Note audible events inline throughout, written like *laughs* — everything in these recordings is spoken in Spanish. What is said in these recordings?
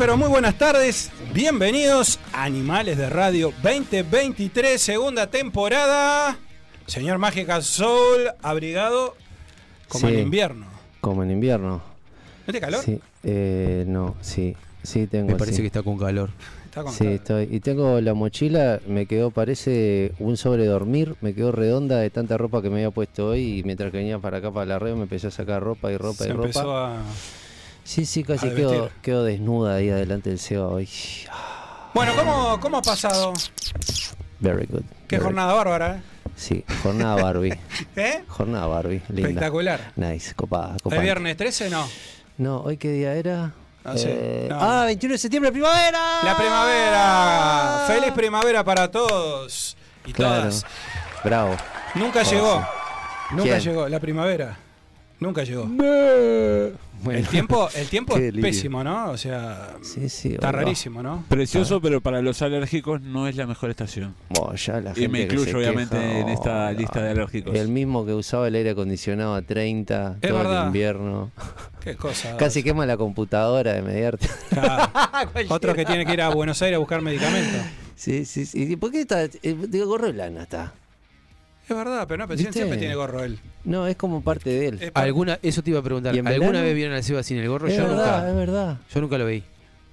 pero muy buenas tardes. Bienvenidos a Animales de Radio 2023, segunda temporada. Señor Mágica Soul, abrigado como Sí. en invierno. Como en invierno. ¿No te calor? Sí, eh, no, sí, sí tengo. Me parece sí. que está con calor. Está con Sí, calor. estoy. Y tengo la mochila, me quedó, parece un sobre dormir, me quedó redonda de tanta ropa que me había puesto hoy y mientras que venía para acá para la red me empecé a sacar ropa y ropa Se y ropa. empezó a... Sí, sí, casi quedo, quedo desnuda ahí adelante del SEO hoy. Bueno, ¿cómo, ¿cómo ha pasado? Very good. Qué very- jornada bárbara, ¿eh? Sí, jornada Barbie. *laughs* ¿Eh? jornada Barbie, linda. Espectacular. Nice, copada, ¿El copada. viernes 13 no? No, ¿hoy qué día era? No sé, Eh, no. Ah, 21 de septiembre, primavera. La primavera. Feliz primavera para todos y Claro. todas. Bravo. Nunca llegó. Nunca ¿Quién? llegó la primavera. Nunca llegó. *laughs* Bueno. El tiempo, el tiempo es lirio. pésimo, ¿no? O sea, Sí, sí. está rarísimo, ¿no? Precioso, pero para los alérgicos no es la mejor estación. Bueno, ya la Y gente me que incluyo, se obviamente, queja, en esta lista de alérgicos. El mismo que usaba el aire acondicionado a 30 Es todo verdad. el invierno. Qué cosa. *laughs* Casi quema la computadora de mediarte. Claro. *laughs* Otro que tiene que ir a Buenos Aires a buscar medicamentos. sí, sí, sí. ¿Y ¿Por qué está? eh, Digo, gorro de lana está. Es verdad, pero no, pero ¿Viste? siempre tiene gorro él. No, es como parte de él. ¿Alguna, eso te iba a preguntar. ¿Y en ¿Alguna verano? vez vieron al Seba sin el gorro? es Yo verdad, nunca. es verdad. Yo nunca lo vi.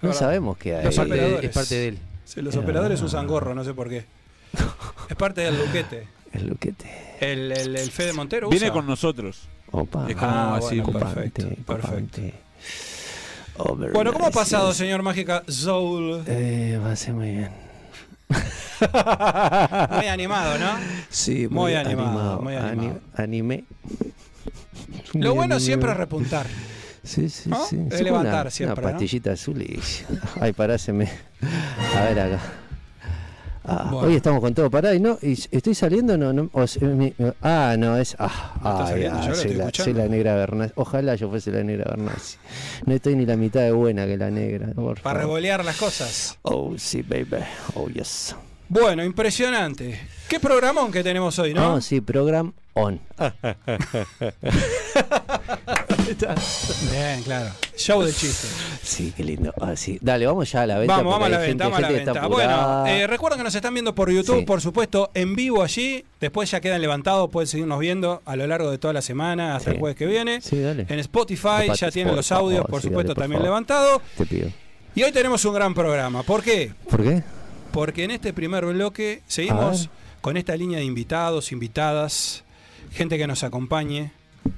No sabemos qué hay. Los Es parte, de, operadores. es parte de él. Sí, los Es operadores verdad. usan gorro, no sé por qué. *laughs* Es parte del luquete. El luquete. El, el, el Fede Montero Viene usa. con nosotros. Opa. Es como Ah, así, bueno, Copante, perfecto, perfecto. copante. Oh, Bueno, ¿cómo ha pasado, señor Mágica Soul? Eh, va a ser muy bien. Muy animado, ¿no? Sí, Muy animado, muy Ani- animado. anime. Lo Muy bueno anime. siempre es repuntar. Sí, sí, ¿no? sí. Es levantar una, siempre, Una ¿no? pastillita azul y. Ay, paráseme. A ver acá. Ah, Bueno. Hoy estamos con todo parado y no. Y estoy saliendo, no. no o sea, mi- ah, no, es. Ah, ah, lo soy, la, soy la negra Bernasi. Ojalá yo fuese la negra Bernasi. No estoy ni la mitad de buena que la negra. por Para revolear las cosas. Oh, sí, baby. Oh, yes. Bueno, impresionante. Qué programón que tenemos hoy, ¿no? No, sí, program on. Bien, claro. Show de chistes. Sí, qué lindo. Ah, sí. Dale, vamos ya a la venta. Vamos, vamos a la venta, gente- vamos a la venta. Bueno, eh, recuerden que nos están viendo por YouTube, Sí. por supuesto, en vivo allí. Después ya quedan levantados, pueden seguirnos viendo a lo largo de toda la semana hasta Sí. el jueves que viene. Sí, dale. En Spotify Aparte, ya tienen por los audios, favor, por sí, supuesto, dale, por también levantados. Te pido. Y hoy tenemos un gran programa. ¿Por qué? ¿Por qué? Porque en este primer bloque seguimos. Con esta línea de invitados, invitadas, gente que nos acompañe.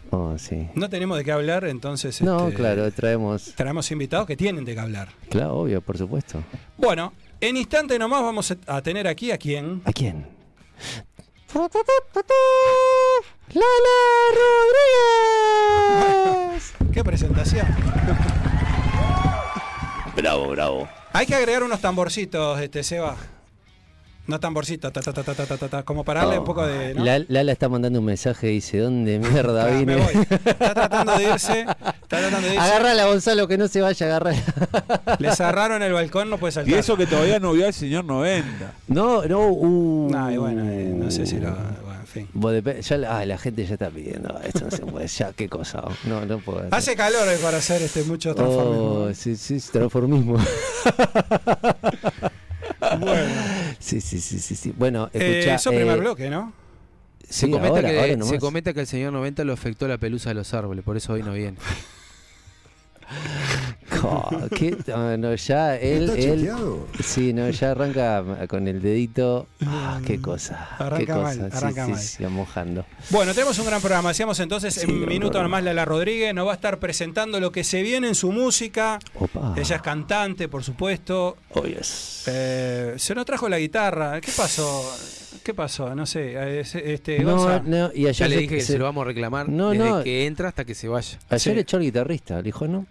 Oh, sí. No tenemos de qué hablar, entonces No, este, claro, traemos. traemos invitados que tienen de qué hablar. Claro, obvio, por supuesto. Bueno, en instante nomás vamos a tener aquí a quién. ¿A quién? ¡Lala Rodríguez! *laughs* ¡Qué presentación! Bravo, bravo. Hay que agregar unos tamborcitos, este, Seba. No tamborcito, ta, ta, ta, ta, ta, ta, como pararle un oh. poco de. Lala, está mandando un mensaje dice: ¿Dónde mierda *laughs* ah. Me voy. Está tratando de irse. Está *laughs* tratando irse. Agárrala, Gonzalo, que no se vaya, agárrala. Le cerraron el balcón, no puede saltar. Y eso que todavía no vio al señor 90. No, no, uh, No, bueno, eh, no sé si lo. Bueno, en fin. Ah, la gente ya está pidiendo. Ah, esto no se puede, ya, qué cosa. Oh, no, no puedo. Hacer. Hace calor para hacer este mucho oh, transformismo. Oh, sí, sí, transformismo. *laughs* Bueno, Sí, sí, sí, sí, sí. Bueno, eh, escucha. eso primer bloque, ¿no? Sí, se, comenta ahora, que, ahora se comenta que el señor 90 lo afectó la pelusa de los árboles, por eso hoy no viene. ¿Qué? Ah, no, ya él, él sí, no, ya arranca con el dedito. Ah, qué cosa, qué Arranca cosa. mal, arranca sí, mal. sí, mojando. Bueno, tenemos un gran programa. Hacíamos entonces Sí, en minuto programa. nomás Lala Rodríguez. Nos va a estar presentando lo que se viene en su música. Opa. Ella es cantante, por supuesto. Oh, yes. Eh, se nos trajo la guitarra. ¿Qué pasó? ¿Qué pasó? No sé. Este, No, Gonza. no, y ayer Ya le se- dije que se- lo vamos a reclamar No, desde no. que entra hasta que se vaya. Ayer Sí. echó el guitarrista, le dijo, no.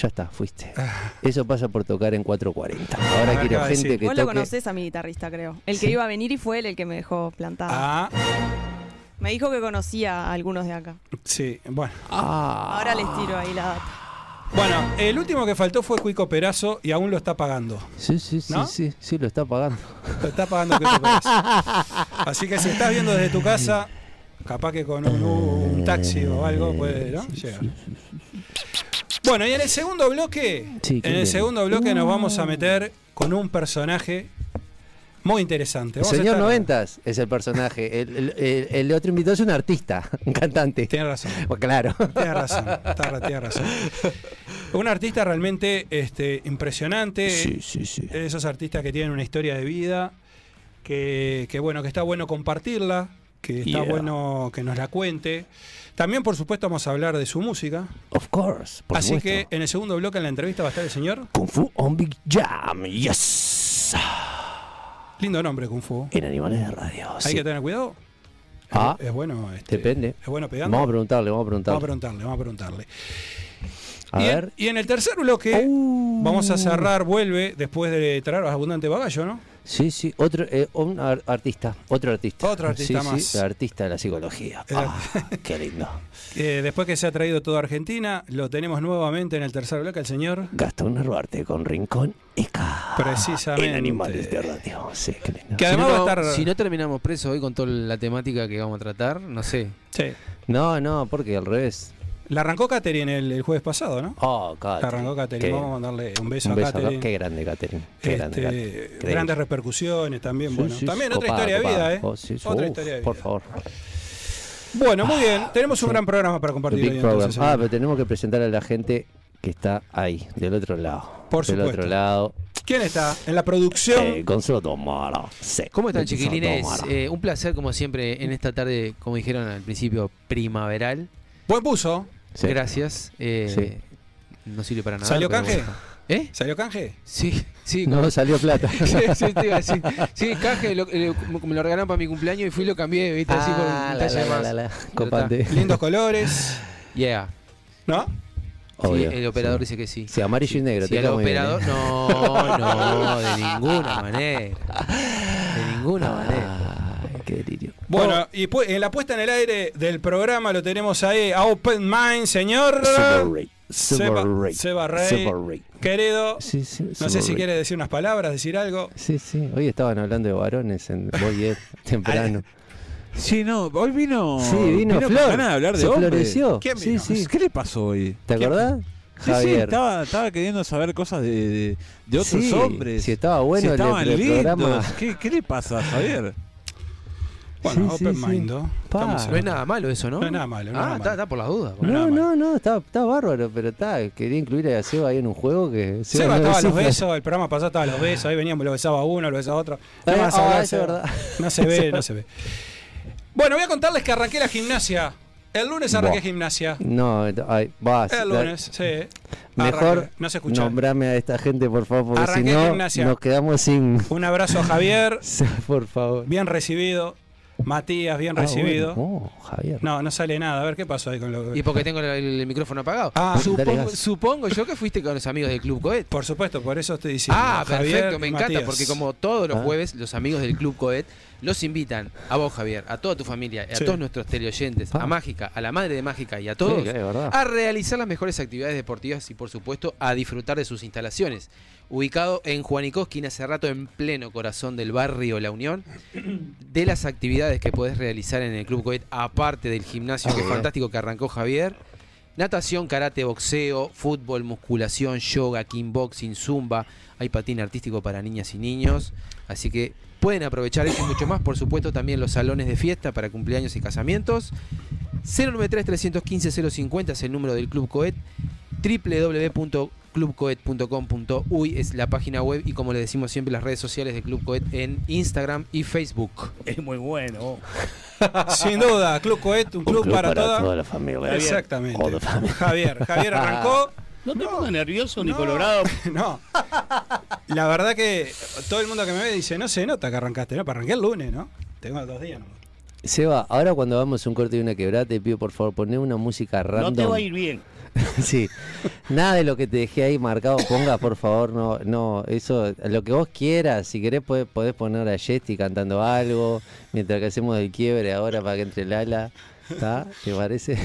Ya está, fuiste. Ah. Eso pasa por tocar en 440. Ahora Ah, quiero gente decir. que Vos lo toque. conocés a mi guitarrista, creo. El que Sí. iba a venir y fue él el que me dejó plantada. Ah, Me dijo que conocía a algunos de acá. sí. Bueno. Ah. Ahora les tiro ahí la data. Bueno, el último que faltó fue Cuico Perazo y aún lo está pagando. Sí, sí, sí, ¿No? sí, sí, lo está pagando. Lo está pagando Cuico Perazo. Así que si estás viendo desde tu casa, capaz que con un, un taxi o algo puede ¿no? llegar. Bueno, y en el segundo bloque, Sí, ¿qué en el segundo bloque nos vamos a meter con un personaje muy interesante. Vamos señor Noventas es el personaje. El, el- el- el otro invitado es un artista, un cantante. Tienes razón. *laughs* Pues claro. Tienes razón, tienes razón. *laughs* Un artista realmente este, impresionante. Sí, sí, sí. Esos artistas que tienen una historia de vida, que, que bueno, que está bueno compartirla, que está Yeah. bueno que nos la cuente. También, por supuesto, vamos a hablar de su música. Of course. Por Así supuesto. que en el segundo bloque en la entrevista va a estar el señor. Kung Fu on Big Jam, yes. Lindo nombre, Kung Fu. En Animales de Radio. Hay sí. que tener cuidado. Ah. es, es bueno. este, Depende. Es bueno pegando. Vamos a preguntarle, vamos a Vamos a preguntarle. preguntarle, vamos a preguntarle. A y, en- ver. y en el tercer bloque Uh. vamos a cerrar, vuelve, después de traer abundante bagallo, ¿no? Sí, sí, otro eh, un ar- artista, otro artista. Otro artista Sí, más. Sí, artista de la psicología. Ah, qué lindo. *laughs* Eh, después que se ha traído toda Argentina, lo tenemos nuevamente en el tercer bloque, el señor. Gastón Narvarte con Rincón K. Precisamente. En Animales de Radio. Sí, qué lindo. Que Si además no, va a estar. si no terminamos presos hoy con toda la temática que vamos a tratar, no sé. Sí. No, no, porque al revés. La arrancó Catherine el, el jueves pasado, ¿no? Oh, La Catherine. arrancó Catherine. Qué- Vamos a mandarle un beso Un a beso acá. Catherine. Qué grande, Catherine. Qué grande, Este, Catherine. Grandes repercusiones también. Sí, bueno, sí, también otra historia de vida, ¿eh? Oh, sí, sí. Otra Uf, historia de vida. Por favor. Bueno, muy bien. Tenemos un sí. gran programa para compartir Big hoy, Program. entonces, Ah, pero tenemos que presentar a la gente que está ahí, del otro lado. Por del supuesto. otro lado. ¿Quién está en la producción? Eh, Gonzalo Tomara. Sí. ¿Cómo están, chiquilines? Eh, un placer, como siempre, en esta tarde, como dijeron al principio, primaveral. Buen puso. Sí. Gracias. Eh, Sí. No sirve para nada. ¿Salió canje? bueno. ¿Eh? ¿Salió canje? Sí, sí. No, como- salió plata. *laughs* sí, sí, decir. Sí, canje, lo- eh, me lo regalaron para mi cumpleaños y fui y lo cambié, viste, así por Ah, un la, talle la, más. la, la. Pero Copante. *laughs* Lindos colores. Yeah. ¿No? Sí, el operador sí. dice que sí. Sí, amarillo y negro. Te el muy bien, operador. ¿eh? No, no, de ninguna manera. De ninguna manera. Qué delirio. Bueno, y pu- en la puesta en el aire del programa lo tenemos ahí a Open Mind, señor. Super Ray. Seba, Super Ray. Seba Rey. Super Ray. Querido, Sí, sí, no sé si quiere decir unas palabras, decir algo. Sí, sí. Hoy estaban hablando de varones en *laughs* Boyet temprano. Sí, no, hoy vino. Sí, vino, con Flor. ganas de hablar de Se hombres. floreció. ¿Quién vino? sí. ¿Qué le pasó hoy? ¿Te acordás? Sí, sí, estaba, estaba queriendo saber cosas de, de, de otros Sí, hombres. si estaba bueno si estaban el lindos. programa. ¿Qué, ¿Qué le pasa, Javier? Bueno, Sí, Open sí. Mind, ¿no? Estamos No es nada malo eso, ¿no? No es nada malo, no ah, está, está por las dudas. No, No, no, no, está, está bárbaro, pero está. Quería incluir a Seba ahí en un juego que. Seba no estaba a los besos, el programa pasado estaba a los besos, ahí veníamos, lo besaba uno, lo besaba otro. ¿Qué Eh, más ah, es Seba? verdad. No se ve, *laughs* no se ve. Bueno, voy a contarles que arranqué la gimnasia. El lunes arranqué Buah. gimnasia. No, ay, vas. El lunes, sí. Mejor. No se nombrame a esta gente, por favor, porque Arranqué si no gimnasia. nos quedamos sin. Un abrazo a Javier, *laughs* por favor. bien recibido. Matías, bien Ah, recibido. bueno. Oh, Javier. No, no sale nada. A ver qué pasó ahí con lo Y porque tengo el, el micrófono apagado. Ah, supongo, yo que fuiste con los amigos del Club Coet. Por supuesto, por eso estoy diciendo. Ah, Javier perfecto, me encanta, Matías. porque como todos los Ah. jueves, los amigos del Club Coet los invitan a vos, Javier, a toda tu familia, a Sí. todos nuestros teleoyentes, Ah. a Mágica, a la madre de Mágica y a todos, a realizar las mejores actividades deportivas y, por supuesto, a disfrutar de sus instalaciones. Ubicado en Juanico, esquina Cerrato, en pleno corazón del barrio La Unión, de las actividades que podés realizar en el Club Coet, aparte del gimnasio, que es fantástico que arrancó Javier, Natación, karate, boxeo, fútbol, musculación, yoga, kickboxing, zumba. Hay patín artístico para niñas y niños. Así que pueden aprovechar eso y mucho más. Por supuesto, también los salones de fiesta para cumpleaños y casamientos. 093-315-050 es el número del Club Coet. www.clubcoet.com.uy es la página web y como le decimos siempre las redes sociales de Club Coet en Instagram y Facebook. Es muy bueno. *laughs* Sin duda, Club Coet, un club, para, toda. la familia. Exactamente. Javier, Javier arrancó. *laughs* No te pongas nervioso ni No. colorado. *laughs* No. La verdad que todo el mundo que me ve dice, no se nota que arrancaste, ¿no? Para arranqué el lunes, ¿no? Tengo dos días, ¿no? Seba, ahora cuando vamos a un corte y una quebrada, te pido por favor poner una música random. No te va a ir bien. *laughs* sí. Nada de lo que te dejé ahí marcado, ponga por favor, no, no, eso, lo que vos quieras, si querés podés, podés poner a Jesti cantando algo, mientras que hacemos el quiebre ahora para que entre Lala, ¿está? ¿Te parece?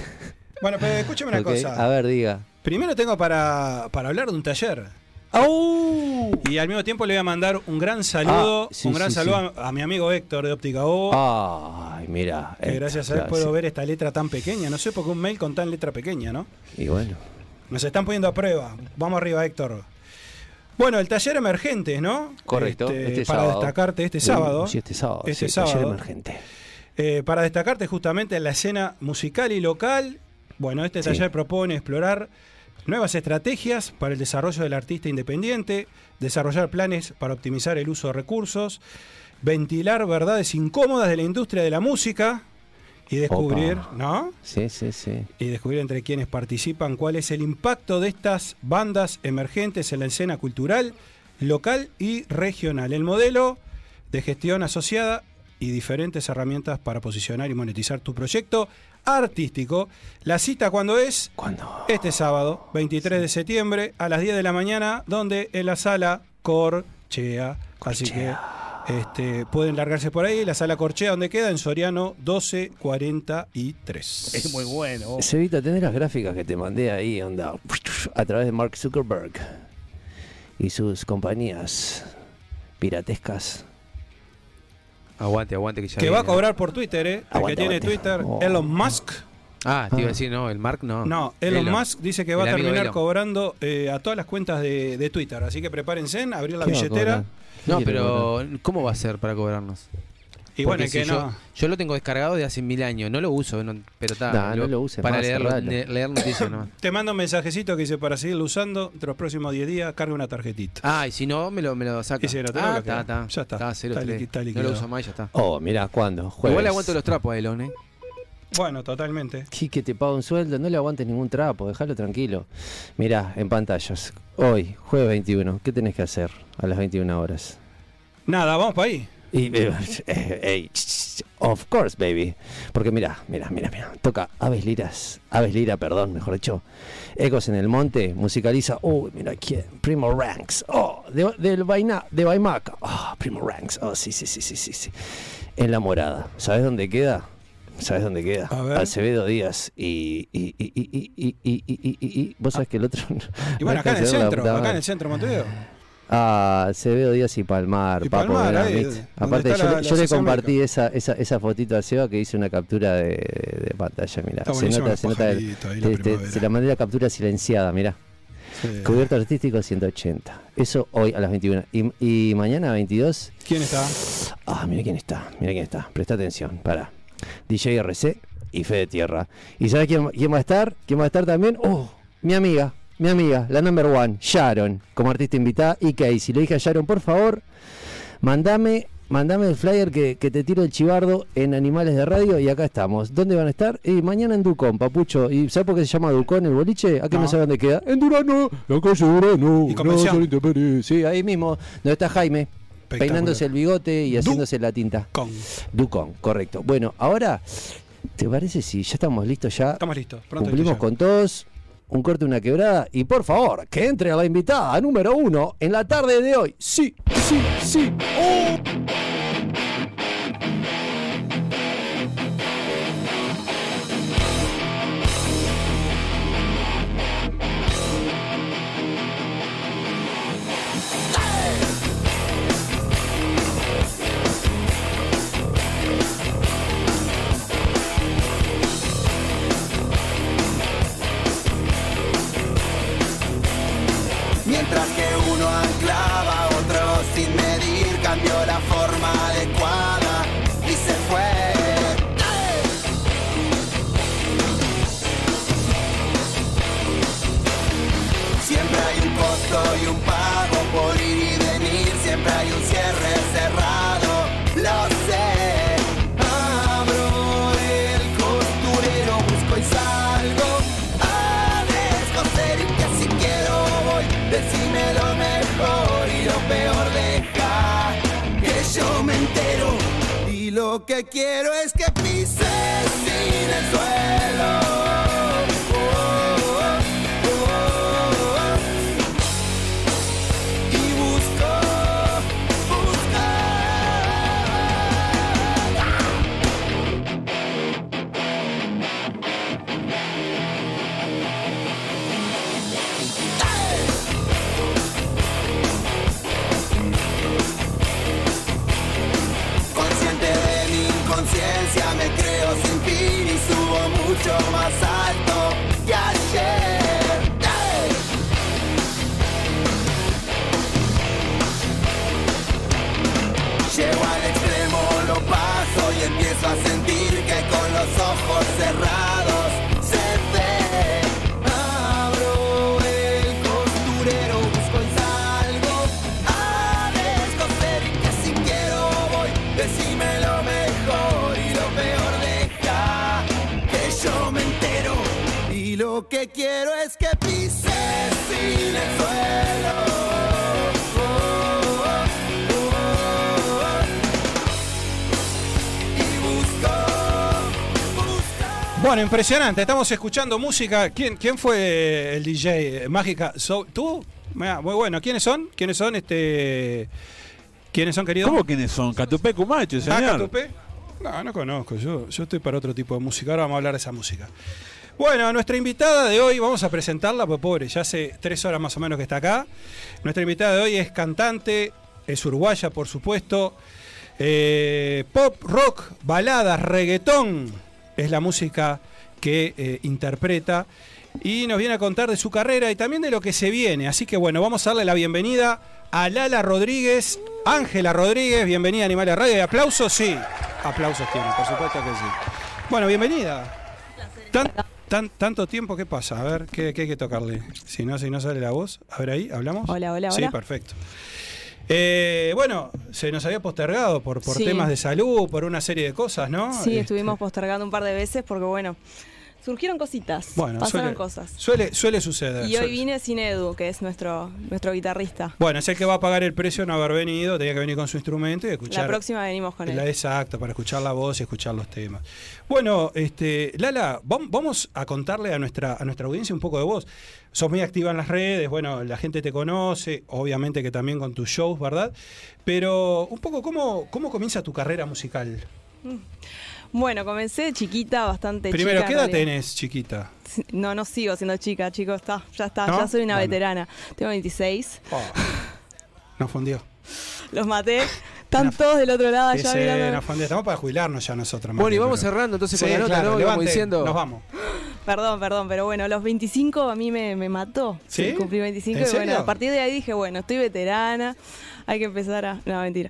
Bueno, pero escúchame una *laughs* cosa. A ver, diga. Primero tengo para, para hablar de un taller. Y al mismo tiempo le voy a mandar un gran saludo, Ah, sí, un gran sí, saludo A, a mi amigo Héctor de Óptica O. Ay, mira. que eh, gracias a él puedo ver esta letra tan pequeña. No sé por qué un mail con tan letra pequeña, ¿no? Y bueno, Nos están poniendo a prueba. Vamos arriba, Héctor. Bueno, el taller emergente, ¿no? correcto. Este, Este, para sábado. destacarte este sábado. Sí, este sábado. Este sí, taller sábado. emergente. Eh, para destacarte justamente en la escena musical y local, bueno, este taller propone explorar nuevas estrategias para el desarrollo del artista independiente, desarrollar planes para optimizar el uso de recursos, ventilar verdades incómodas de la industria de la música y descubrir, Opa. ¿no? Sí, sí, sí. Y descubrir entre quienes participan cuál es el impacto de estas bandas emergentes en la escena cultural, local y regional. El modelo de gestión asociada y diferentes herramientas para posicionar y monetizar tu proyecto artístico. La cita cuando es ¿Cuándo? este sábado, 23 de septiembre, a las 10 de la mañana, donde en la sala Corchea. Así que este, pueden largarse por ahí. La sala Corchea, donde queda en Soriano 1243. Es muy bueno. Sevita, tenés las gráficas que te mandé ahí, onda, a través de Mark Zuckerberg y sus compañías piratescas. Aguante, aguante que ya Que va a cobrar por Twitter, ¿eh? El que tiene aguante. Twitter, Oh. Elon Musk. Ah, te iba a decir, no, el Mark no. No, Elon, Musk dice que va a terminar Elon. cobrando eh, a todas las cuentas de, de Twitter. Así que prepárense, abrir la ¿Qué va a billetera. No, pero ¿cómo va a ser para cobrarnos? Y bueno, que no. yo, yo lo tengo descargado de hace mil años, no lo uso, no- pero está. Nah, no lo uses Para más, leerlo- ne- leer noticias nomás. *coughs* Te mando un mensajecito que dice para seguirlo usando, entre los próximos 10 días carga una tarjetita. Ah, y si no, me lo, me lo saca. Y si no, te lo ah, bloquea. está, está. Ya está. cero Está está no lo uso más, ya está. Oh, mira, ¿cuándo? Jueves. Igual le aguanto los trapos a Elon, ¿eh? Bueno, totalmente. Sí, que te paga un sueldo, no le aguantes ningún trapo, déjalo tranquilo. Mirá, en pantallas. Hoy, jueves 21, ¿qué tenés que hacer a las 21 horas? Nada, vamos para ahí. Y, eh, eh, of course, baby. Porque mira, mira, mira, mira. Toca Aves Liras, Aves Lira, perdón, mejor dicho. Ecos en el monte, musicaliza. Oh, mira quién. Primo Ranks. Oh, de, del Vaina, de Baimaca. Oh, Primo Ranks. Oh, sí, sí, sí, sí, sí, sí. En la morada. ¿Sabes dónde queda? ¿Sabes dónde queda? A ver. Acevedo Díaz y. y, y, y, y, y, y, y, y, y- Vos sabés que el otro. Y bueno, acá en el centro, acá en el centro de Montevideo. Ah, Acevedo Díaz y Palmar, Y papo, Palmar, mirá, Aparte, yo, la- yo le compartí esa, esa, esa fotito a Seba que hice una captura de, de pantalla, mira. Está Se nota, se nota el- la te- se la mandé la captura silenciada, mirá. Sí. Cubierto artístico 180. Eso hoy a las 21. Y, y mañana a 22. ¿Quién está? Ah, mira quién está, mira quién está. Presta atención, para. DJ RC y Fede Tierra. ¿Y sabes quién, quién va a estar? ¿Quién va a estar también? Oh, mi amiga, mi amiga, la number one, Sharon, como artista invitada. Y Casey. Le dije a Sharon, por favor, mandame, mandame el flyer que, que te tiro el chivardo en Animales de Radio y acá estamos. ¿Dónde van a estar? Y mañana en Ducón, papucho. ¿Y sabes por qué se llama Ducón el boliche? ¿A qué no, No. sabe dónde queda? En Durano, la calle Durano. ¿Y Independencia. Sí, ahí mismo, donde está Jaime. peinándose el bigote y Du- haciéndose la tinta. Con. Ducón, correcto. Bueno, ahora, ¿te parece si ya estamos listos ya? Estamos listos. Pronto Cumplimos con todos. Un corte, una quebrada. Y por favor, que entre la invitada número uno en la tarde de hoy. Sí, sí, sí. ¡Oh! Bueno, impresionante. Estamos escuchando música. ¿Quién, quién fue el DJ? Mágica. So- ¿Tú? Muy bueno. ¿Quiénes son? ¿Quiénes son? Este. ¿Quiénes son, querido? ¿Cómo quiénes son? Catupé Cumacho, Ah, señor. Catupé. No, no conozco. Yo, yo estoy para otro tipo de música. Ahora vamos a hablar de esa música. Bueno, nuestra invitada de hoy, vamos a presentarla, pues pobre, ya hace tres horas más o menos que está acá. Nuestra invitada de hoy es cantante, es uruguaya, por supuesto. Eh, pop, rock, baladas, reggaetón es la música que eh, interpreta. Y nos viene a contar de su carrera y también de lo que se viene. Así que bueno, vamos a darle la bienvenida a Lala Rodríguez, Ángela Rodríguez, bienvenida a Animales Radio. ¿Y ¿Aplausos? Sí. Aplausos tiene, por supuesto que sí. Bueno, bienvenida. Tan- tan- tanto tiempo, ¿qué pasa? A ver, ¿qué, qué hay que tocarle? Si no, si no sale la voz. A ver ahí, ¿hablamos? Hola, hola, Sí, hola. perfecto. Eh, bueno, se nos había postergado por, por Sí. temas de salud, por una serie de cosas, ¿no? Sí, Este, estuvimos postergando un par de veces porque, bueno, surgieron cositas. Bueno, pasaron suele, cosas. Suele, suele suceder. Y hoy vine sin Edu, que es nuestro, nuestro guitarrista. Bueno, es el que va a pagar el precio no haber venido, tenía que venir con su instrumento y escuchar. La próxima venimos con La él. exacto, para escuchar la voz y escuchar los temas. Bueno, este, Lala, vam- vamos a contarle a nuestra, a nuestra audiencia un poco de vos. Sos muy activa en las redes, bueno, la gente te conoce, obviamente que también con tus shows, ¿verdad? Pero un poco, ¿cómo, cómo comienza tu carrera musical? Bueno, comencé de chiquita, bastante Primero, chica. ¿qué edad tenés, chiquita? No, no sigo siendo chica, chicos, está, ya está, ¿No? ya soy una Bueno. veterana. Tengo 26, Oh, *laughs* nos fundió. los maté, están Una- todos del otro lado allá mirando. Estamos para jubilarnos ya nosotros. Bueno, y vamos pero- cerrando entonces Sí, con la nota, claro, ¿no? Y vamos levante, diciendo. Nos vamos. *gasps* Perdón, perdón, pero bueno, los 25 a mí me, me mató. ¿Sí? Cumplí 25 ¿En y bueno, a partir de ahí dije, bueno, estoy veterana, hay que empezar a... No, mentira.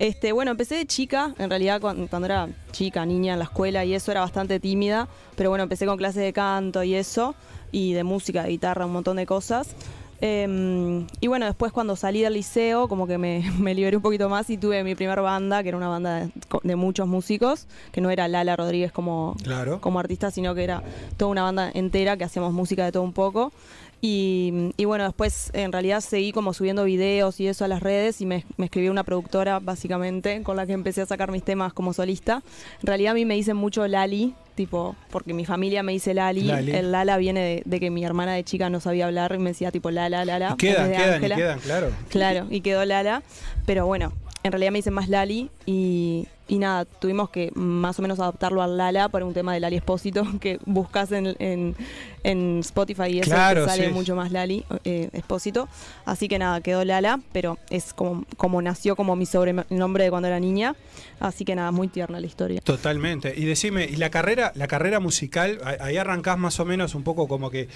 Este, bueno, empecé de chica, en realidad cuando, cuando era chica, niña en la escuela y eso era bastante tímida, pero bueno, empecé con clases de canto y eso, y de música, de guitarra, un montón de cosas. Em, y bueno, después cuando salí del liceo, como que me, *laughs* me liberé un poquito más y tuve mi primer banda, que era una banda de, de muchos músicos, que no era Lala Rodríguez como, Claro. como artista, sino que era toda una banda entera que hacíamos música de todo un poco. Y, y bueno, después en realidad seguí como subiendo videos y eso a las redes y me, me escribió una productora básicamente con la que empecé a sacar mis temas como solista. En realidad a mí me dicen mucho Lali, tipo, porque mi familia me dice Lali. Lali. El Lala viene de, de que mi hermana de chica no sabía hablar y me decía tipo Lala, Lala. Y quedan, quedan, y quedan, claro. Claro, y quedó Lala. Pero bueno, en realidad me dicen más Lali y, y nada, tuvimos que más o menos adaptarlo al Lala para un tema de Lali Espósito *laughs* que buscas en, en, en Spotify y eso Claro, sale sí. mucho más Lali eh, Espósito. Así que nada, quedó Lala, pero es como, como nació como mi sobrenombre de cuando era niña. Así que nada, muy tierna la historia. Totalmente. Y decime, ¿y la carrera, la carrera musical, ahí arrancás más o menos un poco como que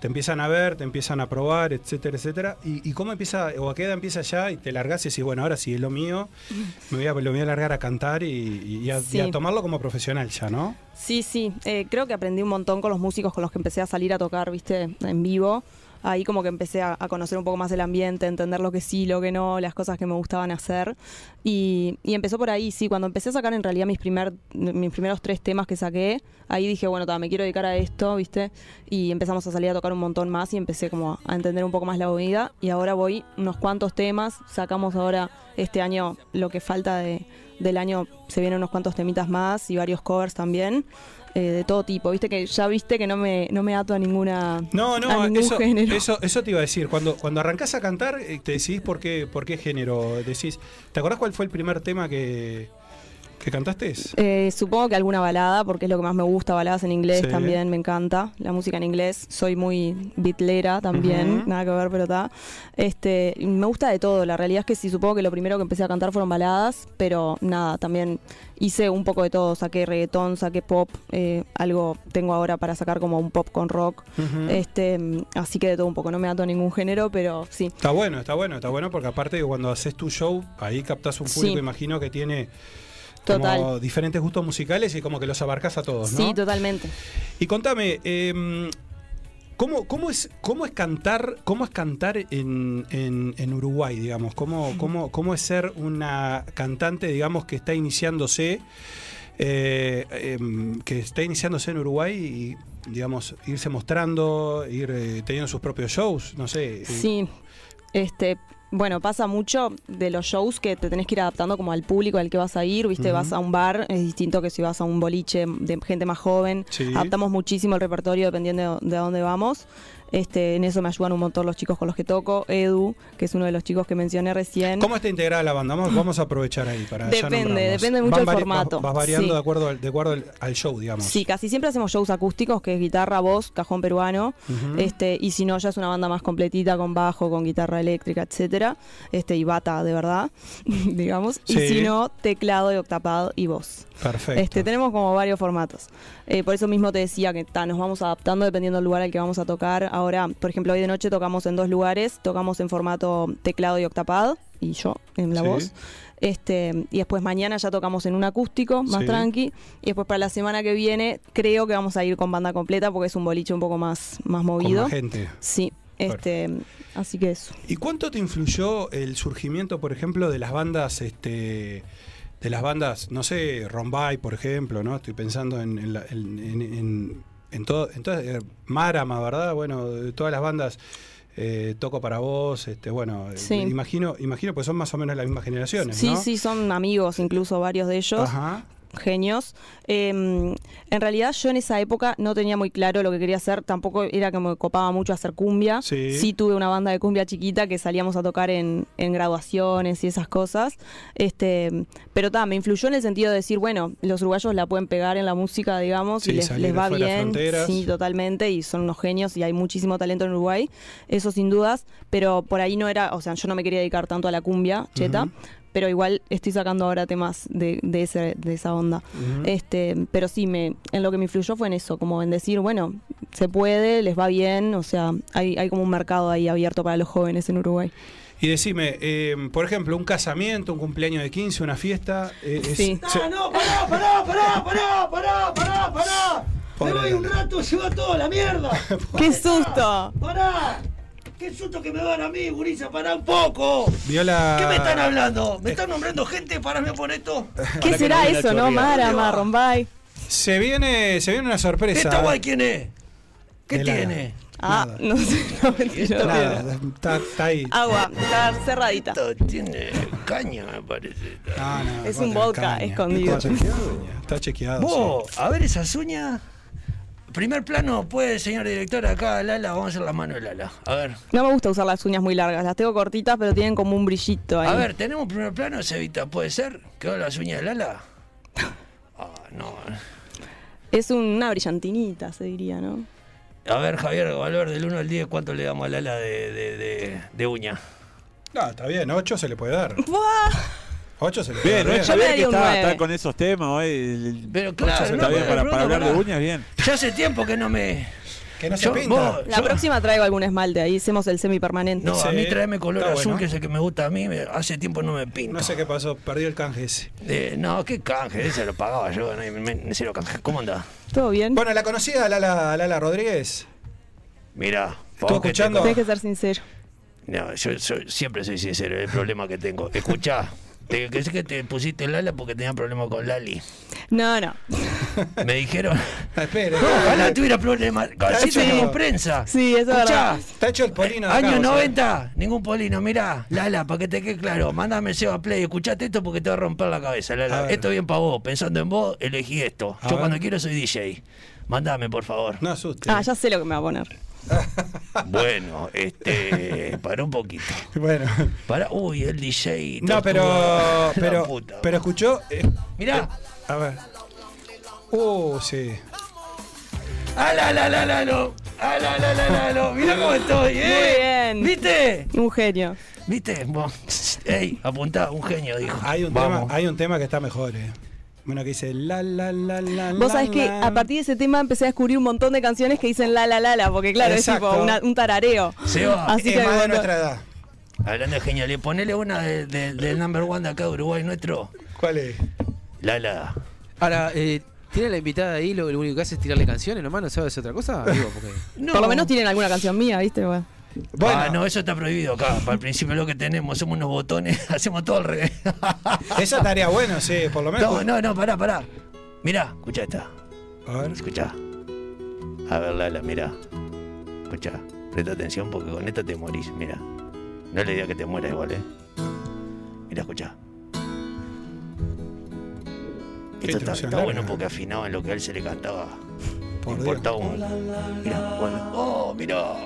te empiezan a ver, te empiezan a probar, etcétera, etcétera? ¿Y, y cómo empieza, o a qué edad empieza ya y te largás y decís, bueno, ahora sí es lo mío, me voy a, lo voy a largar a cantar y, y- y a, y a Sí. tomarlo como profesional ya, ¿no? Sí, sí, eh, creo que aprendí un montón con los músicos con los que empecé a salir a tocar, viste, en vivo. Ahí como que empecé a, a conocer un poco más el ambiente, entender lo que sí, lo que no, las cosas que me gustaban hacer. Y, empezó por ahí, sí, cuando empecé a sacar en realidad mis, primer, primeros tres temas que saqué, ahí dije, bueno, ta, me quiero dedicar a esto, viste. Y empezamos a salir a tocar un montón más y empecé como a entender un poco más la movida. Y ahora voy unos cuantos temas, sacamos ahora este año lo que falta de, del año, se vienen unos cuantos temitas más y varios covers también. Eh, de todo tipo, viste que ya viste que no me, no me ato a ninguna No, no, a ningún eso, género. eso, eso te iba a decir. Cuando, cuando arrancás a cantar, eh, te decidís por qué, por qué género. Decís, ¿te acordás cuál fue el primer tema que, que cantaste? Eh, supongo que alguna balada, porque es lo que más me gusta, baladas en inglés Sí. también, me encanta. La música en inglés, soy muy bitlera también, nada que ver, pero está. Este, me gusta de todo, la realidad es que sí, supongo que lo primero que empecé a cantar fueron baladas, pero nada, también hice un poco de todo, saqué reggaetón, saqué pop, eh, algo tengo ahora para sacar como un pop con rock, este, así que de todo un poco, no me ato a ningún género, pero sí. Está bueno, está bueno, está bueno porque aparte cuando haces tu show, ahí captas un público, Sí. imagino que tiene como Total. diferentes gustos musicales y como que los abarcas a todos, ¿no? Sí, totalmente. Y contame, eh, ¿cómo, cómo, es, ¿cómo es cantar, cómo es cantar en, en- en Uruguay, digamos? ¿Cómo, cómo, ¿Cómo es ser una cantante, digamos, que está iniciándose, eh, em, que está iniciándose en Uruguay y, digamos, irse mostrando, ir eh, teniendo sus propios shows, no sé. eh, Sí, este, bueno, pasa mucho de los shows que te tenés que ir adaptando como al público al que vas a ir, viste, vas a un bar, es distinto que si vas a un boliche de gente más joven. Sí. Adaptamos muchísimo el repertorio dependiendo de, de dónde vamos. Este, en eso me ayudan un montón los chicos con los que toco. Edu, que es uno de los chicos que mencioné recién. ¿Cómo está integrada la banda? Vamos, vamos a aprovechar ahí para Depende, depende mucho del formato. Vas, vas variando Sí. de acuerdo, al, de acuerdo al, al show, digamos. Sí, casi siempre hacemos shows acústicos, que es guitarra, voz, cajón peruano. Este, y si no, ya es una banda más completita con bajo, con guitarra eléctrica, etcétera. Este, y bata de verdad, *laughs* digamos. Sí. Y si no, teclado y octapad y voz. Perfecto. Este, tenemos como varios formatos. Eh, por eso mismo te decía que ta, nos vamos adaptando dependiendo del lugar al que vamos a tocar. Ahora, por ejemplo, hoy de noche tocamos en dos lugares. Tocamos en formato teclado y octapad, y yo en la Sí. voz. Este, y después mañana ya tocamos en un acústico, más Sí. tranqui. Y después para la semana que viene creo que vamos a ir con banda completa porque es un boliche un poco más, más Con movido. más gente. Sí, este, así que eso. ¿Y cuánto te influyó el surgimiento, por ejemplo, de las bandas, este, de las bandas, no sé, Rombay, por ejemplo, ¿no? Estoy pensando en, en, la- en- en- en- todo, en todas- eh, Marama, ¿verdad? Bueno, todas las bandas. eh, toco para vos, este, bueno, eh, imagino, imagino, pues son más o menos las mismas generaciones, Sí, ¿no? sí, son amigos, incluso varios de ellos. Ajá. Genios. Eh, en realidad yo en esa época no tenía muy claro lo que quería hacer, tampoco era que me copaba mucho hacer cumbia. Sí. tuve una banda de cumbia chiquita que salíamos a tocar en, en graduaciones y esas cosas. Este, pero ta, me influyó en el sentido de decir, bueno, los uruguayos la pueden pegar en la música, digamos, Sí, y les, va bien. Sí, totalmente, y son unos genios y hay muchísimo talento en Uruguay, eso sin dudas, pero por ahí no era, o sea, yo no me quería dedicar tanto a la cumbia, cheta. Pero igual estoy sacando ahora temas de, de, ese, de esa onda. Este, pero sí, me, en lo que me influyó fue en eso, como en decir, bueno, se puede, les va bien, o sea, hay, hay como un mercado ahí abierto para los jóvenes en Uruguay. Y decime, eh, por ejemplo, un casamiento, un cumpleaños de 15, una fiesta. eh, es- Sí. se- Ah, no, pará, pará, pará, pará, pará, pará, pará. Me voy un rato, se va toda la mierda. *laughs* ¡Qué susto! Pará. Qué susto que me dan a mí, gurisa, pará un poco. Viola. ¿Qué me están hablando? ¿Me están nombrando gente? Parame por esto. *laughs* ¿Qué será eso, no? Mara. Marrombay. Se viene, se viene una sorpresa. ¿Esta guay quién es? ¿Qué De la- tiene? Ah, Nada. no sé, no, mentira. Nada, está, está ahí. Agua, está cerradita. Esto tiene caña, me parece. No, no, Es un vodka caña. escondido. Está chequeado. Está chequeado. Vos, a ver esas uñas. Primer plano, puede, señor director, acá Lala, vamos a hacer la mano de Lala. A ver. No me gusta usar las uñas muy largas, las tengo cortitas, pero tienen como un brillito ahí. A ver, tenemos primer plano, Cevita, ¿puede ser? ¿Quedó las uñas de Lala? *laughs* Ah, no. Es una brillantinita, se diría, ¿no? A ver, Javier, valor del 1 al 10, ¿cuánto le damos a Lala de, de, de, de uña? No, está bien, 8 se le puede dar. 8 se le Bien. ¿no? Le ve que está, está con esos temas hoy. Pero claro, está no, bien, para, hablar de uñas, bien. Ya hace tiempo que no me... Que no se Yo- pinta. vos- La Yo- próxima traigo algún esmalte, ahí hacemos el semipermanente. No, a mí tráeme color está azul, bueno. que es el que me gusta a mí. hace tiempo no me pinto. No sé qué pasó, perdió el canje ese. Eh, no, qué canje, ese lo pagaba yo, no, me, me- cero canje. ¿Cómo anda? ¿Todo bien? Bueno, la conocida Lala, Lala Rodríguez. Mira, ¿Estuvo escuchando? Tienes que ser sincero. No, yo, siempre soy sincero, es el problema que tengo. Escuchá, te, que sé que te pusiste Lala porque tenía problema con Lali. No, no. *laughs* Me dijeron, Ah, espere. ojalá tuviera problemas. Así Sí. tenemos prensa. Sí, eso es Escuchá, verdad. Está hecho el polino de acá, Año o sea. 90, ningún polino. Mirá, Lala, para que te quede claro, mándame Seba Play, escuchate esto porque te va a romper la cabeza, Lala. Esto es bien para vos, pensando en vos, elegí esto. A Yo ver. cuando quiero soy DJ. Mándame, por favor. No asuste. Ah, ya sé lo que me va a poner. Bueno, este. Para un poquito. Bueno. Para. Uy, el DJ. No, pero. *laughs* Pero, puta. pero escuchó. eh, Mirá. a ver. Uh, sí. ¡Ah, la, la, la, la, no! ¡Ah, la, la, la, la, no! Mirá cómo estoy, ¿eh? Muy bien. ¿Viste? Un genio. ¿Viste? Vos, ey, apuntá, un genio, dijo. Hay un, Vamos. tema, hay un tema que está mejor, eh. Uno que dice la la la la. Vos la, sabés que la. a partir de ese tema empecé a descubrir un montón de canciones que dicen la la la la, porque claro, Exacto. es tipo una- un tarareo. Seba, Así Es que más de bueno, nuestra edad. hablando de genial, ponele una de- de- del number one de acá de Uruguay nuestro. ¿Cuál es? Lala. Ahora, eh, ¿tiene la invitada ahí? Lo, lo único que hace es tirarle canciones nomás, ¿no sabes otra cosa? Digo, porque... *laughs* No. por lo menos tienen alguna canción mía, ¿viste? Bueno. Bueno, Ah, no, eso está prohibido acá. Para el principio lo que tenemos, somos unos botones, *laughs* hacemos todo al revés. *laughs* esa estaría bueno, sí, por lo menos. No, no, no, pará, pará. Mirá, escucha esta. A ver. Escucha. A ver, Lala, mira. Escucha. Presta atención porque con esta te morís, mira. No le digas que te mueras igual, eh. Mira, escucha. Esto está, bueno porque afinaba en lo que a él se le cantaba. Por importaba un. Mira, bueno. Oh, mira.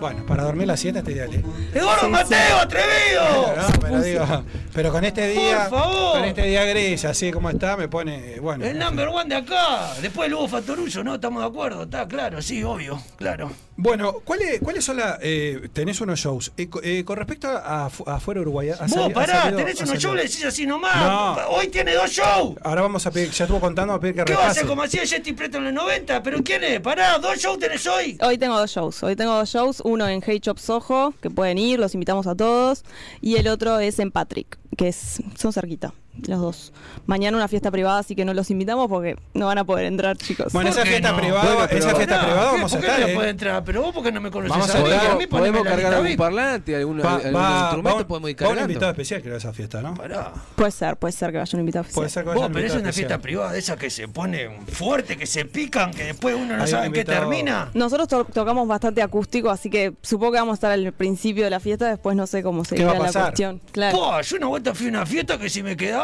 Bueno, para dormir la siesta está ideal, eh. ¡Eduardo Mateo, atrevido! No, pero digo, pero con este día, Por favor. con este día gris, así como está, me pone, bueno. El number one de acá. Después el Hugo Fatorullo, ¿no? Estamos de acuerdo, está claro, sí, obvio, claro. Bueno, ¿cuáles, ¿cuáles son las, eh, tenés unos shows? Eh, eh, con respecto a, afu- afuera Uruguay, ¿ha Vos, sali- ha pará, salido- tenés unos salido? shows, le decís así nomás. No. Hoy tiene dos shows. Ahora vamos a pedir, ya estuvo contando, a pedir que ¿Qué va a repase. hacer como hacía Jetty Preto en los 90? ¿Pero quién es? Pará, dos shows tenés hoy. Hoy tengo dos shows. Hoy tengo dos shows. Uno en Hey Shop Soho, que pueden ir, los invitamos a todos. Y el otro es en Patrick, que es son cerquita, los dos. Mañana una fiesta privada, así que no los invitamos porque no van a poder entrar, chicos. Bueno, ¿Por esa fiesta no? privada, Bueno, esa fiesta privada vamos a ¿Por qué estar, no eh. puede entrar? Pero vos porque no me conoces Vamos a a mí. A ¿Podemos cargar algún VIP. parlante? ¿Algún, Va, algún va- instrumento? va- podemos ir va un cargando. invitado especial creo a esa fiesta, ¿no? Pará. Puede ser, puede ser que vaya un invitado oficial. Puede ser que vaya Vos, un pero es una fiesta especial. privada de esas que se ponen fuerte, que se pican, que después uno no sabe en qué termina. Nosotros to- tocamos bastante acústico, así que supongo que vamos a estar al principio de la fiesta, después no sé cómo se ¿Qué va a la cuestión. Claro. Yo una vuelta fui a una fiesta que si me quedaba,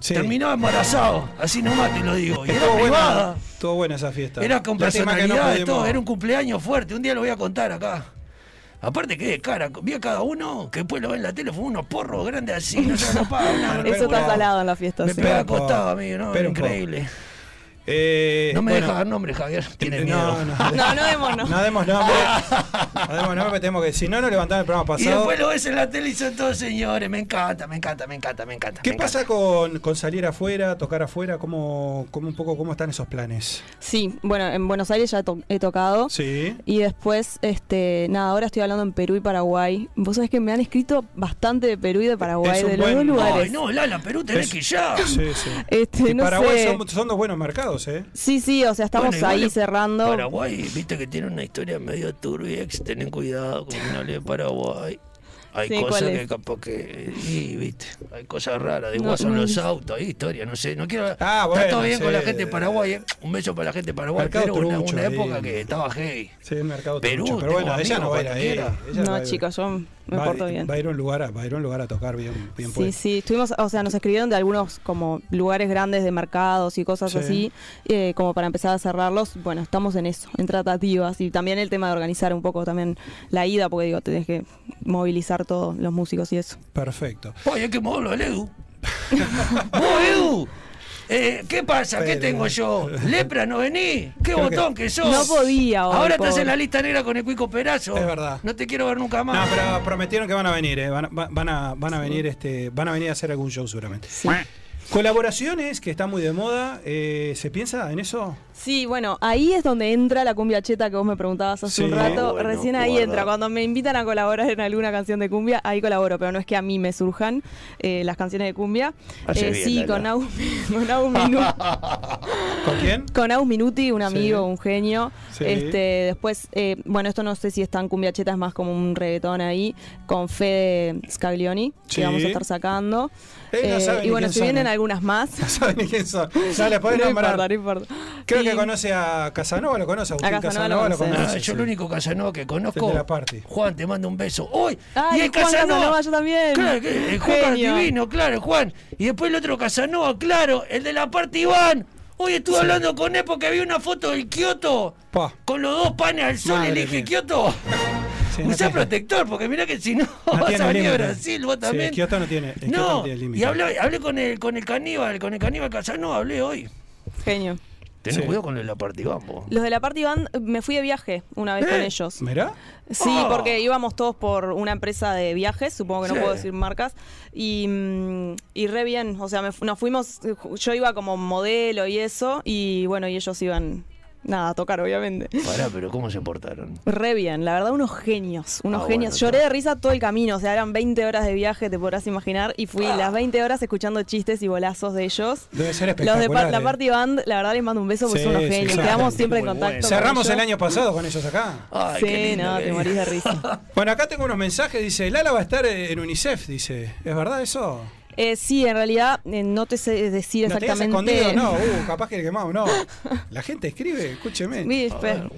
Sí. terminaba embarazado. Así nomás te lo digo. Y era Estuvo privada. buena, estuvo buena esa fiesta. Era con no personalidad, pudimos- todo. Era un cumpleaños fuerte. Un día lo voy a contar acá. Aparte que de cara, vi a cada uno que después lo ve en la tele, fue unos porros grandes así, no se *laughs* Eso está salado en la fiesta. Me sí. pega acostado, amigo, ¿no? Increíble. Eh, No me bueno, deja dar nombre, Javier. *laughs* Tiene miedo. No, no, No, no demos no. no demos nombre. No demos nombre, *laughs* tenemos que. Si no, no levantamos el programa Y pasado. después lo ves en la tele y son todos señores. Me encanta, me encanta, me encanta, me encanta. ¿Qué me pasa encanta. con, con salir afuera, tocar afuera? ¿Cómo, cómo un poco cómo están esos planes? Sí, bueno, en Buenos Aires ya he, to- he tocado. Sí. Y después, este, nada, ahora estoy hablando en Perú y Paraguay. Vos sabés que me han escrito bastante de Perú y de Paraguay, Es un de los buen- dos lugares. Ay, no, Lala, Perú tenés Es- que ir ya. Sí, sí. Este, Y no Paraguay sé. son, son dos buenos mercados, ¿eh? Sí, sí, o sea, estamos Bueno, ahí cerrando. Paraguay, viste que tiene una historia medio turbia, ten cuidado con que no de Paraguay. hay Sí, ¿cuál cosas que capaz que. Y, viste, hay cosas raras, de No, no los autos, hay historia, no sé, no quiero. Ah, bueno, está todo bien sí. con la gente de Paraguay, eh. Un beso para la gente de Paraguay, Mercado pero una, trucho una ahí. época que estaba heavy. Sí, el mercado Perú, trucho. Pero bueno, ella no va a ir ahí. No, chicos, yo me va, porto bien. Va a ir a un lugar a, va a ir a un lugar a tocar bien, bien Sí, sí, estuvimos, o sea, nos escribieron de algunos como lugares grandes de mercados y cosas Sí. así, eh, como para empezar a cerrarlos. Bueno, estamos en eso, en tratativas y también el tema de organizar un poco también la ida, porque digo, tenés que movilizar todos los músicos y eso. Perfecto. Oye, hay que moverlo al Edu. *laughs* ¡Vos, Edu! Eh, ¿Qué pasa? ¿Qué tengo yo? ¿Lepra no vení? ¿Qué Creo que- botón que sos? No podía hoy, Ahora estás pobre. en la lista negra con el Cuico Perazo. Es verdad. No te quiero ver nunca No, más. pero prometieron que van a venir, eh. van, va- van a, van a venir, este, van a venir a hacer algún show seguramente. Sí. Colaboraciones que están muy de moda, eh, ¿se piensa en eso? Sí, bueno, ahí es donde entra la cumbia cheta que vos me preguntabas hace Sí. un rato. Bueno, Recién ahí guarda. entra. Cuando me invitan a colaborar en alguna canción de cumbia, ahí colaboro, pero no es que a mí me surjan eh, las canciones de cumbia. Hace bien, sí, con Aus, *laughs* con Aus Minuti, *laughs* ¿Con quién? con Aus Minuti, un amigo, Sí. un genio. Sí. Este, después, eh, bueno, esto no sé si es tan cumbia cheta, es más como un reggaetón ahí, con Fede Scaglioni, que vamos a estar sacando. Eh, no Eh, y bueno, son, vienen eh. algunas más. *laughs* No saben ni quién son. No, les podés no nombrar. importa, no importa. Creo Sí. Que conoce a Casanova, ¿lo conoce? Agustín A Casanova Casanova, lo lo conoce. conoce. Ah, yo sí. el único Casanova que conozco. La party. Juan, te mando un beso. ¡Uy! Ay, y el Juan Casanova, yo también. Claro, que- el Juan Genio. divino, claro, Juan. Y después el otro Casanova, claro, el de la parte Iván. Hoy estuve hablando con él porque había una foto del Kioto Pa. con los dos panes al sol. Madre y le dije. Kioto, Sí, no usa tiene- protector, porque mirá que si no, no vas a venir a. Brasil, vos Sí, también. el Kioto no tiene, no no, tiene límite. y hablé, hablé con el con el caníbal, con el caníbal Casanova, hablé hoy. Genio. Tenés Sí. cuidado con el de la parte Iván, vos. Los de la Party Band, eh, me fui de viaje una vez con ¿Eh? ellos. ¿Mirá? Sí, Oh. porque íbamos todos por una empresa de viajes, supongo que no Sí. puedo decir marcas, y, mm, y re bien, o sea, me nos fuimos, yo iba como modelo y eso, y bueno, y ellos iban, nada, a tocar, obviamente. Pará, pero ¿cómo se portaron? Re bien, la verdad, unos genios, unos Ah, genios. bueno, Lloré está. de risa todo el camino, o sea, eran 20 horas de viaje, te podrás imaginar, y fui las 20 horas escuchando chistes y bolazos de ellos. Debe ser Los de espectacular. pa- la eh. Party Band, la verdad les mando un beso porque Sí, son unos sí, genios. Quedamos siempre en contacto. bueno. Cerramos el año pasado con ellos acá. Ay, qué Sí, lindo no, que te es. morís de risa. Bueno, acá tengo unos mensajes, dice, Lala va a estar en UNICEF, dice. ¿Es verdad eso? Eh, sí, en realidad eh, no te sé decir ¿No te exactamente. escondido? No, *laughs* uh, capaz que le quemamos, no. La gente escribe, escúcheme. Sí, espe-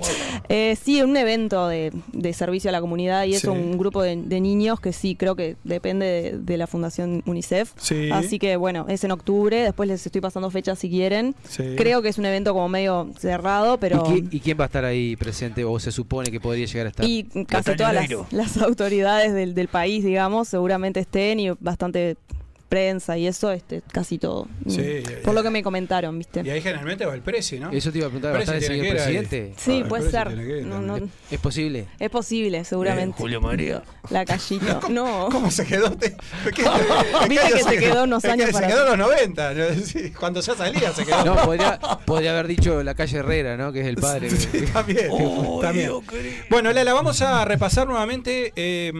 Eh, sí, un evento de, de servicio a la comunidad y es Sí. un grupo de, de niños que sí, creo que depende de, de la Fundación UNICEF. Sí. Así que bueno, es en octubre, después les estoy pasando fechas si quieren. Sí. Creo que es un evento como medio cerrado, pero... ¿Y, quién, y quién va a estar ahí presente o se supone que podría llegar a estar? Y casi todas las, las autoridades del, del país, digamos, seguramente estén y bastante prensa y eso, este, casi todo. Sí, Por y- lo que me comentaron, ¿viste? Y ahí generalmente va el Prezi, ¿no? Eso te iba a preguntar, ¿va a estar el señor ahí. presidente? Sí, Ah, puede ser. Que No, no. ¿Es posible? es posible, Eh, seguramente. Julio María. La callito. *laughs* No. ¿Cómo se quedó? Te- *laughs* ¿Qué- Viste que se quedó unos es que años Se para- quedó en los 90. ¿no? *laughs* Sí, Cuando ya salía se quedó. No, podría, podría haber dicho la calle Herrera, ¿no? Que es el padre. Sí, también. Oh, también. Dios. Bueno, Lala, vamos a repasar nuevamente eh,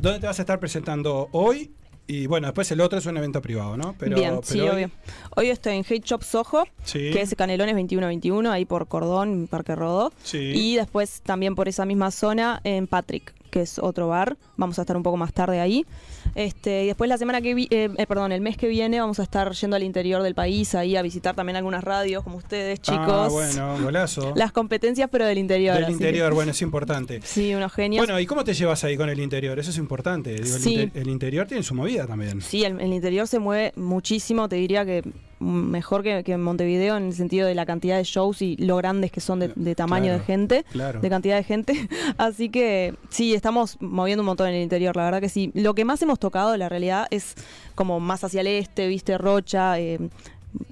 dónde te vas a estar presentando hoy. Y bueno, después el otro es un evento privado, ¿no? Pero, Bien, sí, hoy- obvio. Hoy estoy en Hate Shop Soho, Sí. que es Canelones 2121, ahí por Cordón, Parque Rodó. Sí. Y después también por esa misma zona en Patrick, que es otro bar. Vamos a estar un poco más tarde ahí. Este, y después la semana que vi- eh, eh, perdón, el mes que viene vamos a estar yendo al interior del país ahí a visitar también algunas radios como ustedes, chicos. Ah, bueno, golazo. Las competencias pero del interior. Del interior, que- bueno, es importante. *laughs* Sí, unos genios. Bueno, ¿y cómo te llevas ahí con el interior? Eso es importante. Digo, el, Sí. inter- el interior tiene su movida también. Sí, el, el interior se mueve muchísimo, te diría que mejor que, que en Montevideo en el sentido de la cantidad de shows y lo grandes que son de, de tamaño Claro, de gente, claro. de cantidad de gente. *laughs* Así que sí, estamos moviendo un montón en el interior, la verdad que sí. Lo que más hemos tocado, la realidad, es como más hacia el este, viste, Rocha. eh,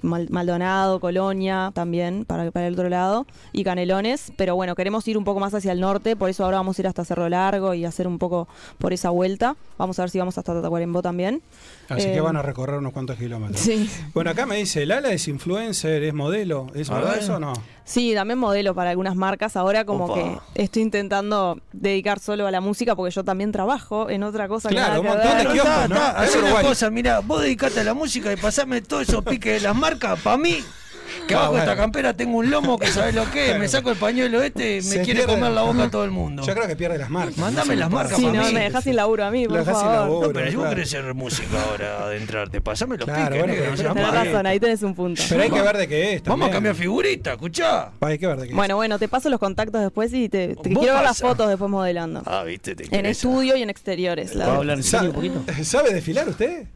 Maldonado, Colonia también para, para el otro lado y Canelones, pero bueno, queremos ir un poco más hacia el norte, por eso ahora vamos a ir hasta Cerro Largo y hacer un poco por esa vuelta. Vamos a ver si vamos hasta Tacuarembó también. Así Eh, que van a recorrer unos cuantos kilómetros. Sí. Bueno, acá me dice, Lala es influencer, es modelo. ¿Es verdad ver. eso o no? Sí, también modelo para algunas marcas. Ahora como Opa. que estoy intentando dedicar solo a la música porque yo también trabajo en otra cosa. que Claro, nada un que montón de kioscos, está, ¿no? una cosa, mira, vos dedicate a la música y pasame todos esos piques de las marcas para mí. Que Ah, abajo de esta campera tengo un lomo que sabes lo que es. Me saco el pañuelo este, me Se quiere pierde- comer la boca a todo el mundo. Yo creo que pierde las marcas. Mandame las marcas Sí, para no, mí. me dejas sin laburo a mí, Lo por dejás sin favor. laburo. No, pero si vos claro. querés ser música ahora, adentrarte, pasame los Claro, piques, bueno, negro, pero- no seas Tenés malo. razón, ahí tenés un punto. Pero hay que ver de qué es. Vamos a también. cambiar figurita, escuchá. Hay que ver de qué es. Bueno, bueno, te paso los contactos después y te, te Vos quiero ver las pasa. fotos después modelando. Ah, viste, te En interesa. estudio y en exteriores. la ¿Puedo verdad. hablar en ¿Sabe, serio un poquito? ¿Sabe desfilar usted?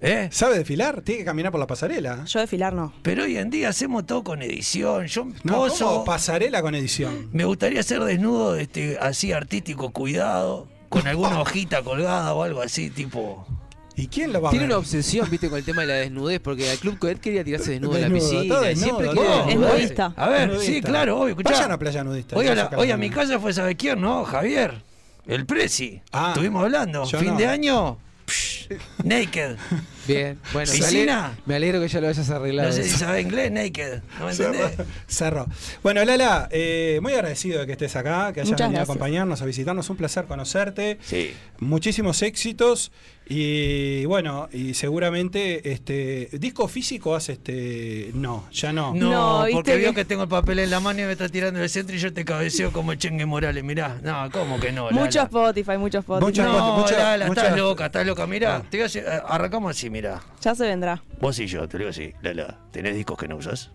¿Eh? ¿Sabe desfilar? Tiene que caminar por la pasarela. Yo desfilar no. Pero hoy en día hacemos todo con edición. Yo No, poso, ¿cómo pasarela con edición? me gustaría ser desnudo, este, así artístico, cuidado, con alguna *laughs* hojita colgada o algo así, tipo. ¿Y quién lo va a Tiene ver? una obsesión, viste, con el tema de la desnudez, porque al Club Codet quería tirarse desnudo en la Desnudo, piscina. todo y siempre desnudo, quiere todo. Es nudista. A ver, Nudista. sí, claro, obvio, escuchá. Vayan a Playa Nudista. Hoy a, la- hoy a mi casa fue, ¿sabe quién, no? Javier, el Prezi. Ah, Estuvimos hablando. Fin no. de año, naked. Bien, bueno, me ¿Piscina? alegro, me alegro que ya lo hayas arreglado. No sé si sabe inglés, naked. ¿No me entendés? Cerró. Cerró. Bueno, Lala, eh, muy agradecido de que estés acá, que hayas Muchas venido a acompañarnos, a visitarnos. Un placer conocerte. Sí. Muchísimos éxitos. Y bueno, y seguramente este disco físico hace este. No, ya no. No, No, porque vio que- tengo el papel en la mano y me está tirando el centro y yo te cabeceo como el Chengue Morales. Mirá, no, ¿cómo que no? Mucho Lala? Spotify, mucho Spotify. Mucho No, mucho- Lala, mucho- estás loca, estás loca. Mirá, Ah. te voy a arrancamos así, mirá. Ya se vendrá. Vos y yo, te lo digo así. Lala, ¿tenés discos que no usas?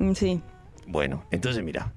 Mm, Sí. Bueno, entonces mira,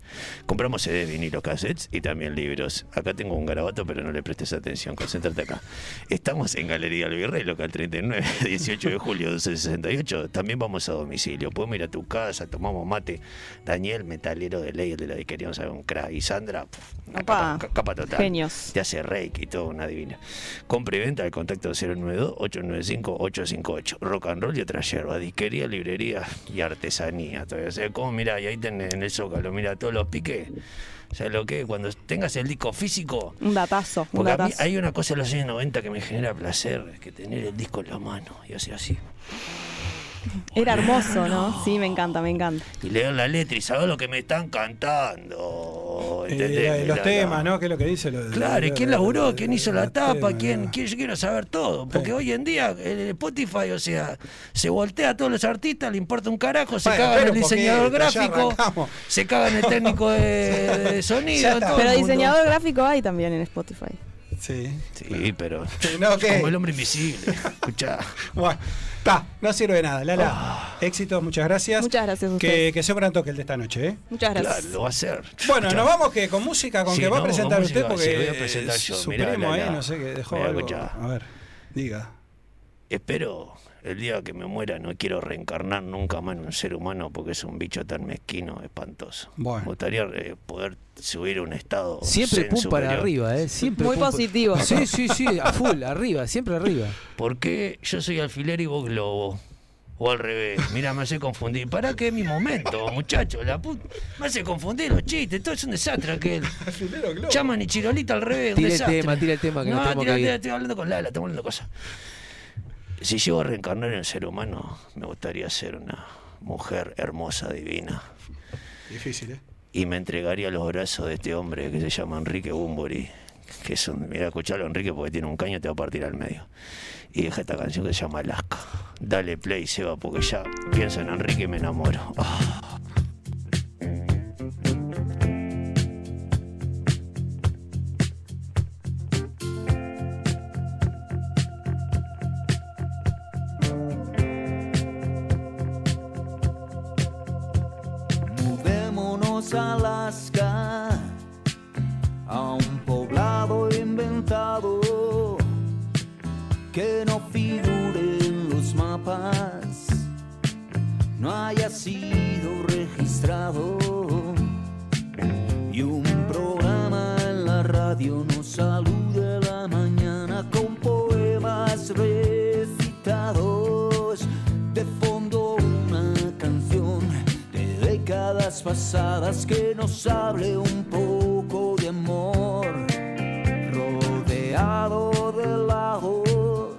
compramos CD, vinilo, cassettes y también libros. Acá tengo un garabato, pero no le prestes atención, concéntrate acá. Estamos en Galería El Virrey, local 39, 18 *laughs* de julio 1268. También vamos a domicilio. Podemos ir a tu casa, tomamos mate. Daniel, metalero de ley, el de la disquería, vamos a ver un crack. Y Sandra, una capa, ca- capa total. genios. Te hace reiki y todo, una divina. Compra y venta al contacto 092-895-858. Rock and roll y otra yerba. Disquería, librería y artesanía. Todavía. O sea, como mirá, y ahí tenés en el zócalo, mira todos los piques. ¿Sabes lo que? Cuando tengas el disco físico. Un datazo, un Porque a mí hay una cosa en los años 90 que me genera placer, es que tener el disco en la mano y hacer así. Era hermoso, ¿no? Sí, me encanta, me encanta. Y leer la letra y saber lo que me están cantando. Eh, ¿entendés? los La- temas, la- ¿no? ¿Qué es lo que dice? Lo- Claro, ¿y lo- quién laburó? lo- ¿Quién hizo la tapa? temas, ¿Quién, quién- Yo quiero saber todo. Porque Sí. hoy en día el Spotify, o sea, se voltea a todos los artistas, le importa un carajo, se Bueno, caga en el diseñador gráfico, se caga en el técnico de, *laughs* sonido. Pero diseñador gráfico hay también en Spotify. Sí. Sí, pero. *laughs* Como el hombre invisible. Escuchá. *laughs* Bueno, está, no sirve de nada. Lala, éxitos, muchas gracias. Muchas gracias a Que, que sea un gran toque el de esta noche, ¿eh? Muchas gracias. Claro, lo va a hacer. Bueno, Escuchá. nos vamos que con música, con Sí, que va a presentar usted, porque sí, voy a presentar yo. su Mirá, primo ahí, Lala. no sé qué, dejó Mirá, algo. escuchá. A ver, diga. Espero el día que me muera no quiero reencarnar nunca más en un ser humano porque es un bicho tan mezquino, espantoso. Bueno. Me gustaría eh, poder subir un estado. Siempre pum para arriba, ¿eh? Siempre Muy pum positivo. Sí, sí, sí, a full, arriba, siempre arriba. Porque yo soy alfiler y vos globo. O al revés. Mira, me hace confundir. ¿Para qué es mi momento, muchacho? La put... Me hace confundir los chistes. Todo es un desastre aquel. Chaman y chirolita al revés. un Tira el desastre. tema, tira el tema, que no, tenemos tira, tira, estoy hablando con Lala, estamos hablando cosas. Si llego a reencarnar en ser humano, me gustaría ser una mujer hermosa, divina. Difícil, ¿eh? Y me entregaría a los brazos de este hombre que se llama Enrique Bumburi. Que es un. Mira, escuchalo, Enrique, porque tiene un caño, te va a partir al medio. Y deja esta canción que se llama Alaska. Dale play, Seba, porque ya pienso en Enrique y me enamoro. Ah. Alaska, a un poblado inventado que no figure en los mapas, no haya sido pasadas que nos hable un poco de amor. Rodeado de lagos,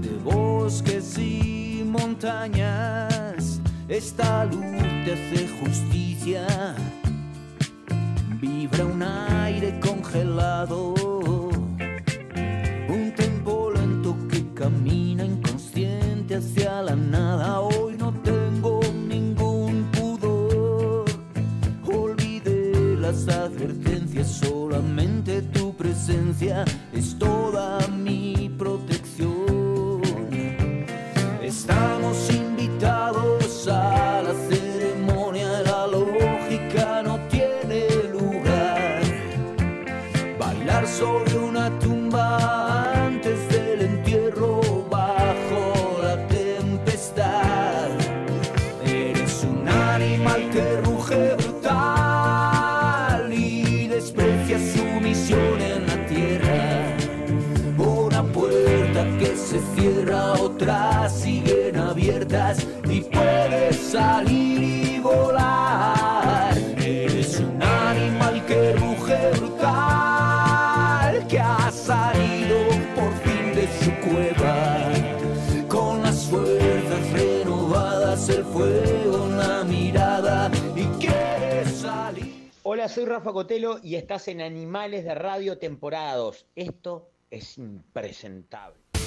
de bosques y montañas, esta luz te hace justicia. Vibra un aire congelado, es toda mi protección. Salir y volar. Eres un animal que ruge brutal, que ha salido por fin de su cueva. Con las fuerzas renovadas, el fuego en la mirada y quiere salir. Hola, soy Rafa Cotelo y estás en Animales de Radio temporada 2. Esto es impresentable.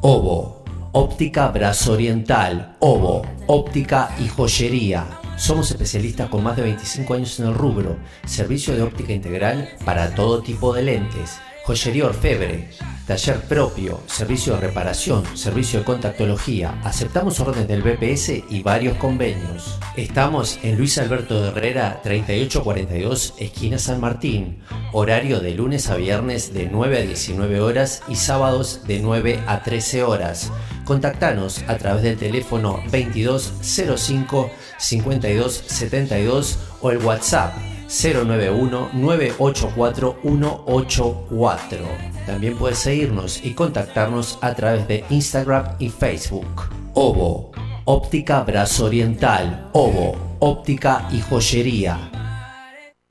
Obo, óptica brazo oriental, Obo, óptica y joyería. Somos especialistas con más de 25 años en el rubro, servicio de óptica integral para todo tipo de lentes, joyería orfebre, taller propio, servicio de reparación, servicio de contactología. Aceptamos órdenes del BPS y varios convenios. Estamos en Luis Alberto de Herrera 3842, esquina San Martín. Horario de lunes a viernes de 9 a 19 horas y sábados de 9 a 13 horas. Contactanos a través del teléfono 2205 5272 o el WhatsApp 091-984-184. También puedes seguirnos y contactarnos a través de Instagram y Facebook. Obo, óptica brazo oriental. Obo, óptica y joyería.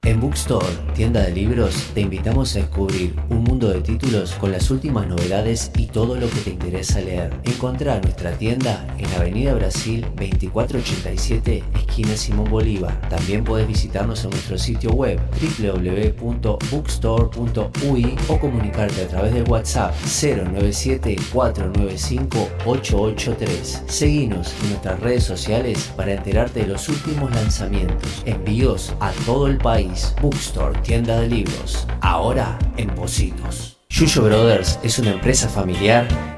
En Bookstore, tienda de libros, te invitamos a descubrir un mundo de títulos con las últimas novedades y todo lo que te interesa leer. Encontrá nuestra tienda en Avenida Brasil 2487, Simón Bolívar. También puedes visitarnos en nuestro sitio web www.bookstore.ui o comunicarte a través del WhatsApp 097-495-883. Seguinos en nuestras redes sociales para enterarte de los últimos lanzamientos. Envíos a todo el país. Bookstore, tienda de libros. Ahora en Positos. Yuyo Brothers es una empresa familiar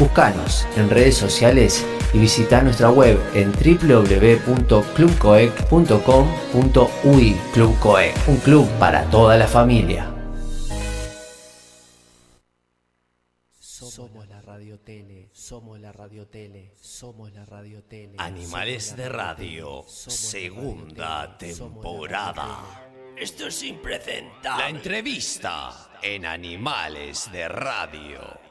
Búscanos en redes sociales y visita nuestra web en www.clubcoec.com.ui Club Coec, un club para toda la familia. Somos la radio tele, somos la radio tele, somos la radio tele. Animales de Radio, segunda temporada. Esto es impresentable. La entrevista en Animales de Radio.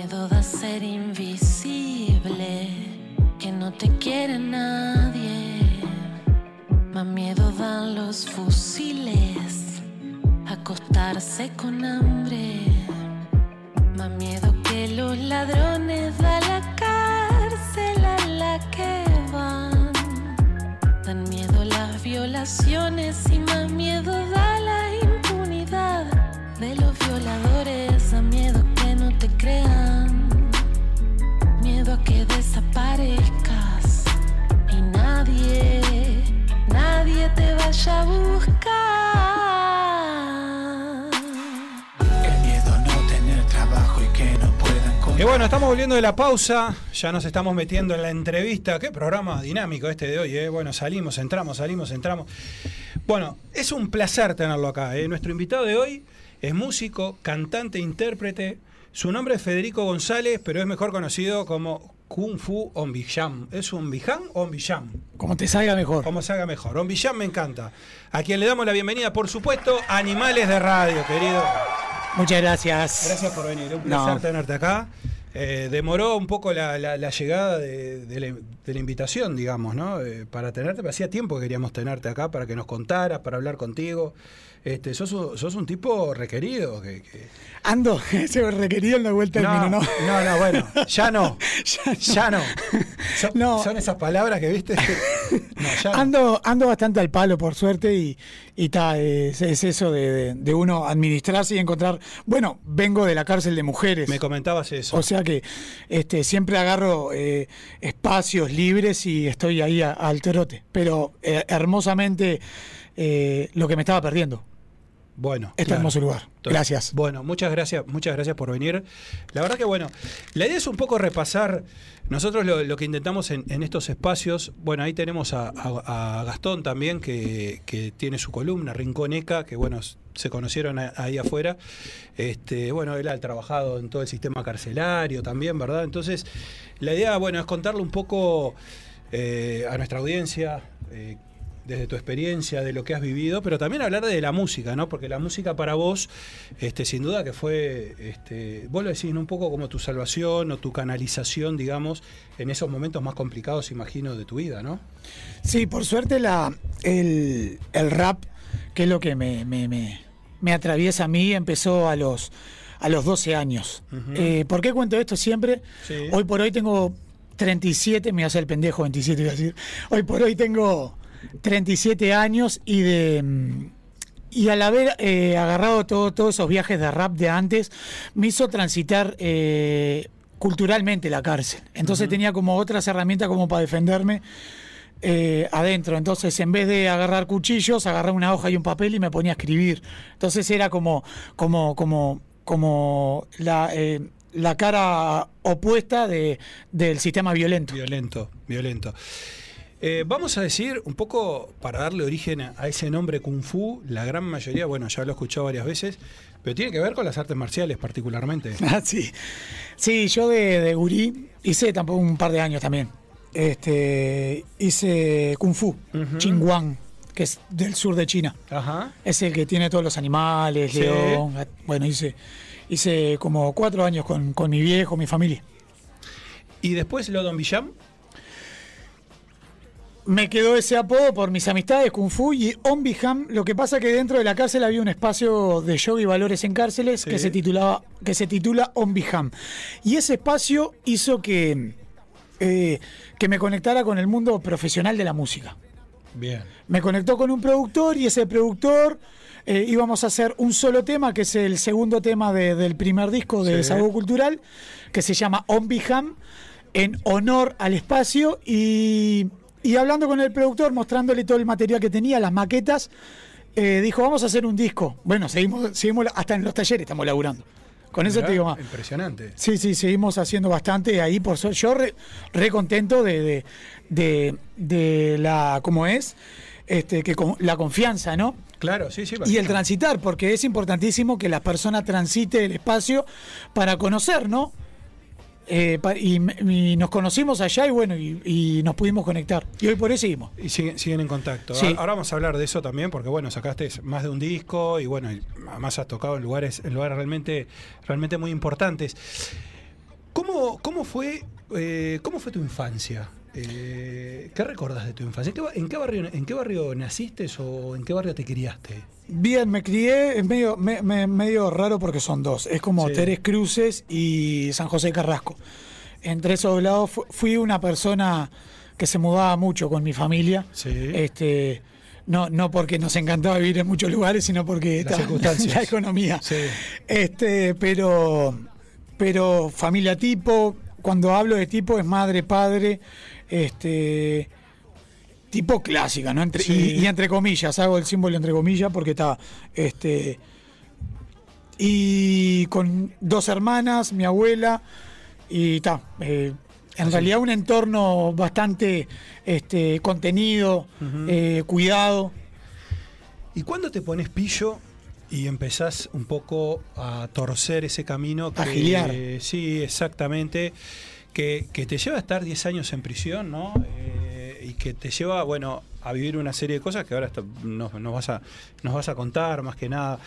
Miedo de ser invisible, que no te quiere nadie. Más miedo dan los fusiles, acostarse con hambre. Más miedo que los ladrones da la cárcel a la que van. Dan miedo las violaciones y más miedo da la nadie te vaya a buscar. El miedo no tener trabajo y que no puedan Y bueno, estamos volviendo de la pausa, ya nos estamos metiendo en la entrevista. Qué programa dinámico este de hoy, ¿eh? Bueno, salimos, entramos, salimos, entramos. Bueno, es un placer tenerlo acá. ¿eh? Nuestro invitado de hoy es músico, cantante, intérprete. Su nombre es Federico González, pero es mejor conocido como Kung Fu Ombijam. ¿Es un Bijam o Ombijam? Como te salga mejor. Como salga mejor. Ombijam me encanta. A quien le damos la bienvenida, por supuesto, Animales de Radio, querido. Muchas gracias. Gracias por venir, un placer No. tenerte acá. Eh, demoró un poco la, la- la llegada de, de la, de la invitación, digamos, ¿no? Eh, para tenerte, pero hacía tiempo que queríamos tenerte acá para que nos contaras, para hablar contigo. Este, sos, un- sos un tipo requerido. Que, que- Ando, *laughs* ese requerido en la vuelta del No, vino, ¿no? no, no, bueno, *laughs* ya no. ya no. *laughs* Son, son esas palabras que viste. No, ya no. Ando, ando bastante al palo, por suerte, y, y ta, es, es eso de, de- de uno administrarse y encontrar. Bueno, vengo de la cárcel de mujeres. Me comentabas eso. O sea que este, siempre agarro eh, espacios libres y estoy ahí a- al trote. Pero eh, hermosamente eh, lo que me estaba perdiendo. Bueno, Este claro. hermoso lugar. Gracias. Bueno, muchas gracias, muchas gracias por venir. La verdad que bueno, la idea es un poco repasar. Nosotros lo, lo que intentamos en, en estos espacios, bueno, ahí tenemos a, a- a Gastón también, que, que tiene su columna, Rinconeca, que bueno, se conocieron a- ahí afuera. Este, bueno, él ha trabajado en todo el sistema carcelario también, ¿verdad? Entonces, la idea, bueno, es contarle un poco eh, a nuestra audiencia. eh, desde tu experiencia, de lo que has vivido, pero también hablar de la música, ¿no? Porque la música para vos, este, sin duda que fue, este, vos lo decís, ¿no? un poco como tu salvación o tu canalización, digamos, en esos momentos más complicados, imagino, de tu vida, ¿no? Sí, por suerte la, el, el rap, que es lo que me, me, me- me atraviesa a mí, empezó a los, a los 12 años. Eh, ¿Por qué cuento esto siempre? Sí. Hoy por hoy tengo 37, me hace el pendejo 27, iba a decir. Hoy por hoy tengo 37 años y de... Y al haber eh, agarrado todo- todos esos viajes de rap de antes, me hizo transitar eh, culturalmente la cárcel. Entonces tenía como otras herramientas como para defenderme eh, adentro. Entonces, en vez de agarrar cuchillos, agarré una hoja y un papel y me ponía a escribir. Entonces era como, como, como, como la, eh, la cara opuesta de, del sistema violento. Violento, violento. Eh, vamos a decir un poco, para darle origen a, a ese nombre Kung Fu, la gran mayoría, bueno, ya lo he escuchado varias veces, pero tiene que ver con las artes marciales particularmente. *laughs* Ah, sí. Sí, yo de, de gurí hice tampoco un par de años también. Este, hice Kung Fu, Chingguang, que es del sur de China. Ajá. Es el que tiene todos los animales, Sí. león. Bueno, hice, hice como cuatro años con, con mi viejo, mi familia. Y después lo Don Villam. Me quedó ese apodo por mis amistades, Kung Fu y Ombiham. Lo que pasa que dentro de la cárcel había un espacio de yoga y valores en cárceles Sí. que se titulaba, que se titula Ombiham. Y ese espacio hizo que, eh, que me conectara con el mundo profesional de la música. Bien. Me conectó con un productor y ese productor eh, íbamos a hacer un solo tema, que es el segundo tema de- del primer disco de Sí. Desahogo Cultural, que se llama Ombiham, en honor al espacio. Y, y hablando con el productor, mostrándole todo el material que tenía, las maquetas, eh, dijo, vamos a hacer un disco. Bueno, seguimos, seguimos hasta en los talleres estamos laburando. Con eso te digo más. Impresionante. Sí, sí, seguimos haciendo bastante ahí. Por suerte. yo re, re contento de, de, de- de la, ¿cómo es? Este, que con, la confianza, ¿no? Claro, sí, sí. Y el transitar, porque es importantísimo que la persona transite el espacio para conocer, ¿no? Eh, y, y nos conocimos allá y bueno, y, y nos pudimos conectar. Y hoy por eso seguimos. Y siguen, siguen en contacto. Sí. Ahora vamos a hablar de eso también, porque bueno, sacaste más de un disco y bueno, además has tocado en lugares, en lugares realmente, realmente muy importantes. ¿Cómo, cómo fue, eh, cómo fue tu infancia? Eh, ¿Qué recordás de tu infancia? ¿En qué, barrio, en qué barrio naciste o en qué barrio te criaste? Bien, me crié, es medio, me- me- medio raro porque son dos. Es como Sí. Teres Cruces y San José Carrasco. Entre esos lados fu- fui una persona que se mudaba mucho con mi familia. Este, no, no porque nos encantaba vivir en muchos lugares, sino porque Las ta, circunstancias. *laughs* la economía. Sí. Este, pero, pero familia tipo, cuando hablo de tipo es madre, padre, este, tipo clásica, ¿no? Entre, Sí. y, y entre comillas, hago el símbolo entre comillas porque está, este, y con dos hermanas, mi abuela, y ta, eh, en realidad un entorno bastante este, contenido, eh, cuidado. ¿Y cuándo te pones pillo y empezás un poco a torcer ese camino? Que, A sí, exactamente. Que, te lleva a estar 10 años en prisión, ¿no? Eh, y que te lleva, bueno, a vivir una serie de cosas que ahora está- nos, vas a, nos vas a contar, más que nada,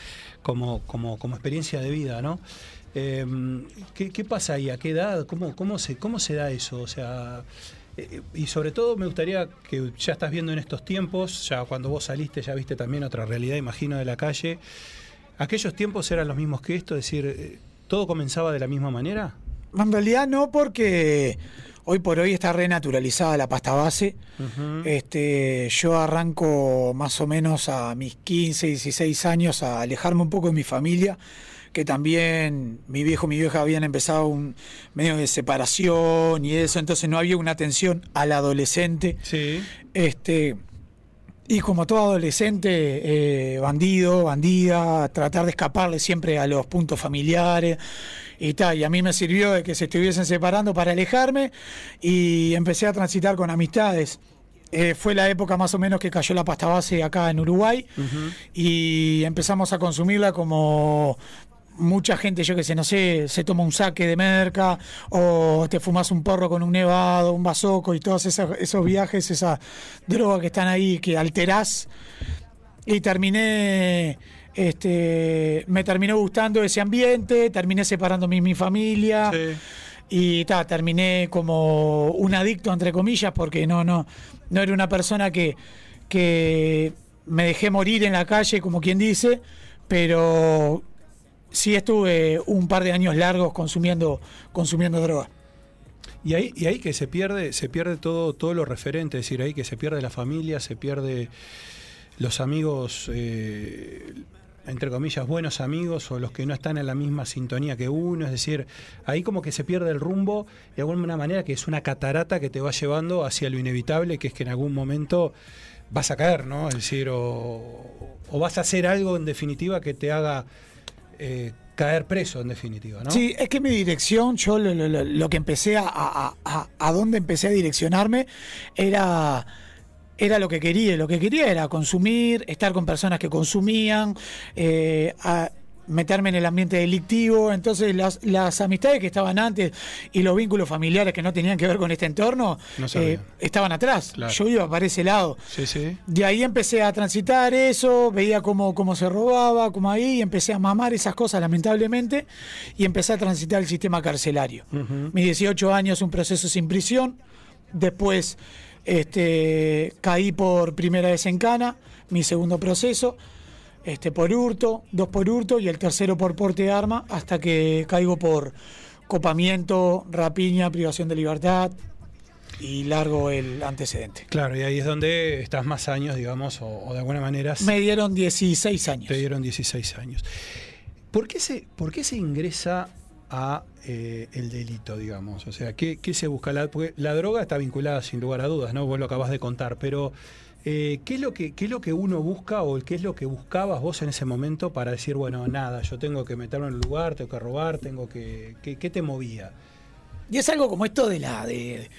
como, como, como experiencia de vida, ¿no? ¿qué, qué pasa ahí? ¿A qué edad? ¿Cómo, cómo, se, ¿Cómo se da eso? O sea, eh, y sobre todo me gustaría que ya estás viendo en estos tiempos, ya cuando vos saliste ya viste también otra realidad, imagino, de la calle. ¿Aquellos tiempos eran los mismos que esto? Es decir, eh, ¿todo comenzaba de la misma manera? En realidad no, porque hoy por hoy está renaturalizada la pasta base. Este, yo arranco más o menos a mis 15, 16 años a alejarme un poco de mi familia, que también mi viejo y mi vieja habían empezado un medio de separación y eso, entonces no había una atención al adolescente. Sí. Este, y como todo adolescente, eh, bandido, bandida, tratar de escaparle siempre a los puntos familiares y tal. Y a mí me sirvió de que se estuviesen separando para alejarme y empecé a transitar con amistades. Eh, fue la época más o menos que cayó la pasta base acá en Uruguay y empezamos a consumirla como mucha gente, yo que sé, no sé, se toma un saque de merca o te fumas un porro con un nevado, un bazoco y todos esos, esos viajes, esa droga que están ahí, que alterás. Y terminé, este, me terminó gustando ese ambiente, terminé separándome de mi familia. Y ta, terminé como un adicto, entre comillas, porque no, no, no era una persona que, que me dejé morir en la calle, como quien dice, pero sí estuve un par de años largos consumiendo, consumiendo droga. Y ahí, y ahí que se pierde, se pierde todo, todo lo referente, es decir, ahí que se pierde la familia, se pierde los amigos, eh, entre comillas, buenos amigos o los que no están en la misma sintonía que uno, es decir, ahí como que se pierde el rumbo de alguna manera que es una catarata que te va llevando hacia lo inevitable, que es que en algún momento vas a caer, ¿no? Es decir, o, o vas a hacer algo en definitiva que te haga eh, caer preso en definitiva, ¿no? Sí, es que mi dirección, yo lo, que empecé a, a, a, a dónde empecé a direccionarme era, era lo que quería. Lo que quería era consumir, estar con personas que consumían, eh, a- meterme en el ambiente delictivo. Entonces las, las amistades que estaban antes y los vínculos familiares que no tenían que ver con este entorno No eh, estaban atrás. Claro. Yo iba para ese lado. Sí, sí. De ahí empecé a transitar eso, veía cómo, cómo se robaba, cómo ahí, y empecé a mamar esas cosas lamentablemente, y empecé a transitar el sistema carcelario. Mis 18 años, un proceso sin prisión, después este, caí por primera vez en cana, mi segundo proceso, este, por hurto, dos por hurto y el tercero por porte de arma, hasta que caigo por copamiento, rapiña, privación de libertad y largo el antecedente. Claro, y ahí es donde estás más años, digamos, o, o de alguna manera... Me dieron 16 años. Te dieron 16 años. ¿Por qué se, por qué se ingresa a eh, el delito, digamos? O sea, ¿qué, qué se busca? La, porque la droga está vinculada sin lugar a dudas, ¿no? Vos lo acabas de contar, pero eh, ¿qué, es lo que, ¿qué es lo que uno busca o qué es lo que buscabas vos en ese momento para decir, bueno, nada, yo tengo que meterme en el lugar, tengo que robar, tengo que... ¿Qué, te movía? Y es algo como esto de la de,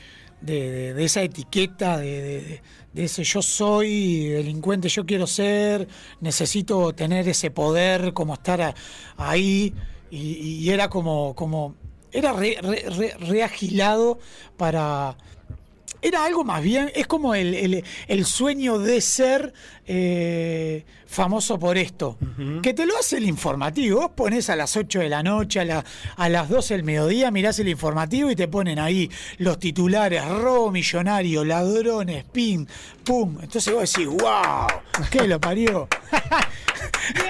de- esa etiqueta, de, de- ese yo soy delincuente, yo quiero ser, necesito tener ese poder, como estar ahí. Y, era como, como era re, re- re- reagilado para... Era algo más bien, es como el, el- el sueño de ser eh, famoso por esto. Que te lo hace el informativo. Vos pones a las 8 de la noche, a, la- a las 12 del mediodía, mirás el informativo y te ponen ahí los titulares, robo millonario, ladrones, pin, pum. Entonces vos decís, wow, ¿qué lo parió? *laughs* Bien,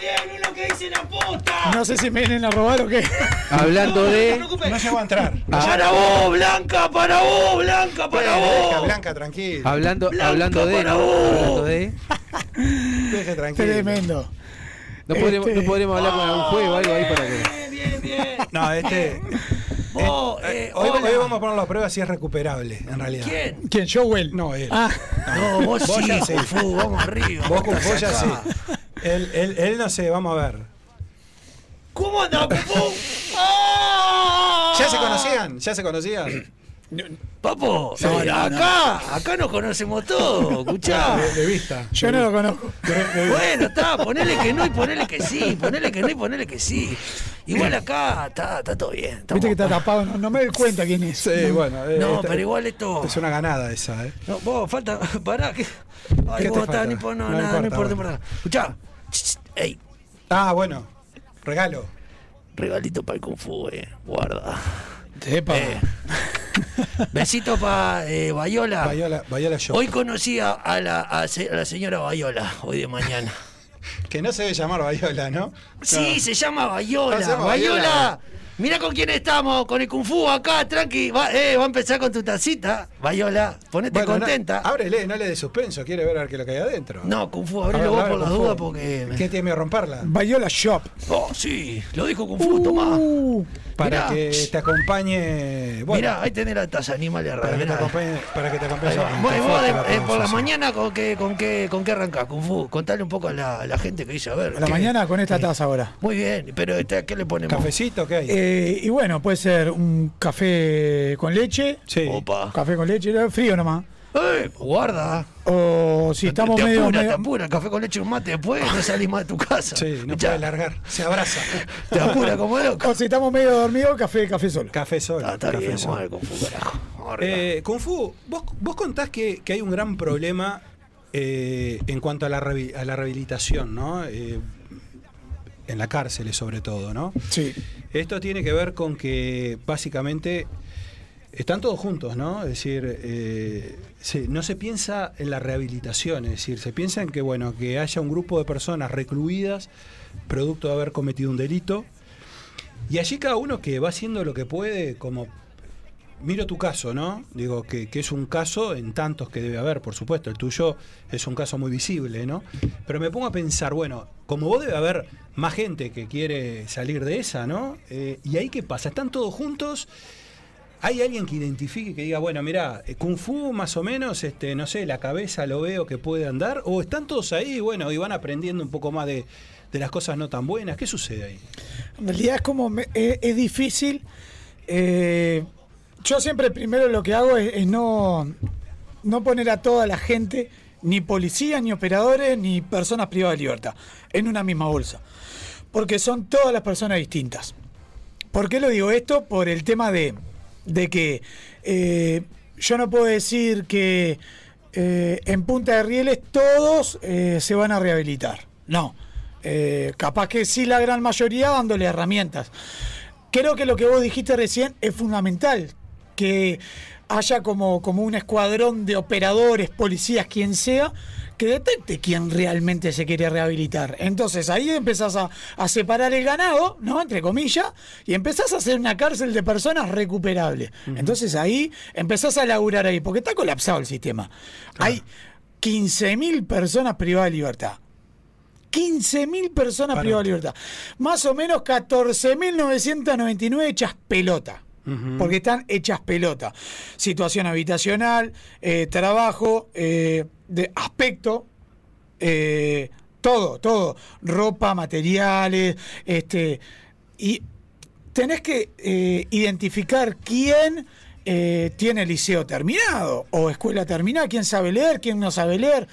bien, uno que dice la puta. No sé si me vienen a robar o qué. Hablando de. No llegó a entrar. Para vos, Blanca, para vos, Blanca, para Blanca, vos. Blanca, tranquilo. Hablando, Blanca hablando de. para ¿no? vos. Hablando de. Deje tranquilo. Tremendo. No podremos, Este- no podremos hablar con algún juego o algo ahí para que. Bien, bien, bien. No, este... Vos, eh, eh, hoy, hoy vamos a ponerlo a prueba si es recuperable, en realidad. ¿Quién? ¿Quién? Joel. No, él. Ah, No, vos, Vos sí, ya sé. Fu, vamos arriba. Vos, estás vos ya sí. Él, él, él no sé, vamos a ver. ¿Cómo anda, Pupú? ¡Ah! ¿Ya se conocían? ¿Ya se conocían? Papo, Sí, no, acá, acá nos conocemos todos, *laughs* escuchá. De, de vista. Yo no lo conozco. Bueno, está, ponele que no y ponele que sí, ponele que no y ponele que sí. Igual acá está, está todo bien. estamos- Viste que está tapado, no, no me doy cuenta quién es. Sí, bueno. eh, No, esta- pero igual esto. Es una ganada esa, ¿eh? No, vos, falta. *laughs* Pará, que. ¿Qué Ay, vos estás, ni por no, No nada, no importa, importa, no bueno. importa. Escuchá, ch, ch, ey, Ah, bueno. Regalo. regalito para el Kung Fu, eh. Guarda. Epa. Eh, *laughs* besito para eh, Bayola. Bayola, Bayola Shop. Hoy conocí a, a la, a se- a la señora Bayola, hoy de mañana. *laughs* Que no se debe llamar Bayola, ¿no? Sí, No. se llama Bayola. Se llama Bayola. Bayola. Mira con quién estamos, con el Kung Fu acá, tranqui. Va, eh, va a empezar con tu tacita. Bayola, ponete Bueno, no- contenta. ábrele, no le dé suspenso. Quiere ver a ver qué es lo que hay adentro. No, Kung Fu, A ver, abrilo vos por las dudas porque. ¿Qué tiene miedo a romperla? Bayola Shop. Oh, sí, lo dijo Kung Fu, tomá. Para Mirá. que te acompañe. Bueno, Mirá, ahí tenés la taza animales para, que te acompañe, para que te acompañe. Ahí vos de- la eh, por la mañana, ¿con qué, con qué, con qué arrancás, Kung Fu? Contale un poco a la, a la gente que dice, a ver. A la mañana con esta taza ahora. Muy bien, pero este, ¿qué le ponemos? ¿Cafecito qué hay? Eh, y bueno, puede ser un café con leche. sí. Opa. Café con leche, frío nomás. Eh, guarda. O si estamos te medio. apura, medio- te apura, café con leche y un mate después, no salís más de tu casa. Sí, no Ya, puede largar. Se abraza. Te apura como loco. o si estamos medio dormidos, café, café solo. Café solo. Ah, está café bien, solo. Kung Fu, carajo. Eh, Kung Fu, vos, vos contás que, que hay un gran problema eh, en cuanto a la, a la rehabilitación, ¿no? Eh, en la cárcel sobre todo, ¿no? Sí. Esto tiene que ver con que básicamente están todos juntos, ¿no? Es decir, eh, se- no se piensa en la rehabilitación, es decir, se piensa en que, bueno, que haya un grupo de personas recluidas producto de haber cometido un delito y allí cada uno que va haciendo lo que puede como miro tu caso, ¿no? Digo que, que es un caso en tantos que debe haber, por supuesto. El tuyo es un caso muy visible, ¿no? Pero me pongo a pensar, bueno, como vos debe haber más gente que quiere salir de esa, ¿no? Eh, y ahí qué pasa, están todos juntos. ¿Hay alguien que identifique que diga, bueno, mira, eh, Kung Fu más o menos, este, no sé, la cabeza lo veo que puede andar? ¿O están todos ahí, bueno, y van aprendiendo un poco más de, de las cosas no tan buenas? ¿Qué sucede ahí? En realidad es como. me- es, difícil. eh, yo siempre primero lo que hago es, es no, no poner a toda la gente, ni policías, ni operadores, ni personas privadas de libertad, en una misma bolsa. Porque son todas las personas distintas. ¿Por qué lo digo esto? Por el tema de, de que eh, yo no puedo decir que eh, en Punta de Rieles todos eh, se van a rehabilitar. No. Capaz que sí la gran mayoría dándole herramientas. Creo que lo que vos dijiste recién es fundamental, que haya como, como un escuadrón de operadores, policías, quien sea, que detecte quién realmente se quiere rehabilitar. Entonces ahí empezás a, a separar el ganado, ¿no? Entre comillas, y empezás a hacer una cárcel de personas recuperables. Entonces ahí empezás a laburar ahí, porque está colapsado el sistema. Hay 15.000 personas privadas de libertad. 15.000 personas Para. privadas de libertad. Más o menos 14.999 hechas pelota. Porque están hechas pelota. Situación habitacional, eh, trabajo, eh, de aspecto, eh, todo, todo. Ropa, materiales, este. Y tenés que eh, identificar quién eh, tiene liceo terminado o escuela terminada, quién sabe leer, quién no sabe leer.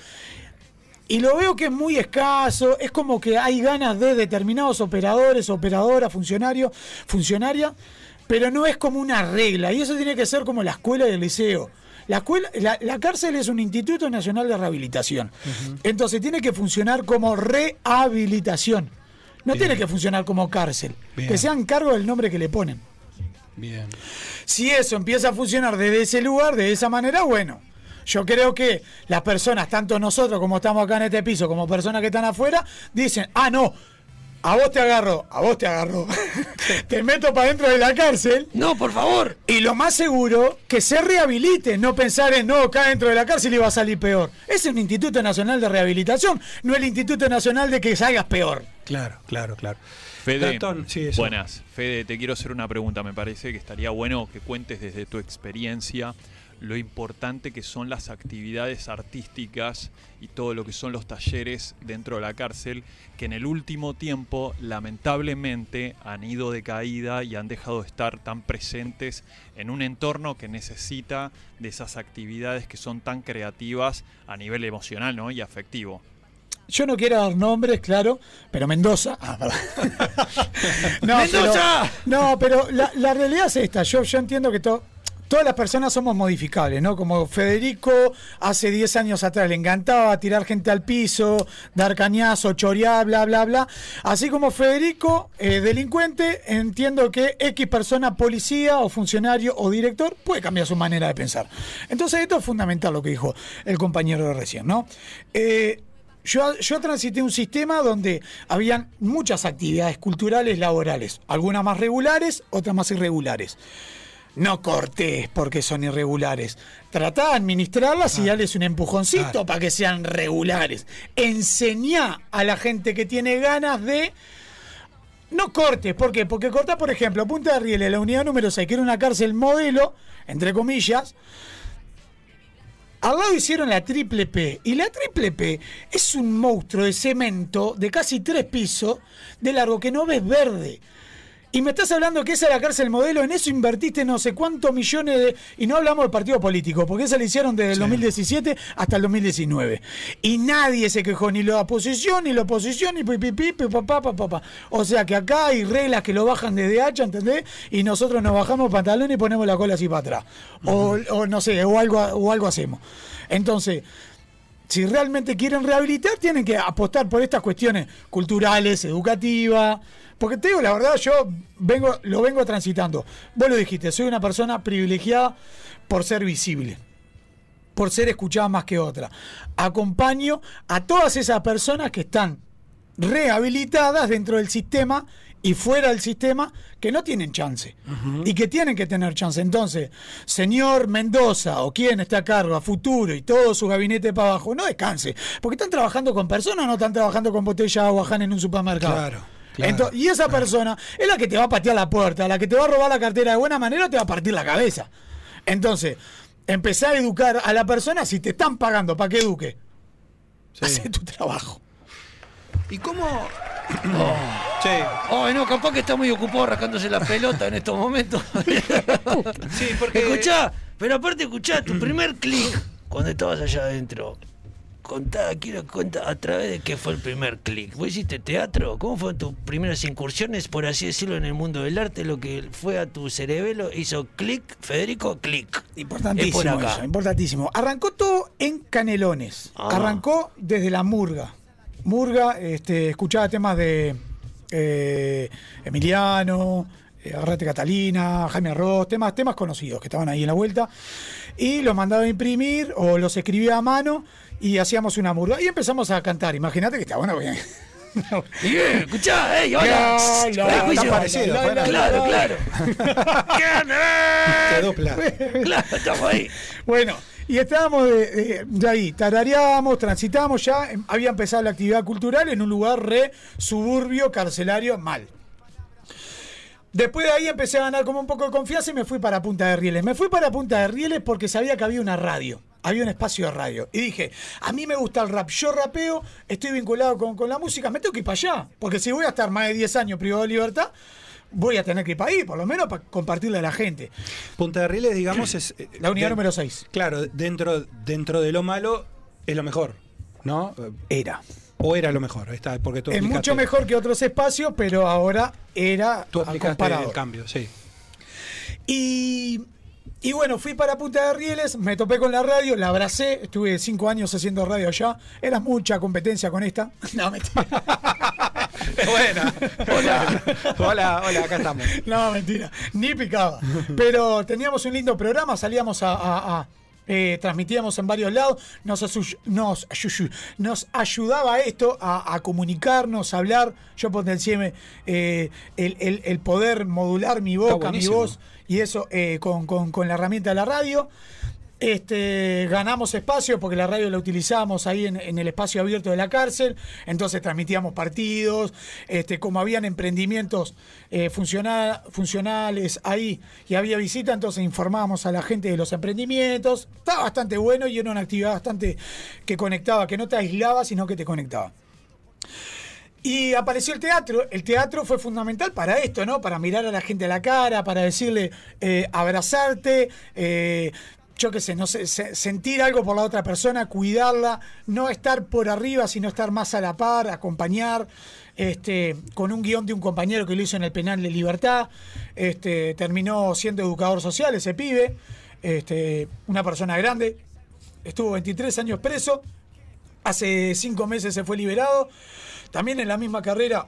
Y lo veo que es muy escaso, es como que hay ganas de determinados operadores, operadoras, funcionarios, funcionarias, pero no es como una regla. Y eso tiene que ser como la escuela y el liceo. La, escuela, la, la cárcel es un Instituto Nacional de Rehabilitación. Entonces tiene que funcionar como rehabilitación. No tiene que funcionar como cárcel. Bien. Que sean cargo del nombre que le ponen. Bien. Si eso empieza a funcionar desde ese lugar, de esa manera, bueno. Yo creo que las personas, tanto nosotros como estamos acá en este piso, como personas que están afuera, dicen, ah, no, a vos te agarro, a vos te agarro, *laughs* te meto para dentro de la cárcel. No, por favor. Y lo más seguro, que se rehabilite, no pensar en, no, acá dentro de la cárcel iba a salir peor. Es un Instituto Nacional de Rehabilitación, no el Instituto Nacional de que salgas peor. Claro, claro, claro. Fede, sí, buenas. Fede, te quiero hacer una pregunta. Me parece que estaría bueno que cuentes desde tu experiencia lo importante que son las actividades artísticas y todo lo que son los talleres dentro de la cárcel, que en el último tiempo lamentablemente han ido de caída y han dejado de estar tan presentes en un entorno que necesita de esas actividades que son tan creativas a nivel emocional ¿no? y afectivo. Yo no quiero dar nombres, claro, pero Mendoza. Ah, perdón. *laughs* no, ¡Mendoza! Pero, no, pero la, la realidad es esta. Yo, yo entiendo que to- todas las personas somos modificables, ¿no? Como Federico hace 10 años atrás le encantaba tirar gente al piso, dar cañazo, chorear, bla, bla, bla. Así como Federico, eh, delincuente, entiendo que X persona, policía o funcionario o director, puede cambiar su manera de pensar. Entonces esto es fundamental lo que dijo el compañero de recién, ¿no? Eh, yo, yo transité un sistema donde habían muchas actividades culturales laborales, algunas más regulares, otras más irregulares. No cortés porque son irregulares. Tratá de administrarlas y darles un empujoncito para que sean regulares. Enseñá a la gente que tiene ganas de. No cortes, ¿por qué? Porque cortá, por ejemplo, Punta de Rieles, la unidad número 6, que era una cárcel modelo, entre comillas, al lado hicieron la triple P. Y la triple P es un monstruo de cemento de casi tres pisos de largo que no ves verde. Y me estás hablando que esa es la cárcel modelo, en eso invertiste no sé cuántos millones de... Y no hablamos del partido político, porque esa la hicieron desde el 2017 hasta el 2019. Y nadie se quejó, ni la oposición, ni la oposición, ni pipipi, papá, papá. O sea que acá hay reglas que lo bajan desde hacha, ¿entendés? Y nosotros nos bajamos pantalón y ponemos la cola así para atrás. O, o no sé, o algo, o algo hacemos. Entonces, si realmente quieren rehabilitar, tienen que apostar por estas cuestiones culturales, educativas. Porque te digo, la verdad, yo vengo, lo vengo transitando. Vos lo dijiste, soy una persona privilegiada por ser visible, por ser escuchada más que otra. Acompaño a todas esas personas que están rehabilitadas dentro del sistema y fuera del sistema que no tienen chance y que tienen que tener chance. Entonces, señor Mendoza o quien esté a cargo a futuro y todo su gabinete para abajo, no descanse, porque están trabajando con personas, no están trabajando con botella de agua Jan en un supermercado. Claro, claro. Ento- y esa persona es la que te va a patear la puerta, la que te va a robar la cartera de buena manera o te va a partir la cabeza. Entonces, empezar a educar a la persona si te están pagando para que eduque. Hace tu trabajo. ¿Y cómo? Sí. Ay, no, capaz que está muy ocupado rascándose la pelota en estos momentos. *laughs* sí, porque. Escuchá, pero aparte, escuchá, tu primer clic cuando estabas allá adentro. Contá, quiero contar a través de qué fue el primer clic. ¿Vos hiciste teatro? ¿Cómo fueron tus primeras incursiones, por así decirlo, en el mundo del arte? Lo que fue a tu cerebelo hizo clic, Federico, clic. Importantísimo Es por acá. eso, importantísimo. Arrancó todo en Canelones. Ah. Arrancó desde la murga. Murga, este, escuchaba temas de eh, Emiliano, eh, Agarrate Catalina, Jaime Arroz, temas, temas conocidos que estaban ahí en la vuelta. Y los mandaba a imprimir o los escribía a mano y hacíamos una murga. Y empezamos a cantar. Imagínate que está bueno. bien. *laughs* Y, eh, escuchá, ey, hola. Está parecido, claro, la, claro. *laughs* Quedó plano. Claro, estamos ahí. Bueno, y estábamos de, de- de ahí, tarareábamos, transitamos ya, em, había empezado la actividad cultural en un lugar re suburbio, carcelario, mal. Después de ahí empecé a ganar como un poco de confianza y me fui para Punta de Rieles. Me fui para Punta de Rieles porque sabía que había una radio, había un espacio de radio. Y dije, a mí me gusta el rap, yo rapeo, estoy vinculado con, con la música, me tengo que ir para allá. Porque si voy a estar más de 10 años privado de libertad, voy a tener que ir para ahí, por lo menos para compartirle a la gente. Punta de Rieles, digamos, es. eh, La unidad de- número 6. Claro, dentro, dentro de lo malo es lo mejor, ¿no? Era. O era lo mejor, está, porque tú Es mucho mejor que otros espacios, pero ahora era Tú comparado. el cambio, sí. Y, y bueno, fui para Punta de Rieles, me topé con la radio, la abracé, estuve cinco años haciendo radio allá, era mucha competencia con esta. *laughs* No, mentira. *laughs* Buena. Hola. Hola, hola, acá estamos. No, mentira, ni picaba. Pero teníamos un lindo programa, salíamos a... a- a, eh, transmitíamos en varios lados, nos, nos, ayudaba esto a, a comunicarnos, a hablar. Yo potencié eh, el, el- el poder modular mi boca, mi voz y eso eh, con, con- la herramienta de la radio. Este, ganamos espacio porque la radio la utilizamos ahí en, en el espacio abierto de la cárcel, entonces transmitíamos partidos, este, como habían emprendimientos eh, funciona- funcionales ahí y había visita, entonces informábamos a la gente de los emprendimientos, estaba bastante bueno y era una actividad bastante que conectaba, que no te aislaba, sino que te conectaba. Y apareció el teatro. El teatro fue fundamental para esto, ¿no? Para mirar a la gente a la cara, para decirle, eh, abrazarte, eh, yo qué sé, no sé, se- sentir algo por la otra persona, cuidarla, no estar por arriba, sino estar más a la par, acompañar. Este, con un guion de un compañero que lo hizo en el penal de libertad. Este, terminó siendo educador social ese pibe. Este, una persona grande. Estuvo 23 años preso. Hace cinco meses se fue liberado. También en la misma carrera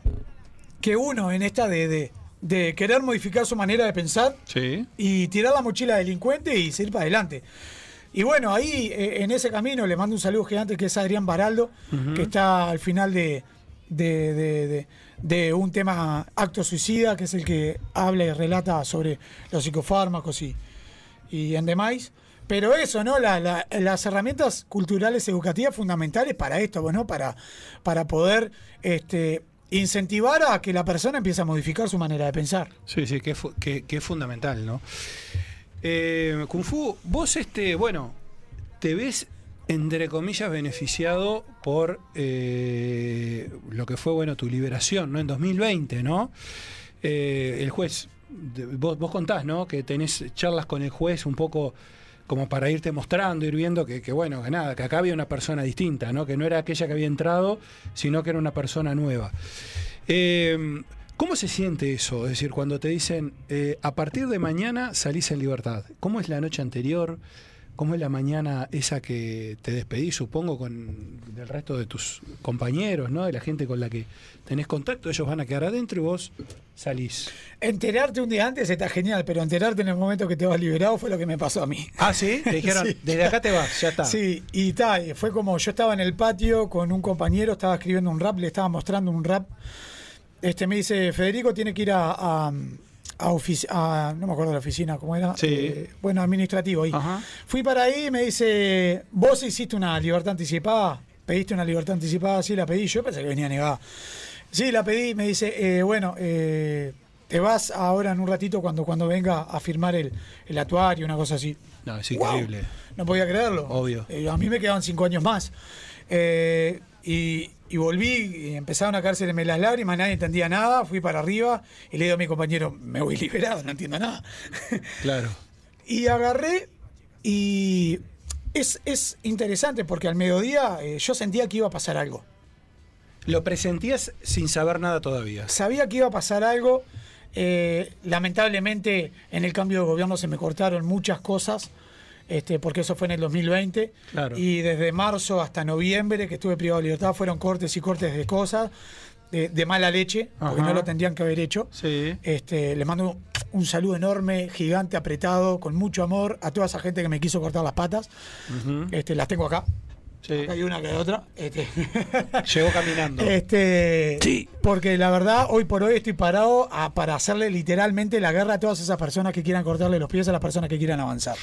que uno en esta de, de- de querer modificar su manera de pensar Sí. y tirar la mochila delincuente y seguir para adelante. Y bueno, ahí eh, en ese camino le mando un saludo gigante que es Adrián Baraldo, que está al final de, de, de- de- de un tema acto suicida, que es el que habla y relata sobre los psicofármacos y, y en demás. Pero eso, ¿no? La- la- las herramientas culturales educativas fundamentales para esto, ¿no? Para, para poder este, incentivar a que la persona empiece a modificar su manera de pensar. Sí, sí, que es, fundamental, ¿no? Eh, Kung Fu, vos, este, bueno, te ves, entre comillas, beneficiado por eh, lo que fue, bueno, tu liberación, ¿no? En 2020, ¿no? Eh, el juez, vos, vos contás, ¿no? Que tenés charlas con el juez un poco como para irte mostrando, ir viendo que, que, bueno, que nada, que acá había una persona distinta, ¿no? Que no era aquella que había entrado, sino que era una persona nueva. Eh, ¿Cómo se siente eso? Es decir, cuando te dicen, eh, a partir de mañana salís en libertad. ¿Cómo es la noche anterior? ¿Cómo es la mañana esa que te despedís, supongo, con del resto de tus compañeros, ¿no? De la gente con la que tenés contacto, ellos van a quedar adentro y vos salís. Enterarte un día antes está genial, pero enterarte en el momento que te vas liberado fue lo que me pasó a mí. Ah, ¿sí? *laughs* Te dijeron, desde acá te vas, ya está. Sí, y y fue como yo estaba en el patio con un compañero, estaba escribiendo un rap, le estaba mostrando un rap. Este me dice, Federico tiene que ir a, a, a a- no me acuerdo de la oficina, ¿cómo era? Sí. Eh, bueno, administrativo ahí. Fui para ahí y me dice, vos hiciste una libertad anticipada, pediste una libertad anticipada, sí la pedí, yo pensé que venía negada. Sí, la pedí, me dice, eh, bueno, eh, te vas ahora en un ratito cuando, cuando venga a firmar el, el actuario, una cosa así. No, es Wow. increíble. No podía creerlo. Obvio. A mí me quedaban cinco años más. Y, y volví, y empezaron a caerse las lágrimas, nadie entendía nada, fui para arriba y le digo a mi compañero, me voy liberado, no entiendo nada. *laughs* Claro. Y agarré y es, es interesante porque al mediodía eh, yo sentía que iba a pasar algo. Lo presentías sin saber nada todavía. Sabía que iba a pasar algo. eh, lamentablemente en el cambio de gobierno se me cortaron muchas cosas, este, porque eso fue en el 2020. Claro. Y desde marzo hasta noviembre que estuve privado de libertad fueron cortes y cortes de cosas, de, de mala leche, porque Ajá. no lo tendrían que haber hecho. Sí. Este, le mando un saludo enorme, gigante, apretado, con mucho amor a toda esa gente que me quiso cortar las patas. este, las tengo acá. Acá hay una que hay otra. Este. *laughs* Llegó caminando. Este, Porque la verdad, hoy por hoy estoy parado a- para hacerle literalmente la guerra a todas esas personas que quieran cortarle los pies a las personas que quieran avanzar.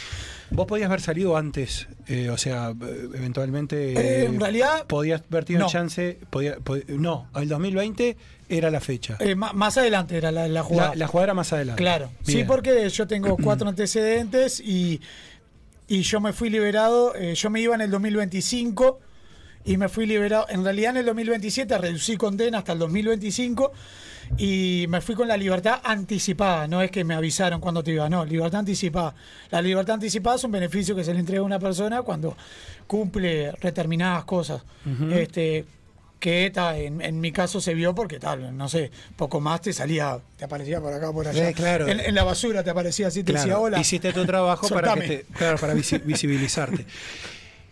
Vos podías haber salido antes, eh, o sea, eh, eventualmente. Eh, eh, en realidad, Podías haber tenido no. chance. podía- pod- no, el 2020 era la fecha. Eh, ma- más adelante era la, la jugada. La, la jugada era más adelante. Claro. Sí, porque yo tengo cuatro *clears throat* antecedentes y, y yo me fui liberado. eh, yo me iba en el 2025 y me fui liberado. En realidad, en el 2027 reducí condena hasta el 2025 y me fui con la libertad anticipada. No es que me avisaron cuando te iba, no, libertad anticipada. La libertad anticipada es un beneficio que se le entrega a una persona cuando cumple determinadas cosas. Este que ta, en, en mi caso se vio porque tal, no sé, poco más te salía, te aparecía por acá, por allá. Eh, claro. en, en la basura te aparecía así, te Claro, decía hola. Hiciste tu trabajo para, que soltame". te- claro, para visi- visibilizarte.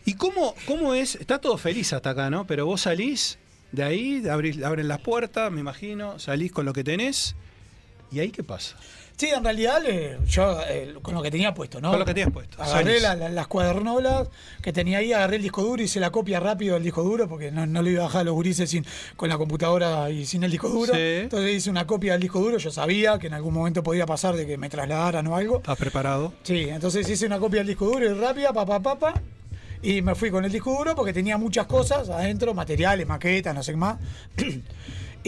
¿Y cómo, cómo es? Está todo feliz hasta acá, ¿no? Pero vos salís de ahí, abrís, abren las puertas, me imagino, salís con lo que tenés. ¿Y ahí qué pasa? Sí, en realidad le- yo eh, con lo que tenía puesto, ¿no? Con lo que tenías puesto. Agarré la- la- las cuadernolas que tenía ahí, agarré el disco duro, hice la copia rápido del disco duro porque no, no le iba a bajar a los gurises sin, con la computadora y sin el disco duro. Sí. Entonces hice una copia del disco duro, yo sabía que en algún momento podía pasar de que me trasladaran o algo. ¿Estás preparado? Sí, entonces hice una copia del disco duro y rápida, papá, papá. Y me fui con el disco duro porque tenía muchas cosas adentro, materiales, maquetas, no sé qué más. *clears throat*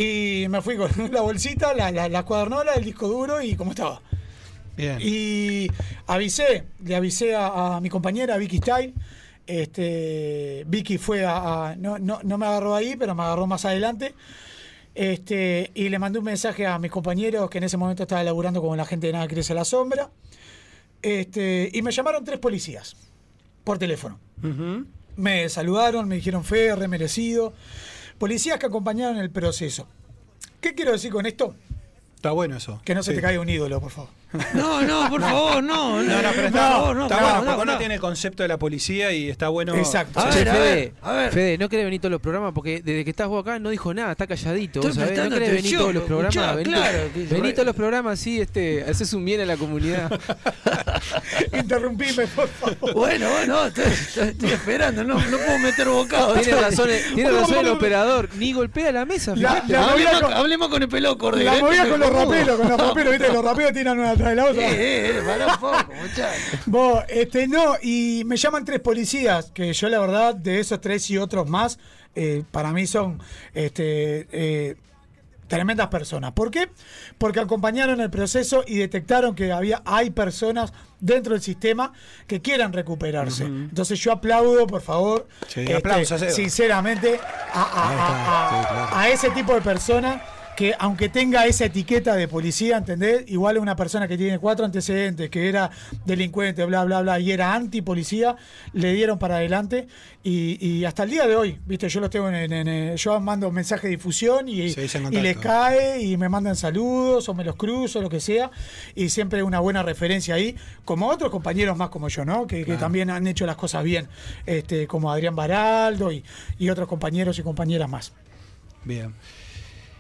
y me fui con *laughs* la bolsita, la, la, la cuadernola, el disco duro y cómo estaba. Bien. Y avisé, le avisé a, a mi compañera Vicky Stein. Este, Vicky fue a, a- no, no, no me agarró ahí, pero me agarró más adelante. Este, y le mandé un mensaje a mis compañeros que en ese momento estaba laburando con la gente de Nada Crece a la Sombra. Este, y me llamaron tres policías por teléfono. Me saludaron, me dijeron fe, re merecido. Policías que acompañaron el proceso. ¿Qué quiero decir con esto? Está bueno eso. Que no se Sí. te caiga un ídolo, por favor. No, no, por favor, no. No, no, pero está, favor, no, está no, bueno, no, porque no. tiene el concepto de la policía y está bueno. Exacto. A Che, ver, a Fede, ver, a ver. Fede, no querés venir todos los programas porque desde que estás vos acá no dijo nada, está calladito. No querés venir todos los programas. escuchá, vení, claro, que- vení todos los programas, sí, este, haces un bien a la comunidad. *laughs* Interrumpime, por favor. Bueno, bueno, estoy, estoy- estoy esperando, no, no puedo meter bocado. Tiene razón, el- tiene razón el operador, ni golpea la mesa. La- hablemos, con- hablemos con el pelado Cordero. La ¿eh? movida con los raperos, con los raperos, *laughs* viste, los raperos tiran una atrás de la otra. Eh, eh, pará un poco, muchacho. Vos, este, no, y me llaman tres policías, que yo la verdad, de esos tres y otros más, eh, para mí son este, eh, tremendas personas. ¿Por qué? Porque acompañaron el proceso y detectaron que había, hay personas dentro del sistema que quieran recuperarse. Entonces yo aplaudo, por favor, Sí, este, aplausos, sinceramente, a ese tipo de personas que aunque tenga esa etiqueta de policía, ¿entendés? Igual es una persona que tiene cuatro antecedentes, que era delincuente, bla, bla, bla, y era antipolicía, le dieron para adelante y, y hasta el día de hoy, ¿viste? Yo los tengo en, en- en- yo mando mensaje de difusión y, les cae y me mandan saludos o me los cruzo, lo que sea, y siempre una buena referencia ahí, como otros compañeros más como yo, ¿no? Que, también han hecho las cosas bien, este, como Adrián Baraldo y, y otros compañeros y compañeras más. Bien.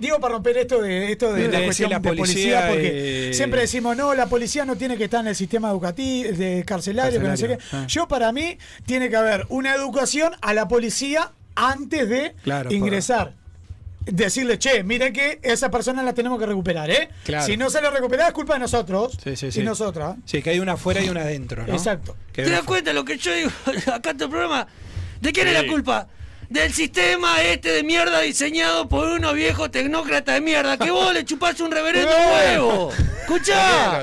Digo para romper esto de esto de, De la cuestión la de policía, policía, porque eh, siempre decimos no, la policía no tiene que estar en el sistema educativo, de carcelario, que no sé qué. Ah. Yo para mí tiene que haber una educación a la policía antes de Claro, ingresar. Decirle, che, miren que esa persona la tenemos que recuperar, ¿eh? Claro. Si no se la recupera es culpa de nosotros Sí, sí, sí. y nosotras. Sí, que hay una afuera y una adentro, ¿no? Exacto. ¿Te das cuenta lo que yo digo *laughs* acá en tu programa? ¿De quién es la culpa? Del sistema este de mierda diseñado por unos viejos tecnócratas de mierda que vos le chupás un reverendo huevo. Escuchá.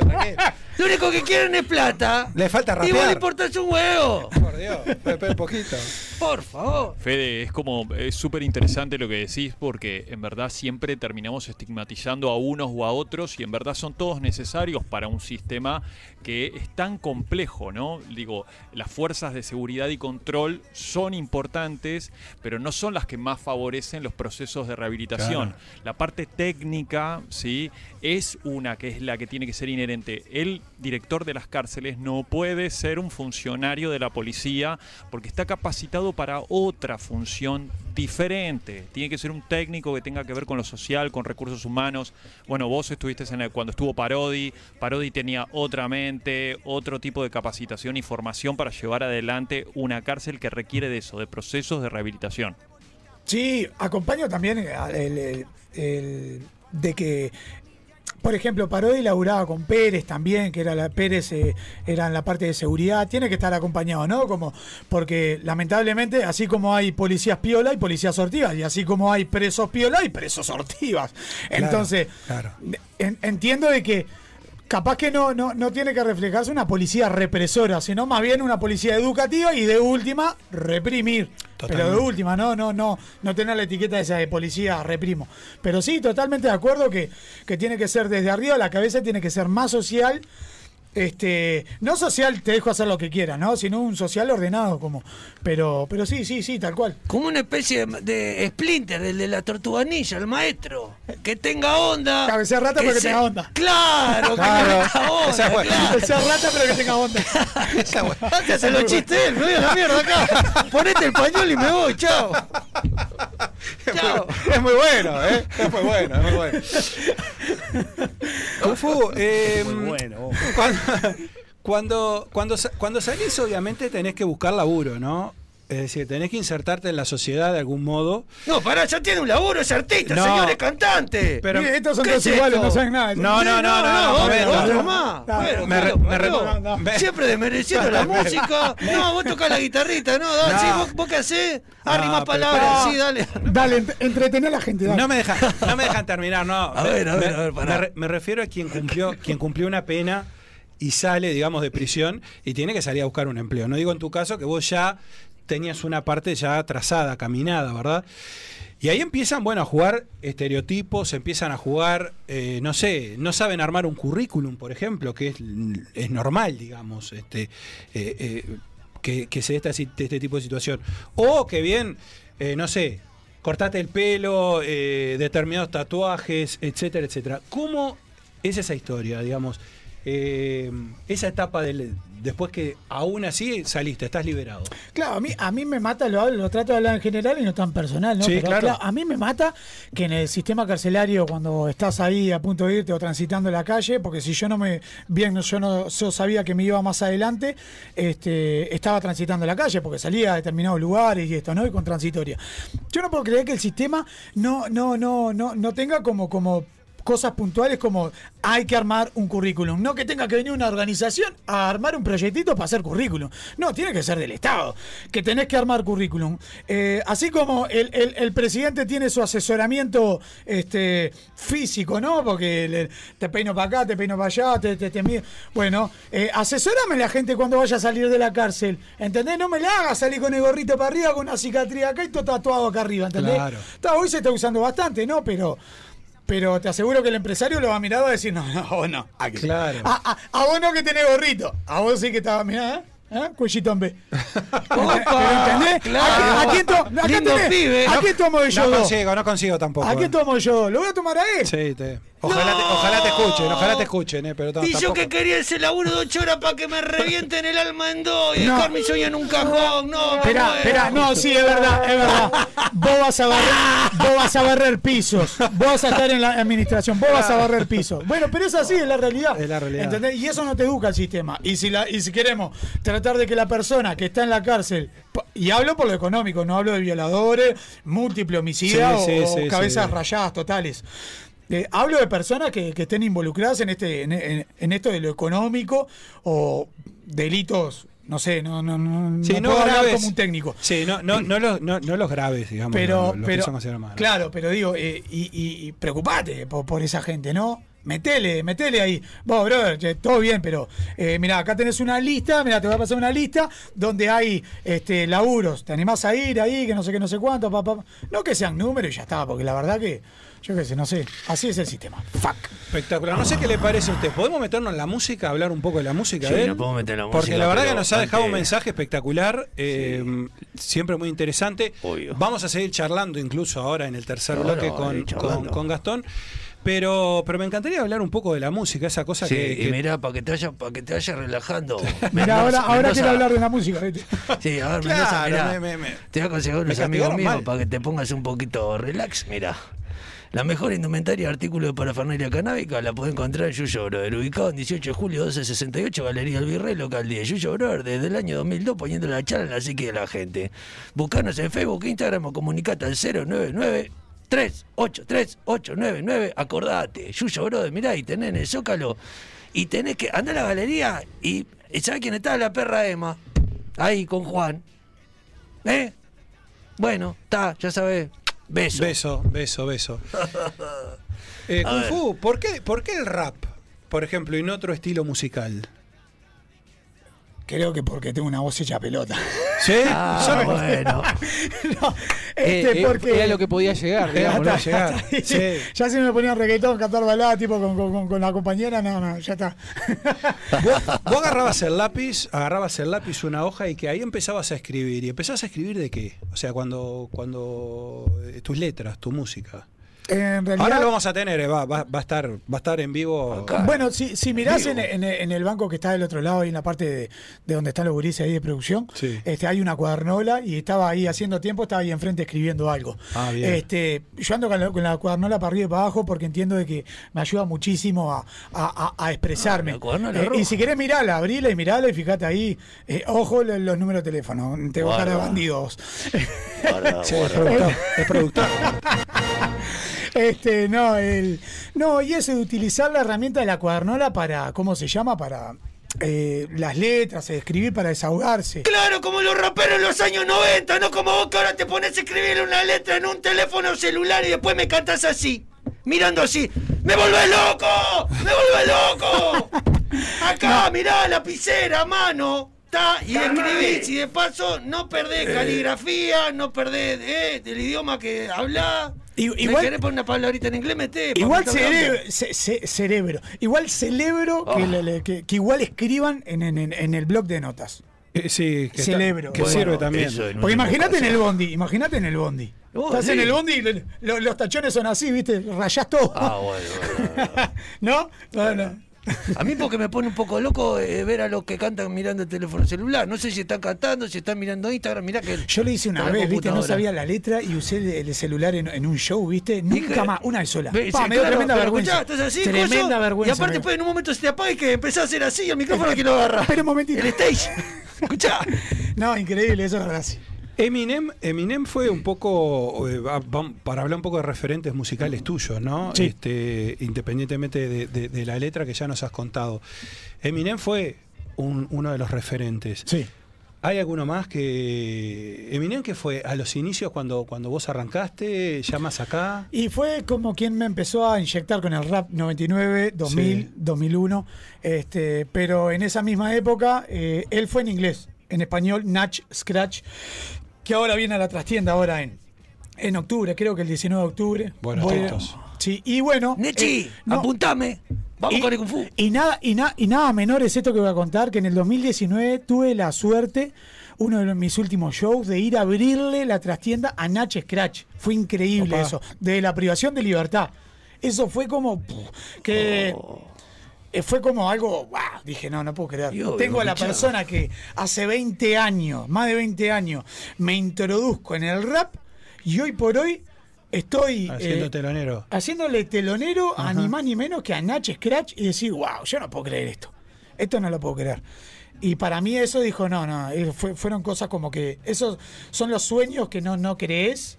Lo único que quieren es plata. Le falta Y vos le rapear. importás un huevo. Por Dios, un poquito. Por favor. Fede, es como, es súper interesante lo que decís porque en verdad siempre terminamos estigmatizando a unos o a otros y en verdad son todos necesarios para un sistema que es tan complejo, ¿no? Digo, las fuerzas de seguridad y control son importantes, pero no son las que más favorecen los procesos de rehabilitación. Claro. La parte técnica, ¿sí? Es una que es la que tiene que ser inherente. El director de las cárceles no puede ser un funcionario de la policía porque está capacitado para otra función diferente. Tiene que ser un técnico que tenga que ver con lo social, con recursos humanos. Bueno, vos estuviste en cuando estuvo Parodi. Parodi tenía otra mente, otro tipo de capacitación y formación para llevar adelante una cárcel que requiere de eso, de procesos de rehabilitación. Sí, acompaño también el- de que, por ejemplo, Parodi laburaba con Pérez también, que era la Pérez eh, era en la parte de seguridad, tiene que estar acompañado, ¿no? Como porque lamentablemente, así como hay policías piola, hay policías sortivas, y así como hay presos piola, hay presos sortivas. Claro, Entonces, claro. en- entiendo de que capaz que no, no, no tiene que reflejarse una policía represora, sino más bien una policía educativa y de última reprimir. Pero de última, no, no, no, no tener la etiqueta esa de policía reprimo. Pero sí, totalmente de acuerdo que, que tiene que ser desde arriba, la cabeza tiene que ser más social. Este, no social te dejo hacer lo que quieras, ¿no? Sino un social ordenado como. Pero, pero sí, sí, sí, tal cual. Como una especie de, de Splinter, el de la tortuganilla, el maestro. Que tenga onda. Cabecea rata, pero que se- tenga onda. Claro, que Claro. tenga onda. *laughs* Esa es buena. claro. Que sea rata, pero que tenga onda. *laughs* Esa buena. *laughs* Hace los chistes él, me voy a la mierda acá. Ponete el pañuelo y me voy, chao. Chao, Es muy bueno, ¿eh? Es muy bueno, es muy bueno. Kung Fu, eh, *laughs* Muy bueno. Cuando, cuando, cuando salís, obviamente tenés que buscar laburo, ¿no? Es decir, tenés que insertarte en la sociedad de algún modo. No, pará, ya tiene un laburo, es artista, No. señor, es cantante. Pero- Mire, estos son ¿Qué todos es iguales, esto? no saben nada. No, no, no, no, no, otro, más. No, no. Siempre desmereciendo la *laughs* música. No, vos tocás la guitarrita, no, dale, No. sí, vos, vos qué hacés, arrima pero- palabras, pero- sí, dale. Dale, ent- entretené a la gente. dale. No me dejan, no me dejan terminar, no. A ver, a ver, a ver, pará. Me, re- me refiero a quien cumplió, quien cumplió una pena y sale, digamos, de prisión y tiene que salir a buscar un empleo. No digo en tu caso que vos ya tenías una parte ya trazada, caminada, ¿verdad? Y ahí empiezan, bueno, a jugar estereotipos, empiezan a jugar, eh, no sé, no saben armar un currículum, por ejemplo, que es, es normal, digamos, este, eh, eh, que, que se dé esta si- este tipo de situación. O que bien, no sé, cortate el pelo, determinados tatuajes, etcétera, etcétera. ¿Cómo es esa historia, digamos? Eh, esa etapa del, después que aún así saliste, estás liberado. Claro, a mí, a mí me mata, lo, hablo- lo trato de hablar en general y no tan personal, ¿no? Sí, Pero, claro. a mí me mata que en el sistema carcelario, cuando estás ahí a punto de irte o transitando la calle, porque si yo no me, bien, yo no yo sabía que me iba más adelante, este, estaba transitando la calle, porque salía a determinados lugares y esto, ¿no? Y con transitoria. Yo no puedo creer que el sistema no, no, no, no, no tenga como, como cosas puntuales como hay que armar un currículum. No que tenga que venir una organización a armar un proyectito para hacer currículum. No, tiene que ser del Estado. Que tenés que armar currículum. Eh, así como el, el- el presidente tiene su asesoramiento este, físico, ¿no? Porque le- te peino para acá, te peino para allá, te, te, te mido. Bueno, eh, asesorame la gente cuando vaya a salir de la cárcel. ¿Entendés? No me la hagas salir con el gorrito para arriba, con una cicatriz acá y todo tatuado acá arriba. ¿Entendés? Claro. Está, hoy se está usando bastante, ¿no? Pero. Pero te aseguro que el empresario lo va a mirar y va a decir, no, no, a vos no. Aquí. Claro. A, a- a vos no que tenés gorrito. A vos sí que estaba, mirá, ¿eh? ¿Eh? Cuellito en B. *laughs* ¿entendés? claro. ¿A, a quién to- acá Lindo tenés- pibe. ¿A quién tomo yo No dos? consigo, no consigo tampoco. ¿A eh. quién tomo yo? Lo voy a tomar a él. Sí, te- ojalá, te, ojalá te escuchen, ojalá te escuchen, eh, pero Y yo que quería ese laburo de ocho horas para que me revienten el alma en dos y No. dejar mi sueño en un cajón. No, Espera, espera, no, sí, es verdad, es verdad. Vos vas a barrer, vos vas a barrer pisos. Vos vas a estar en la administración, vos vas a barrer pisos. Bueno, pero es así, es la realidad. Es la realidad. ¿Entendés? Y eso no te educa el sistema. Y si la, y si queremos tratar de que la persona que está en la cárcel, y hablo por lo económico, no hablo de violadores, múltiples homicidas Sí, sí, o, o sí, cabezas sí. rayadas totales. Eh, hablo de personas que, que estén involucradas en este en, en- en esto de lo económico o delitos, no sé, no, no, no, Sí, no puedo hablar graves. como un técnico. Sí, no, no, no, los, no, no los graves, digamos. Pero, los, los que pero claro, pero digo, eh, y, y, y preocupate por, por esa gente, ¿no? Metele, metele ahí. Vos, brother, che, todo bien, pero eh, mira, acá tenés una lista, mira, te voy a pasar una lista donde hay este laburos. ¿Te animás a ir ahí? Que no sé qué, no sé cuánto, pa, pa? No que sean números y ya está, porque la verdad que, yo qué sé, no sé. Así es el sistema. Fuck. Espectacular. No sé qué le parece a usted. ¿Podemos meternos en la música, hablar un poco de la música Sí, de él? nos podemos meter en la Porque música, la verdad que nos ha dejado un mensaje espectacular, eh, siempre muy interesante. Vamos a seguir charlando incluso ahora en el tercer bloque con, con, con Gastón. Pero, pero me encantaría hablar un poco de la música, esa cosa Sí, que, y que- mirá, para que te vayas, para que te vayas relajando. *laughs* Mira, ahora, ahora quiero hablar de la música. ¿viste? Sí, a ver, Claro, Mendoza, mirá, me- me- me- te voy a aconsejar me unos amigos míos para que te pongas un poquito relax, mira. La mejor indumentaria artículo de parafernalia canábica la puede encontrar en Yuyo Brother, ubicado en 18 de julio 1268, Galería El Virrey, local 10. Yuyo Brother, desde el año 2002, poniendo la charla en la psique de la gente. Buscanos en Facebook, Instagram o comunicate al 099 383 Acordate, Yuyo Brother, mirá, y tenés en el Zócalo. Y tenés que andar a la galería y. y ¿Sabés quién está? La perra Emma. Ahí con Juan. ¿Eh? Bueno, está, ya sabés. Beso. Beso, beso, beso. *laughs* Eh, Kung ver. Fu, ¿por qué, ¿por qué el rap, por ejemplo, y no otro estilo musical? Creo que porque tengo una voz hecha pelota. ¿Sí? Ah, bueno. *laughs* No, este, Eh, eh, porque... Era lo que podía llegar, digamos. ¿no? Podía llegar. Sí. Ya si me ponían reggaetón, cantar balada, tipo con, con- con- con la compañera, no, no, ya está. Vos, vos agarrabas el lápiz, agarrabas el lápiz, una hoja y que ahí empezabas a escribir. ¿Y empezabas a escribir de qué? O sea, cuando, cuando eh, tus letras, tu música. En realidad, Ahora lo vamos a tener, eh, va, va, va a estar, va a estar en vivo. Bueno, si, si mirás en, en- en el banco que está del otro lado, ahí en la parte de, de donde están los gurises ahí de producción, Sí. este, hay una cuadernola y estaba ahí haciendo tiempo, estaba ahí enfrente escribiendo algo. Ah, bien. Este, yo ando con la, con la cuadernola para arriba y para abajo porque entiendo de que me ayuda muchísimo a, a- a- a expresarme. Ah, la cuadernola Eh, y si querés mirarla, abrila y mirala y fíjate ahí, eh, ojo los, los números de teléfono, te va a Guarda. de bandidos. Guarda, *laughs* Sí, es productor. es productor. *laughs* Este, no, el, no, y eso de utilizar la herramienta de la cuadernola para, ¿cómo se llama? Para eh, las letras, escribir para desahogarse. Claro, como los raperos en los años 90, no como vos que ahora te pones a escribir una letra en un teléfono celular y después me cantás así, mirando así. ¡Me volvés loco! ¡Me volvés loco! *laughs* Acá, mirá, lapicera, mano. Está, y escribís, y de paso no perdés caligrafía, no perdés eh, el idioma que hablás. I- ¿Me igual- querés poner una palabrita en inglés? Meté. Igual cerebro, ce- ce- cerebro, igual celebro que, Ah. le- que, que igual escriban en, en- en- en el blog de notas. Eh, sí, que, está- Celebro. que Bueno, sirve también. Porque imagínate en el bondi, imagínate en el bondi. Oh, Estás sí. en el bondi y lo- los tachones son así, ¿viste? Rayás todo. Ah, bueno, bueno. *laughs* ¿No? No, no. A mí porque me pone un poco loco eh, ver a los que cantan mirando el teléfono celular. No sé si están cantando, si están mirando Instagram. Mirá que Yo lo hice una vez, ¿viste? No sabía la letra y usé el, el celular en, en un show, ¿viste? Nunca que- más, una vez sola. Ve, Pa, sí, me dio claro, tremenda vergüenza. escuchá, así, tremenda coso, vergüenza. Y aparte, después en un momento se te apaga y que empezás a hacer así el micrófono que lo agarra. Espera un momentito. El stage. *laughs* Escuchá. No, increíble, eso es verdad. Eminem, Eminem fue un poco, eh, para hablar un poco de referentes musicales tuyos, ¿no? Sí. Este, independientemente de, de- de la letra que ya nos has contado. Eminem fue un- uno de los referentes. Sí. ¿Hay alguno más que... Eminem que fue a los inicios cuando, cuando vos arrancaste, ya más acá? Y fue como quien me empezó a inyectar con el rap 99, 2000, Sí. 2001. Este, pero en esa misma época, eh, él fue en inglés, en español, Natch Scratch, que ahora viene a la trastienda, ahora en, en octubre, creo que el 19 de octubre. Bueno, Voy. Sí, y bueno. Nechi, eh, no, apuntame. Vamos y, con el Kung Fu. y nada, y, na- y nada menor es esto que voy a contar, que en el 2019 tuve la suerte, uno de los- mis últimos shows, de ir a abrirle la trastienda a Nach Scratch. Fue increíble Opa. eso, de la privación de libertad. Eso fue como puf, que... eh, Fue como algo, ¡guau! dije, no, no puedo creer. Tengo a la persona que hace 20 años, más de 20 años, me introduzco en el rap y hoy por hoy estoy... Haciendo eh, telonero. haciéndole telonero a ni más ni menos que a Nach Scratch y decir, wow, yo no puedo creer esto. Esto no lo puedo creer. Y para mí eso dijo, no, no, eh, fue- fueron cosas como que esos son los sueños que no, no crees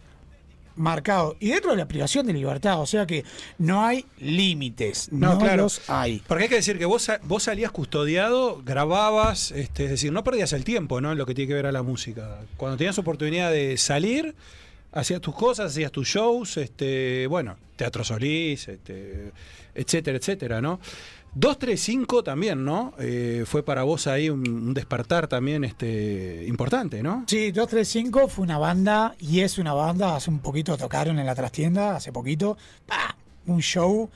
marcados. Y dentro de la privación de libertad, o sea que no hay límites. No, No, claro. los hay. Porque hay que decir que vos, vos salías custodiado, grababas, este, es decir, no perdías el tiempo, ¿no? En lo que tiene que ver a la música. Cuando tenías oportunidad de salir, hacías tus cosas, hacías tus shows, este, bueno, Teatro Solís, este, etcétera, etcétera, ¿no? 235 también, ¿no? Eh, fue para vos ahí un, un despertar también este, importante, ¿no? Sí, 235 fue una banda y es una banda. Hace un poquito tocaron en la trastienda, hace poquito. ¡Pah! Un show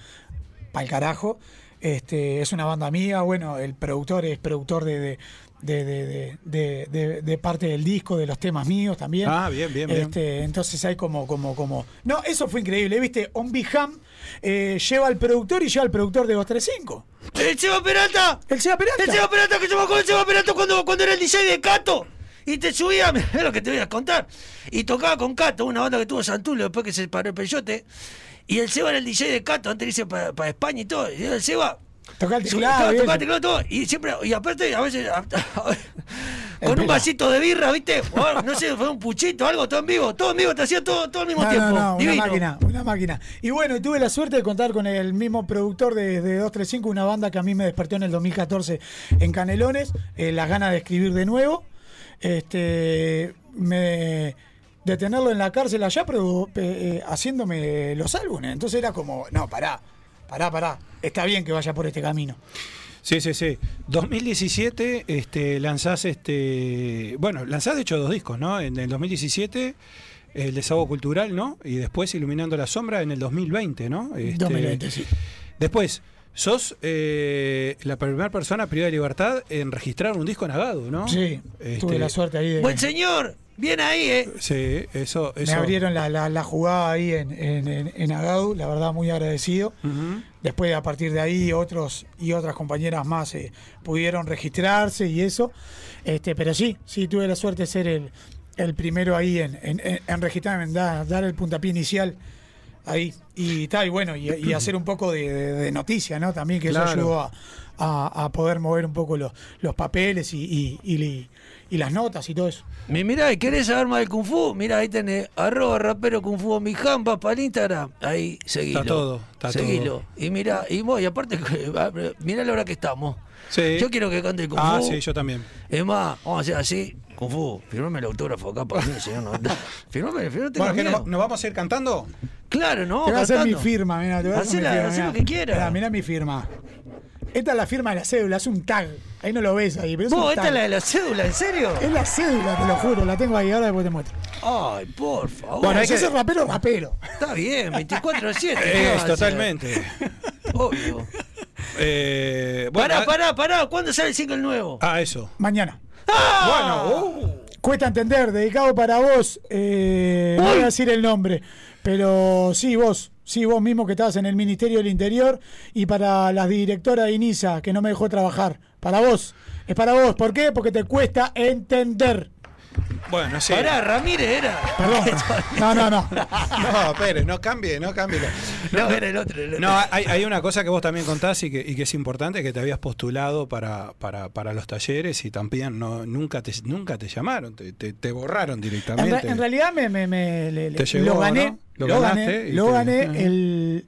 para el carajo. Este, es una banda amiga. Bueno, el productor es productor de, de, de, de- de- de- de parte del disco, de los temas míos también. Ah, bien, bien, bien. Este, entonces hay como, como, como. No, eso fue increíble. ¿Viste? On Biham eh, lleva al productor y lleva al productor de 235. ¡El Seba Peralta! El Seba Peralta. El Seba Peralta que se bajó el Seba Peralta cuando, cuando era el DJ de Cato. Y te subía, *laughs* es lo que te voy a contar. Y tocaba con Cato, una banda que tuvo Santulio después que se paró el peyote. Y el Seba era el DJ de Cato, antes le hice para España y todo. Y el Seba. Toca el teclado, bien. tocaba el teclado todo. Y siempre, y aparte, a veces, a- *laughs* con un vasito de birra, ¿viste? O, no sé, fue un puchito, algo, todo en vivo. Todo en vivo, te hacía todo, todo al mismo No, tiempo. no, no, una máquina, una máquina. Y bueno, tuve la suerte de contar con el mismo productor de, de 235, una banda que a mí me despertó en el 2014 en Canelones, eh, las ganas de escribir de nuevo. Este, me de tenerlo en la cárcel allá, pero eh, haciéndome los álbumes. Entonces era como, no, pará, pará, pará. Está bien que vaya por este camino. Sí, sí, sí. 2017 este, lanzás, este, bueno, lanzás de hecho dos discos, ¿no? En el 2017 el desahogo cultural, ¿no? Y después Iluminando la Sombra en el 2020, ¿no? Este, 2020, sí. Después, sos eh, la primera persona privada de libertad en registrar un disco en Agado, ¿no? Sí, Este, tuve la suerte ahí de... Buen señor. Bien ahí, ¿eh? Sí, eso. Me abrieron la, la- la jugada ahí en, en, en, en Agadu, la verdad muy agradecido. Después a partir de ahí otros y otras compañeras más eh, pudieron registrarse y eso. Este, pero sí, sí tuve la suerte de ser el, el primero ahí en, en, en- en registrarme, en dar, dar el puntapié inicial ahí. Y tal, y bueno, y, y hacer un poco de, de- de noticia, ¿no? También que Claro. eso ayudó a, a- a poder mover un poco los, los papeles y, y, y- y las notas y todo eso. Mi- Mirá, ¿y ¿querés saber más del Kung Fu? Mirá, ahí tenés arroba rapero Kung Fu mi jamba para el Instagram. Ahí, seguilo. Está todo, está seguilo. todo. Y mirá, y vos, y aparte, *laughs* mirá la hora que estamos. Sí. Yo quiero que cante el Kung Ah, Fu. sí, yo también. Es más, vamos a hacer así. Kung Fu, firmame el autógrafo acá para mí, señor. No, *laughs* firmame, firmame. no tengas Bueno, ¿qué, miedo. ¿nos, nos vamos a ir cantando? Claro, no. Te voy a hacer mi firma, mira, te voy a hacer mi firma. mirá. lo que quieras. Mirá, mirá mi firma. Esta es la firma de la cédula, es un tag. Ahí no lo ves ahí. Pero es Vos, un esta tag. es la de la cédula, ¿en serio? Es la cédula, te lo juro, la tengo ahí, ahora después te muestro. Ay, por favor. Bueno, si es rapero, rapero. Está bien, 24 a 7. ¿qué Es, totalmente. Obvio. Eh, bueno, pará, ah- pará, pará. ¿Cuándo sale el single nuevo? Ah, eso. Mañana. Bueno, uh. Cuesta entender, dedicado para vos. eh, no voy a decir el nombre, pero sí, vos. Sí, vos mismo que estabas en el Ministerio del Interior y para la directora de INISA que no me dejó trabajar. Para vos. Es para vos. ¿Por qué? Porque te cuesta entender. Bueno, sí. Pará, Ramírez era. Perdón. *laughs* No, no, no. No, espere, no cambie, no cambie. No, era el otro. el otro. No, hay, hay una cosa que vos también contás y que, y que es importante, que te habías postulado para, para, para los talleres y también no, nunca, te, nunca te llamaron, te, te, te borraron En, directamente. re- en realidad me, me- me- le- Te llegó, lo gané, ¿no? Lo lo, ganaste gané, lo te- gané Ajá. el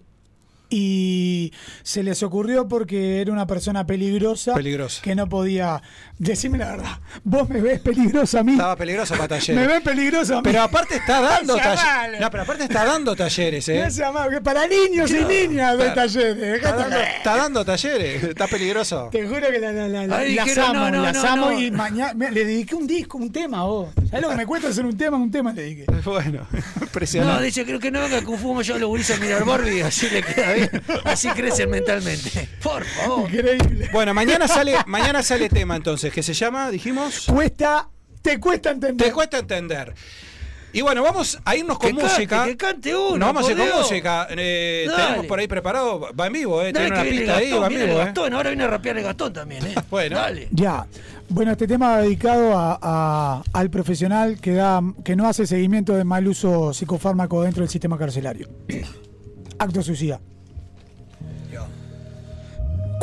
y se les ocurrió porque era una persona peligrosa, Peligrosa. que no podía decirme la verdad. Vos me ves peligrosa a mí. Estaba peligroso para talleres. Me ves peligroso a mí. Pero aparte está dando *laughs* talleres. No, pero aparte está dando talleres, ¿eh? No que para niños y niñas de Claro. talleres. Está dando, joder. está dando talleres, está peligroso. Te juro que la, la- la- la- Ahí las amo, no, no, las no, amo no. y mañana me- le dediqué un disco, un tema a vos. ¿Sabés lo que me cuesta hacer un tema? Un tema le dediqué. *laughs* Bueno, *laughs* No, impresionante. dice creo que no venga Kung Fu yo lo gurises a mirar Barbie, así le queda bien. *laughs* Así crecen mentalmente. Por favor. Increíble. Bueno, mañana sale, mañana sale tema entonces, que se llama, dijimos. Cuesta, te cuesta entender. Te cuesta entender. Y bueno, vamos a irnos con Que cante, música. que cante uno, Nos vamos a ir con Dios. música. Eh, tenemos por ahí preparado, va en vivo, eh. Dale Tiene una ahí, va en vivo, eh. Gastón, ahora viene a rapear el Gastón también, ¿eh? *laughs* Bueno. Dale. Ya. Bueno, este tema va dedicado a- a- al profesional que, da, que no hace seguimiento de mal uso psicofármaco dentro del sistema carcelario. Acto suicida.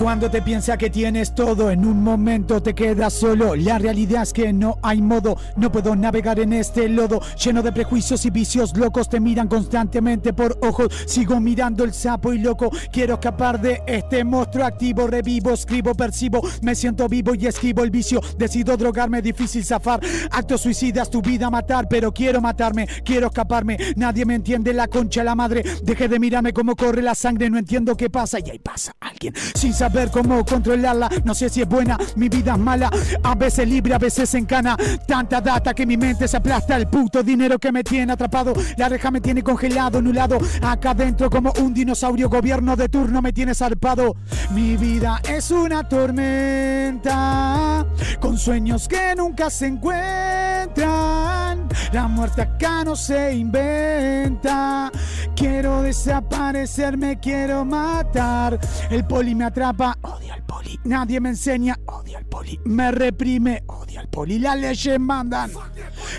Cuando te piensas que tienes todo, en un momento te quedas solo. La realidad es que no hay modo, no puedo navegar en este lodo lleno de prejuicios y vicios locos. Te miran constantemente por ojos. Sigo mirando el sapo y loco. Quiero escapar de este monstruo activo. Revivo, escribo, percibo. Me siento vivo y esquivo el vicio. Decido drogarme, difícil zafar. Actos suicidas, tu vida matar, pero quiero matarme, quiero escaparme. Nadie me entiende la concha, la madre. Deje de mirarme cómo corre la sangre, no entiendo qué pasa. Y ahí pasa alguien sin saber cómo controlarla. No sé si es buena, mi vida es mala. A veces libre, a veces en cana. Tanta data que mi mente se aplasta. El puto dinero que me tiene atrapado. La reja me tiene congelado, anulado. Acá adentro como un dinosaurio. Gobierno de turno me tiene zarpado. Mi vida es una tormenta. Con sueños que nunca se encuentran. La muerte acá no se inventa. Quiero desaparecer, me quiero matar. El poli me atrapa, odio al poli. Nadie me enseña, odio al poli. Me reprime, odio al poli. Las leyes mandan.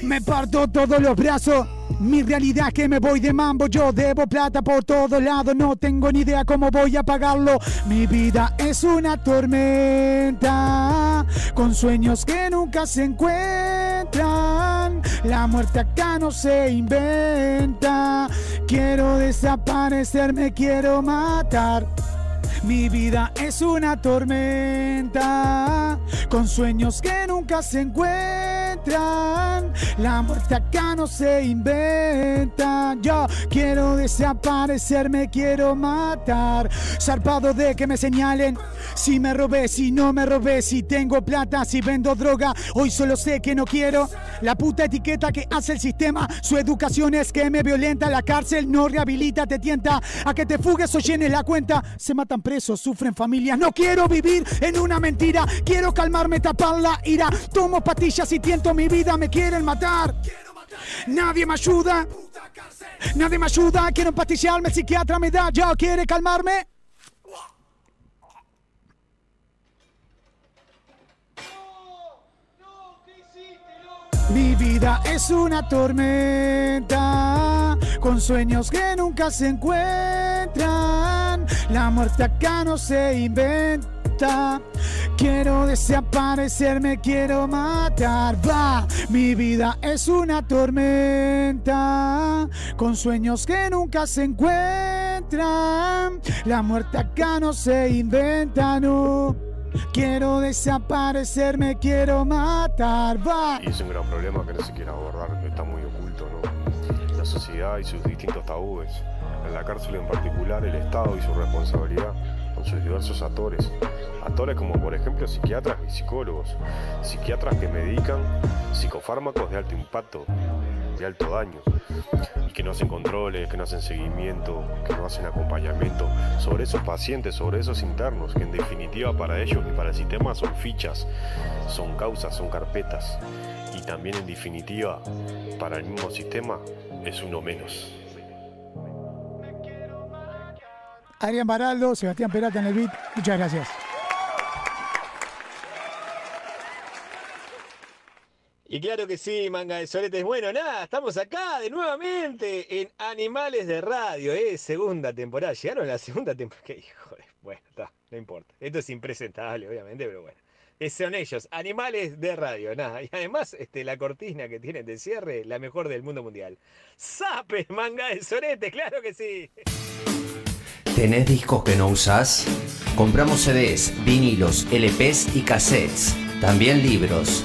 Me parto todos los brazos. Mi realidad es que me voy de mambo. Yo debo plata por todos lados. No tengo ni idea cómo voy a pagarlo. Mi vida es una tormenta. Con sueños que nunca se encuentran. La muerte acá no se inventa. Quiero desaparecer, me quiero matar. Mi vida es una tormenta con sueños que nunca se encuentran. La muerte acá no se inventa. Yo quiero desaparecer, me quiero matar. Zarpado de que me señalen si me robé, si no me robé, si tengo plata, si vendo droga. Hoy solo sé que no quiero la puta etiqueta que hace el sistema. Su educación es que me violenta. La cárcel no rehabilita, te tienta a que te fugues o llenes la cuenta. Se matan presos, sufren familias. No quiero vivir en una mentira. Quiero calmarme, tapar la ira. Tomo pastillas y tiento mi vida. Me quieren matar. Nadie me ayuda. Nadie me ayuda. Quiero empastillarme. El psiquiatra me da. ¿Ya quiere calmarme? Mi vida es una tormenta con sueños que nunca se encuentran. La muerte acá no se inventa. Quiero desaparecerme, quiero matar. Va, mi vida es una tormenta con sueños que nunca se encuentran. La muerte acá no se inventa, no. Quiero desaparecerme, quiero matar. Va. Y es un gran problema que no se quiere abordar, está muy oculto, ¿no? La sociedad y sus distintos tabúes. En la cárcel en particular, el Estado y su responsabilidad con sus diversos actores. Actores como por ejemplo psiquiatras y psicólogos. Psiquiatras que medican psicofármacos de alto impacto, de alto daño. Y que no hacen controles, que no hacen seguimiento, que no hacen acompañamiento sobre esos pacientes, sobre esos internos, que en definitiva para ellos y para el sistema son fichas, son causas, son carpetas. Y también en definitiva, para el mismo sistema, es uno menos. Adrián Baraldo, Sebastián Perata en el beat. Muchas gracias. Y claro que sí, manga de soletes. Bueno, nada, estamos acá de nuevamente en Animales de Radio, ¿eh? Segunda temporada. Llegaron a la segunda temporada. *laughs* ¿Qué hijo de... Bueno, no importa. Esto es impresentable, obviamente, pero bueno. Eh, Son ellos, Animales de Radio, nada. Y además, este, la cortina que tienen de cierre, la mejor del mundo mundial. ¡Sape, manga de soletes! ¡Claro que sí! ¿Tenés discos que no usás? Compramos CDs, vinilos, LPs y cassettes. También libros.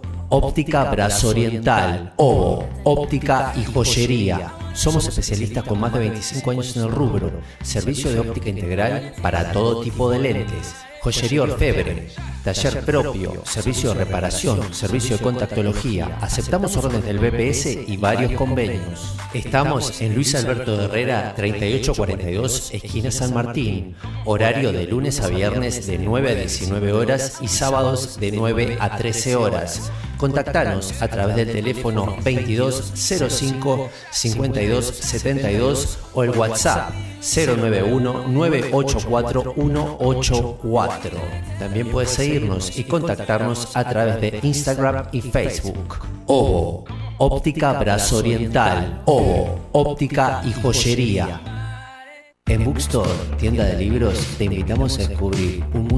Óptica Brazo Oriental. Obo. Óptica y joyería. Somos especialistas con más de 25 años en el rubro. Servicio de óptica integral para todo tipo de lentes. Joyería orfebre, taller propio, servicio de reparación, servicio de contactología. Aceptamos órdenes del BPS y varios convenios. Estamos en Luis Alberto Herrera 3842, esquina San Martín. Horario de lunes a viernes de 9 a 19 horas y sábados de 9 a 13 horas. Contactanos a través del teléfono 2205 5272 o el WhatsApp 091 984 184. También puedes seguirnos y contactarnos a través de Instagram y Facebook. Obo, óptica brazo oriental. Obo, óptica y joyería. En Bookstore, tienda de libros, te invitamos a descubrir un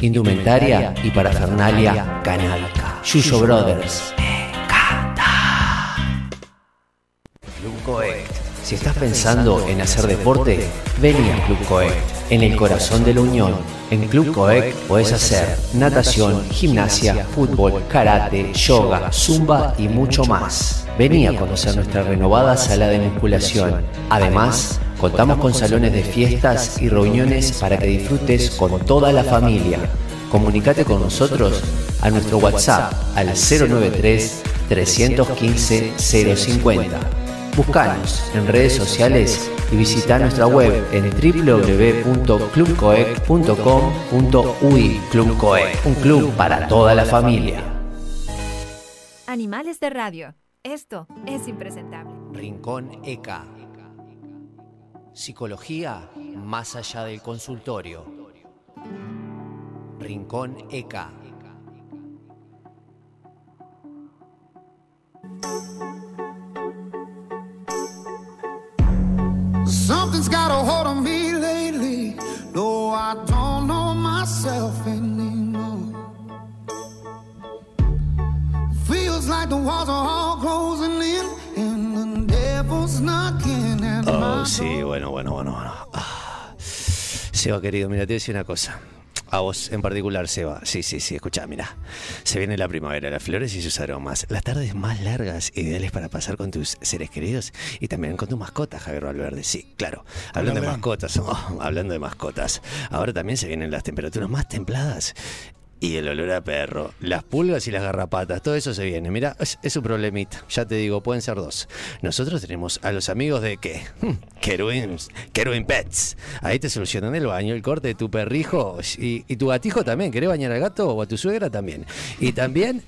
indumentaria y parafernalia canábica. Yuyo Brothers. Club Coect. Si estás pensando en hacer deporte, vení a Club Coect, en el corazón de la Unión. En Club Coect podés hacer natación, gimnasia, fútbol, karate, yoga, zumba y mucho más. Vení a conocer nuestra renovada sala de musculación. Además, contamos con salones de fiestas y reuniones para que disfrutes con toda la familia. Comunicate con nosotros a nuestro WhatsApp al 093 315 050. Búscanos en redes sociales y visita nuestra web en www.clubcoec.com.uy Club Coec, un club para toda la familia. Animales de radio. Esto es impresentable. Rincón ECA. Psicología más allá del consultorio. Rincón ECA. Something's got a hold on me lately. No, I don't know myself anymore. Feels like the walls are all closing in, and Oh, sí, bueno, bueno, bueno, bueno. Ah. Seba, querido, mira, te voy a decir una cosa. A vos en particular, Seba. Sí, sí, sí, escuchá, mira. Se viene la primavera, las flores y sus aromas. Las tardes más largas, ideales para pasar con tus seres queridos y también con tu mascota, Javier Valverde. Sí, claro. Hablando de mascotas, *laughs* oh, hablando de mascotas. Ahora también se vienen las temperaturas más templadas. Y el olor a perro, las pulgas y las garrapatas, todo eso se viene. Mira, es, es un problemita. Ya te digo, pueden ser dos. Nosotros tenemos a los amigos de qué? Hmm, Kerwin, Kerwin Pets. Ahí te solucionan el baño, el corte de tu perrijo y, tu gatijo también. ¿Querés bañar al gato o a tu suegra también? Y también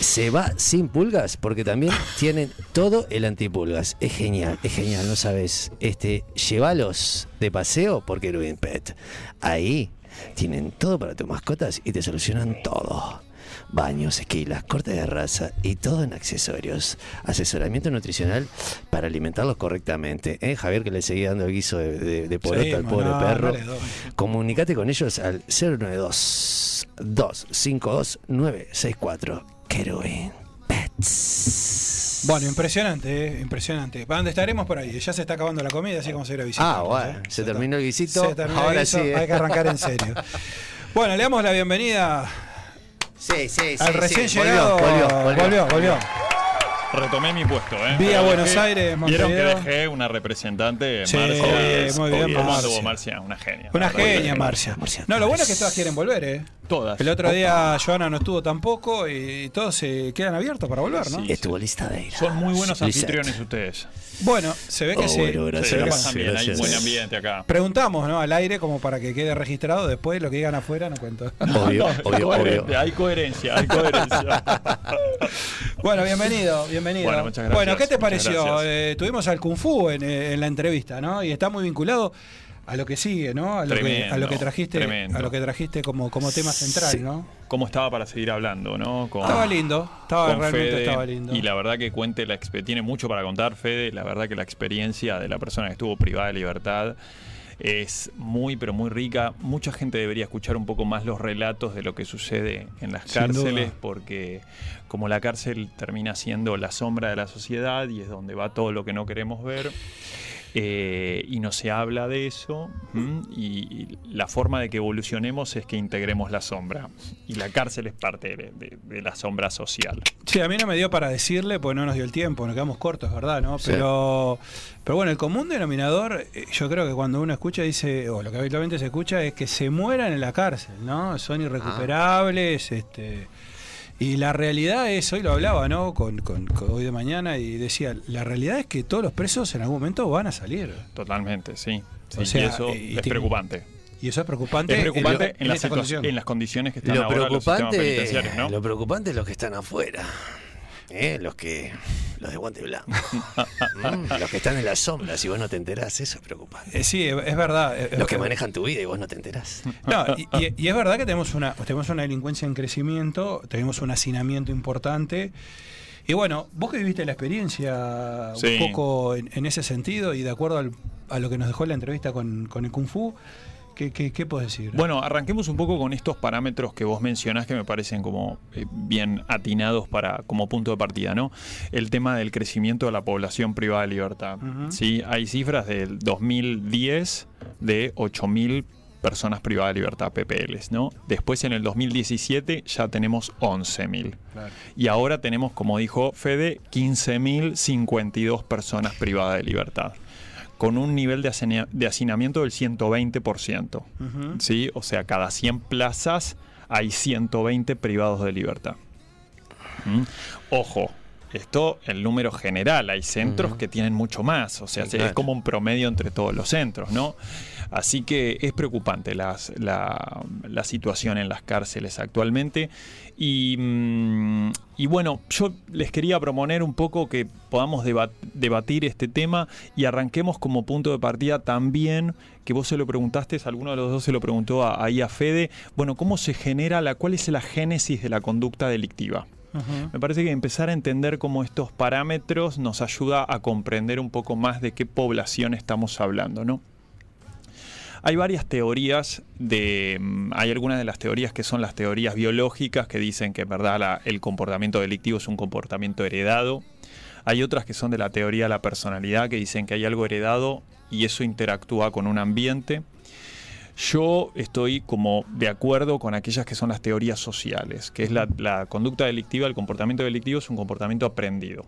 se va sin pulgas porque también tienen todo el antipulgas. Es genial, es genial, no sabes. Este, llévalos de paseo por Kerwin Pet. Ahí tienen todo para tus mascotas y te solucionan todo. Baños, esquilas, corte de raza y todo en accesorios. Asesoramiento nutricional para alimentarlos correctamente. ¿Eh, Javier, que le seguía dando el guiso de, de, de poroto Sí, al pobre no, perro. dale. Comunicate con ellos al 092 252 964. Kerwin Pets. Bueno, impresionante, eh, impresionante. ¿Para dónde estaremos por ahí? Ya se está acabando la comida, así como se irá a visitar. Ah, bueno, se terminó el guisito. Se terminó el Ahora guiso, sí. ¿eh? hay que arrancar en serio. Bueno, le damos la bienvenida Sí, sí, al sí, recién sí. llegado. Volvió, volvió, volvió. volvió. Retomé mi puesto, ¿eh? Vía Pero Buenos dejé- Aires, Vieron que Montevideo. dejé una representante, Sí, Marcia. muy bien, ¿Cómo Marcia. Una genia. Una genia, Marcia. No, lo bueno es que todas quieren volver, ¿eh? Todas. El otro día Joana no estuvo tampoco y todos se quedan abiertos para volver, ¿no? Sí, Estuvo lista de ir. Son muy buenos anfitriones ustedes. Bueno, se ve que Oh, sí. bueno, gracias, se ve que- bien, hay gracias. buen ambiente acá. Preguntamos, ¿no? Al aire como para que quede registrado. Después lo que digan afuera no cuento. Obvio, No, obvio, coherente, obvio. Hay coherencia, hay coherencia. *laughs* *laughs* Bueno, bienvenido, bienvenido. Bueno, muchas gracias, Bueno, ¿qué te pareció? Eh, tuvimos al Kung Fu en, eh, en la entrevista, ¿no? Y está muy vinculado a lo que sigue, ¿no? A lo, que, Tremendo, a lo que trajiste, tremendo. a lo que trajiste como, como tema central, Sí. ¿no? ¿Cómo estaba para seguir hablando, no? Con- Estaba lindo, estaba con realmente Fede, estaba lindo. Y la verdad que cuente la tiene mucho para contar, Fede. La verdad que la experiencia de la persona que estuvo privada de libertad es muy, pero muy rica. Mucha gente debería escuchar un poco más los relatos de lo que sucede en las Sin cárceles, duda. porque como la cárcel termina siendo la sombra de la sociedad y es donde va todo lo que no queremos ver. eh, y no se habla de eso y, y la forma de que evolucionemos es que integremos la sombra y la cárcel es parte de- de- de la sombra social. Sí, a mí no me dio para decirle, pues no nos dio el tiempo, nos quedamos cortos, ¿verdad? ¿no? Sí. Pero, pero bueno, el común denominador, eh, yo creo que cuando uno escucha, dice, o lo que habitualmente se escucha, es que se mueran en la cárcel, ¿no? Son irrecuperables, este. Y la realidad es, hoy lo hablaba, ¿no? Con, con- con hoy de mañana y decía, la realidad es que todos los presos en algún momento van a salir. Totalmente, sí. Sí, O sea, y eso y es te- preocupante. Y eso es preocupante. Es preocupante en, en, en las en las condiciones que están Lo ahora los sistemas preocupante, penitenciarios, ¿no? lo preocupante es los que están afuera. ¿Eh? Los que. Los de guante blanco. *laughs* Mm, los que están en las sombras y vos no te enterás, eso es preocupante. Eh, sí, es verdad. Los que manejan tu vida y vos no te enterás. *laughs* No, y, y- y es verdad que tenemos una, tenemos una delincuencia en crecimiento, tenemos un hacinamiento importante. Y bueno, vos que viviste la experiencia Sí. un poco en, en ese sentido y de acuerdo al- a lo que nos dejó la entrevista con, con el Kung Fu, ¿qué, qué, qué podés decir? Bueno, arranquemos un poco con estos parámetros que vos mencionás que me parecen como eh, bien atinados para como punto de partida, ¿no? El tema del crecimiento de la población privada de libertad. ¿sí? Hay cifras del 2010 de 8.000 personas privadas de libertad, PPLs, ¿no? Después en el 2017 ya tenemos 11.000. Claro. Y ahora tenemos, como dijo Fede, 15.052 personas privadas de libertad, con un nivel de, de hacinamiento del 120%. Ujú. ¿sí? O sea, cada 100 plazas hay 120 privados de libertad. ¿Mm? Ojo, Esto, el número general, hay centros que tienen mucho más, o sea, Sí, se- claro. es como un promedio entre todos los centros, ¿no? Así que es preocupante las- la, la situación en las cárceles actualmente. Y, mm, y bueno, yo les quería proponer un poco que podamos deba- debatir este tema y arranquemos como punto de partida también, que vos se lo preguntaste, alguno de los dos se lo preguntó a- ahí a Fede, bueno, ¿cómo se genera la, cuál es la génesis de la conducta delictiva? Me parece que empezar a entender cómo estos parámetros nos ayuda a comprender un poco más de qué población estamos hablando, ¿no? Hay varias teorías de. mm, Hay algunas de las teorías que son las teorías biológicas que dicen que en verdad el comportamiento delictivo es un comportamiento heredado. Hay otras que son de la teoría de la personalidad que dicen que hay algo heredado y eso interactúa con un ambiente. Yo estoy como de acuerdo con aquellas que son las teorías sociales, que es la conducta delictiva, el comportamiento delictivo es un comportamiento aprendido.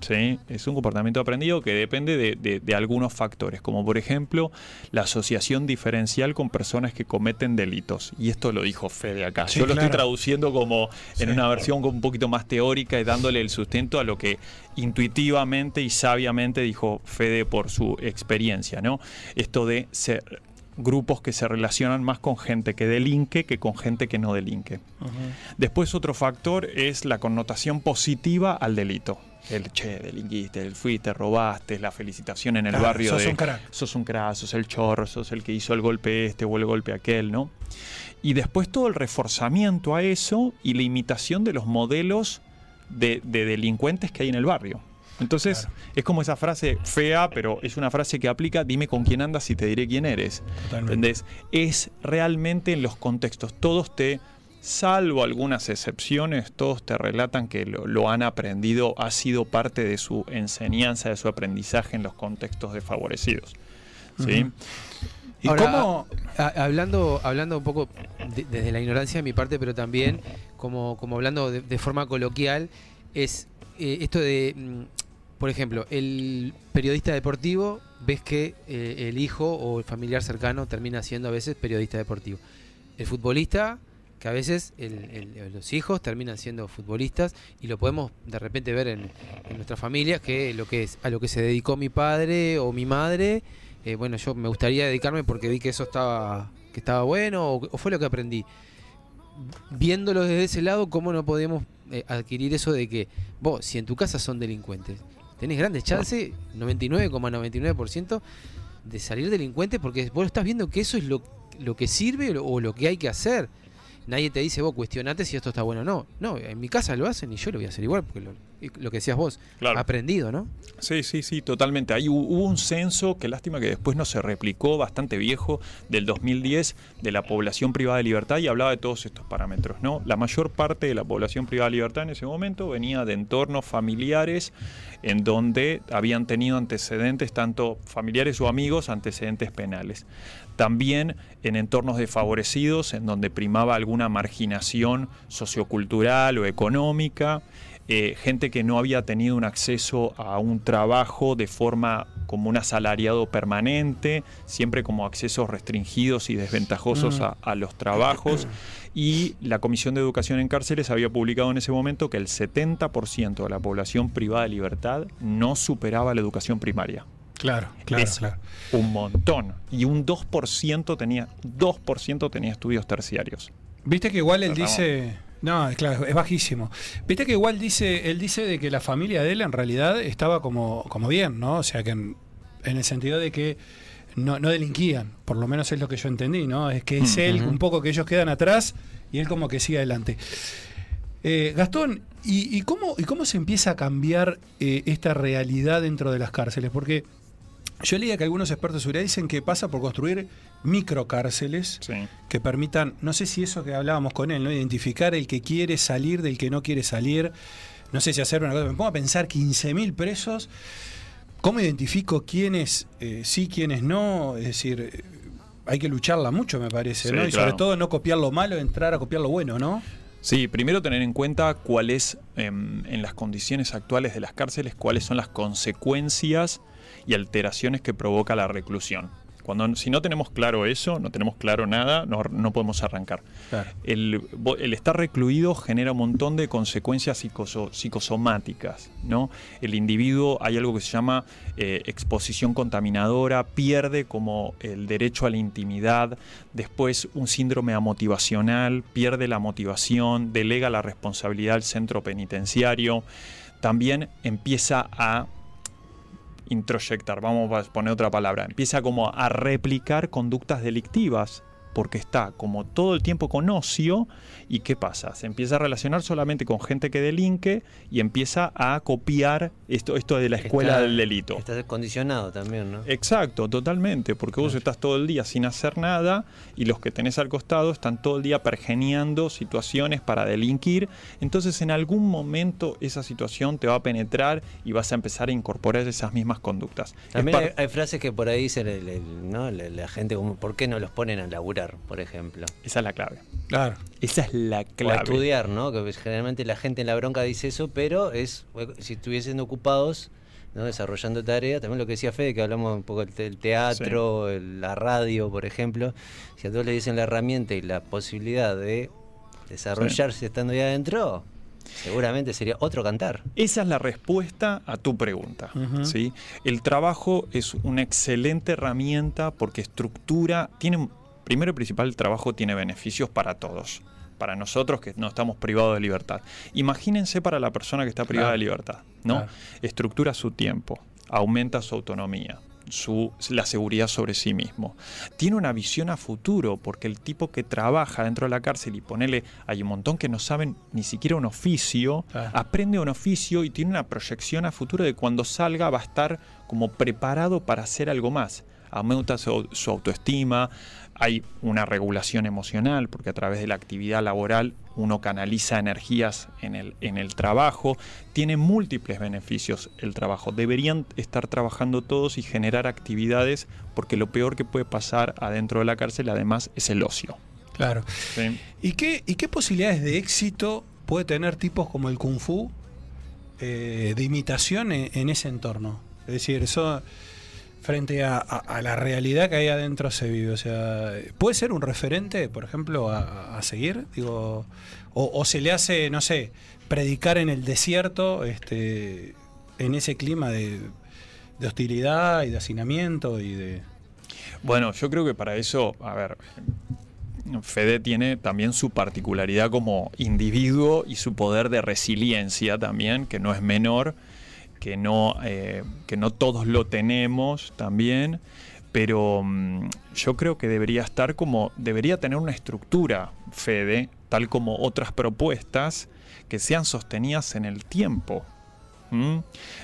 ¿Sí? Es un comportamiento aprendido que depende de, de- de algunos factores, como por ejemplo la asociación diferencial con personas que cometen delitos. Y esto lo dijo Fede acá. Sí, Yo lo estoy traduciendo como en Sí. una versión un poquito más teórica y dándole el sustento a lo que intuitivamente y sabiamente dijo Fede por su experiencia, ¿no? Esto de ser grupos que se relacionan más con gente que delinque que con gente que no delinque. Después otro factor es la connotación positiva al delito. El che, delinquiste, el fuiste, robaste, la felicitación en el Claro, barrio sos de un crack. sos un crack, sos el chorro, sos el que hizo el golpe este o el golpe aquel, ¿no? Y después todo el reforzamiento a eso y la imitación de los modelos de, de delincuentes que hay en el barrio. Entonces, es como esa frase fea, pero es una frase que aplica, dime con quién andas y te diré quién eres. ¿Entendés? Es realmente en los contextos, todos te, salvo algunas excepciones, todos te relatan que lo, lo han aprendido, ha sido parte de su enseñanza, de su aprendizaje en los contextos desfavorecidos. ¿Sí? Ujú. Ahora, a- hablando, hablando un poco de- desde la ignorancia de mi parte, pero también como, como hablando de, de forma coloquial, es eh, esto de, mm, por ejemplo, el periodista deportivo, ves que eh, el hijo o el familiar cercano termina siendo a veces periodista deportivo. El futbolista, que a veces el- el- los hijos terminan siendo futbolistas y lo podemos de repente ver en, nuestras familias, que lo que es a lo que se dedicó mi padre o mi madre eh, bueno, yo me gustaría dedicarme porque vi que eso estaba, que estaba bueno o, fue lo que aprendí. Viéndolo desde ese lado, ¿cómo no podemos eh, adquirir eso de que vos, si en tu casa son delincuentes, tenés grandes chances, 99,99% de salir delincuente porque vos estás viendo que eso es lo, lo que sirve o lo que hay que hacer. Nadie te dice, vos cuestionate si esto está bueno o no. No, en mi casa lo hacen y yo lo voy a hacer igual, porque lo, que decías vos, Claro. aprendido, ¿no? Sí, sí, sí, totalmente. Ahí hu- hubo un censo, que lástima que después no se replicó, bastante viejo, del 2010, de la población privada de libertad y hablaba de todos estos parámetros. ¿no? La mayor parte de la población privada de libertad en ese momento venía de entornos familiares en donde habían tenido antecedentes, tanto familiares o amigos, antecedentes penales. También en entornos desfavorecidos, en donde primaba alguna marginación sociocultural o económica eh, gente que no había tenido un acceso a un trabajo de forma como un asalariado permanente, siempre como accesos restringidos y desventajosos Mm. a, a los trabajos. *clears throat* Y la Comisión de Educación en Cárceles había publicado en ese momento que el 70% de la población privada de libertad no superaba la educación primaria. Claro, claro, Es claro. un montón. Y un 2% tenía, 2% tenía estudios terciarios. Viste que igual él dice. No, claro, es bajísimo. Viste que igual dice, él dice de que la familia de él en realidad estaba como, como bien, ¿no? O sea que en, en el sentido de que no, no delinquían, por lo menos es lo que yo entendí, ¿no? Es que es él un poco que ellos quedan atrás y él como que sigue adelante. Eh, Gastón, ¿y, y cómo, ¿y cómo se empieza a cambiar eh, esta realidad dentro de las cárceles? Porque yo leía que algunos expertos de seguridad dicen que pasa por construir microcárceles que permitan, no sé si eso que hablábamos con él, ¿no? Identificar el que quiere salir del que no quiere salir. No sé si hacer una cosa. Me pongo a pensar 15.000 presos. ¿Cómo identifico quiénes eh, sí, quiénes no? Es decir, eh, hay que lucharla mucho, me parece, Sí, ¿no? Y claro. sobre todo no copiar lo malo, entrar a copiar lo bueno, ¿no? Sí, primero tener en cuenta cuáles, em, en las condiciones actuales de las cárceles, cuáles son las consecuencias y alteraciones que provoca la reclusión. Cuando, si no tenemos claro eso, no tenemos claro nada, no, no podemos arrancar. Claro. El, estar recluido genera un montón de consecuencias psicoso- psicosomáticas. ¿no? El individuo, hay algo que se llama eh, exposición contaminadora, pierde como el derecho a la intimidad, después un síndrome amotivacional, pierde la motivación, delega la responsabilidad al centro penitenciario, también empieza a introyectar, vamos a poner otra palabra, empieza como a replicar conductas delictivas porque está como todo el tiempo con ocio y ¿qué pasa? Se empieza a relacionar solamente con gente que delinque y empieza a copiar esto, esto de la escuela Está- del delito. Estás condicionado también, ¿no? Exacto, totalmente, porque vos estás todo el día sin hacer nada y los que tenés al costado están todo el día pergeneando situaciones para delinquir, entonces en algún momento esa situación te va a penetrar y vas a empezar a incorporar esas mismas conductas. También hay, hay frases que por ahí dicen el- el- ¿no? la, la gente, ¿por qué no los ponen a laburar, por ejemplo? Esa es la clave. Claro. Esa es la O clave. estudiar, ¿no? Que pues, generalmente la gente en la bronca dice eso, pero es si estuviesen ocupados ¿no? desarrollando tareas, también lo que decía Fede, que hablamos un poco del te- del teatro, el- la radio, por ejemplo, si a todos le dicen la herramienta y la posibilidad de desarrollarse estando ahí adentro, seguramente sería otro cantar. Esa es la respuesta a tu pregunta. ¿sí? El trabajo es una excelente herramienta porque estructura, tiene, primero y principal, el trabajo tiene beneficios para todos. Para nosotros que no estamos privados de libertad. Imagínense para la persona que está privada Claro. de libertad. ¿no? Claro. Estructura su tiempo, aumenta su autonomía. Su, la seguridad sobre sí mismo. Tiene una visión a futuro, porque el tipo que trabaja dentro de la cárcel y ponele, hay un montón que no saben ni siquiera un oficio, aprende un oficio y tiene una proyección a futuro de cuando salga va a estar como preparado para hacer algo más. Aumenta su, su autoestima, hay una regulación emocional, porque a través de la actividad laboral uno canaliza energías en el, en el trabajo, tiene múltiples beneficios el trabajo. Deberían estar trabajando todos y generar actividades, porque lo peor que puede pasar adentro de la cárcel además es el ocio. Claro. ¿sí? ¿Y qué, ¿Y qué posibilidades de éxito puede tener tipos como el Kung Fu eh, de imitación en, en ese entorno? Es decir, eso frente a, la realidad que hay adentro se vive. O sea, ¿puede ser un referente, por ejemplo, a, a seguir? Digo, o, o se le hace, no sé, predicar en el desierto, este, en ese clima de, de hostilidad y de hacinamiento y de. Bueno, yo creo que para eso, a ver, Fede tiene también su particularidad como individuo y su poder de resiliencia también, que no es menor, que no, eh, que no todos lo tenemos también, pero mm, yo creo que debería estar como, debería tener una estructura, Fede, tal como otras propuestas que sean sostenidas en el tiempo. ¿Mm?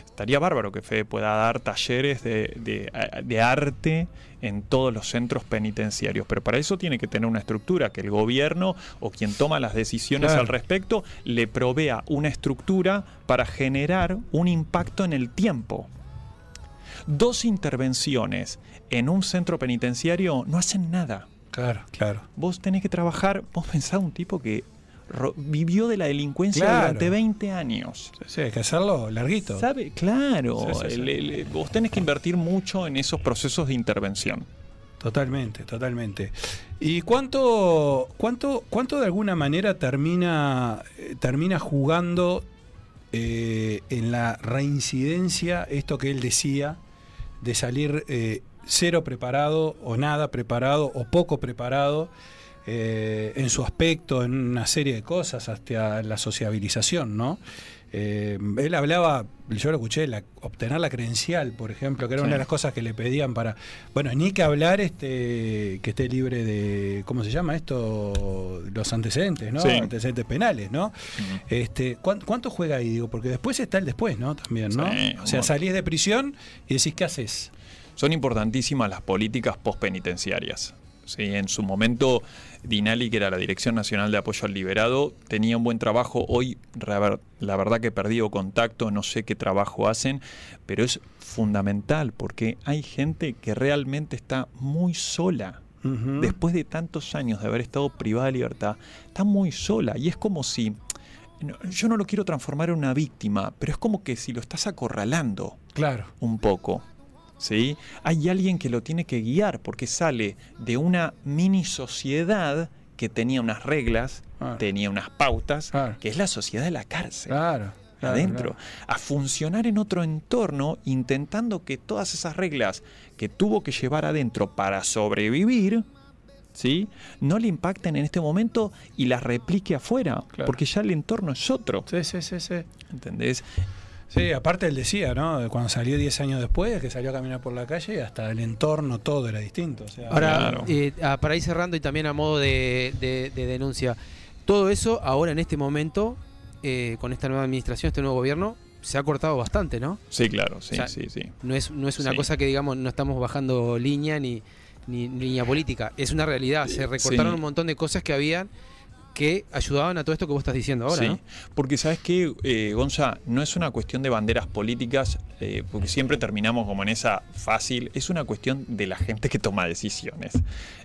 Estaría bárbaro que Fede pueda dar talleres de, de- de arte en todos los centros penitenciarios, pero para eso tiene que tener una estructura, que el gobierno o quien toma las decisiones Claro. al respecto le provea una estructura para generar un impacto en el tiempo. Dos intervenciones en un centro penitenciario no hacen nada. Claro, claro. Vos tenés que trabajar, vos pensás un tipo que vivió de la delincuencia Claro. durante 20 años. Sí, hay que hacerlo larguito. ¿Sabe? Claro. Sí, sí, sí. el- el- vos tenés que invertir mucho en esos procesos de intervención. Totalmente, totalmente. ¿Y cuánto, cuánto, cuánto de alguna manera termina, eh, termina jugando eh, en la reincidencia esto que él decía de salir eh, cero preparado o nada preparado o poco preparado eh, en su aspecto, en una serie de cosas, hasta la sociabilización, ¿no? Eh, él hablaba, yo lo escuché, la, obtener la credencial, por ejemplo, que era Sí. una de las cosas que le pedían para. Bueno, ni que hablar este que esté libre de. ¿Cómo se llama esto? Los antecedentes, ¿no? Sí. Antecedentes penales, ¿no? este, ¿cuán- ¿Cuánto juega ahí? Digo, porque después está el después, ¿no? También, ¿no? Sí, o sea, salís de prisión y decís, ¿qué haces? Son importantísimas las políticas postpenitenciarias. Sí, en su momento, Dinali, que era la Dirección Nacional de Apoyo al Liberado, tenía un buen trabajo. Hoy, la verdad que he perdido contacto, no sé qué trabajo hacen, pero es fundamental porque hay gente que realmente está muy sola. Después de tantos años de haber estado privada de libertad, está muy sola. Y es como si. Yo no lo quiero transformar en una víctima, pero es como que si lo estás acorralando. Claro. Un poco. ¿Sí? Hay alguien que lo tiene que guiar porque sale de una mini sociedad que tenía unas reglas, Claro. tenía unas pautas, Claro. que es la sociedad de la cárcel. Claro. adentro, a funcionar en otro entorno, intentando que todas esas reglas que tuvo que llevar adentro para sobrevivir, ¿sí? no le impacten en este momento y las replique afuera, porque ya el entorno es otro. Sí, sí, sí, sí. ¿Entendés? Sí, aparte él decía, ¿no? Cuando salió 10 años después, que salió a caminar por la calle, hasta el entorno todo era distinto. o sea, Ahora, eh, ah, para ir cerrando y también a modo de, de- de denuncia, todo eso ahora en este momento, eh, con esta nueva administración, este nuevo gobierno, se ha cortado bastante, ¿no? Sí, claro, sí, O sea, sí, sí. No es, no es una Sí. cosa que digamos, no estamos bajando línea ni, ni línea política, es una realidad. Se recortaron Sí. un montón de cosas que habían que ayudaban a todo esto que vos estás diciendo ahora, Sí, ¿no? porque sabes que, eh, Gonza, no es una cuestión de banderas políticas, eh, porque siempre terminamos como en esa fácil, es una cuestión de la gente que toma decisiones,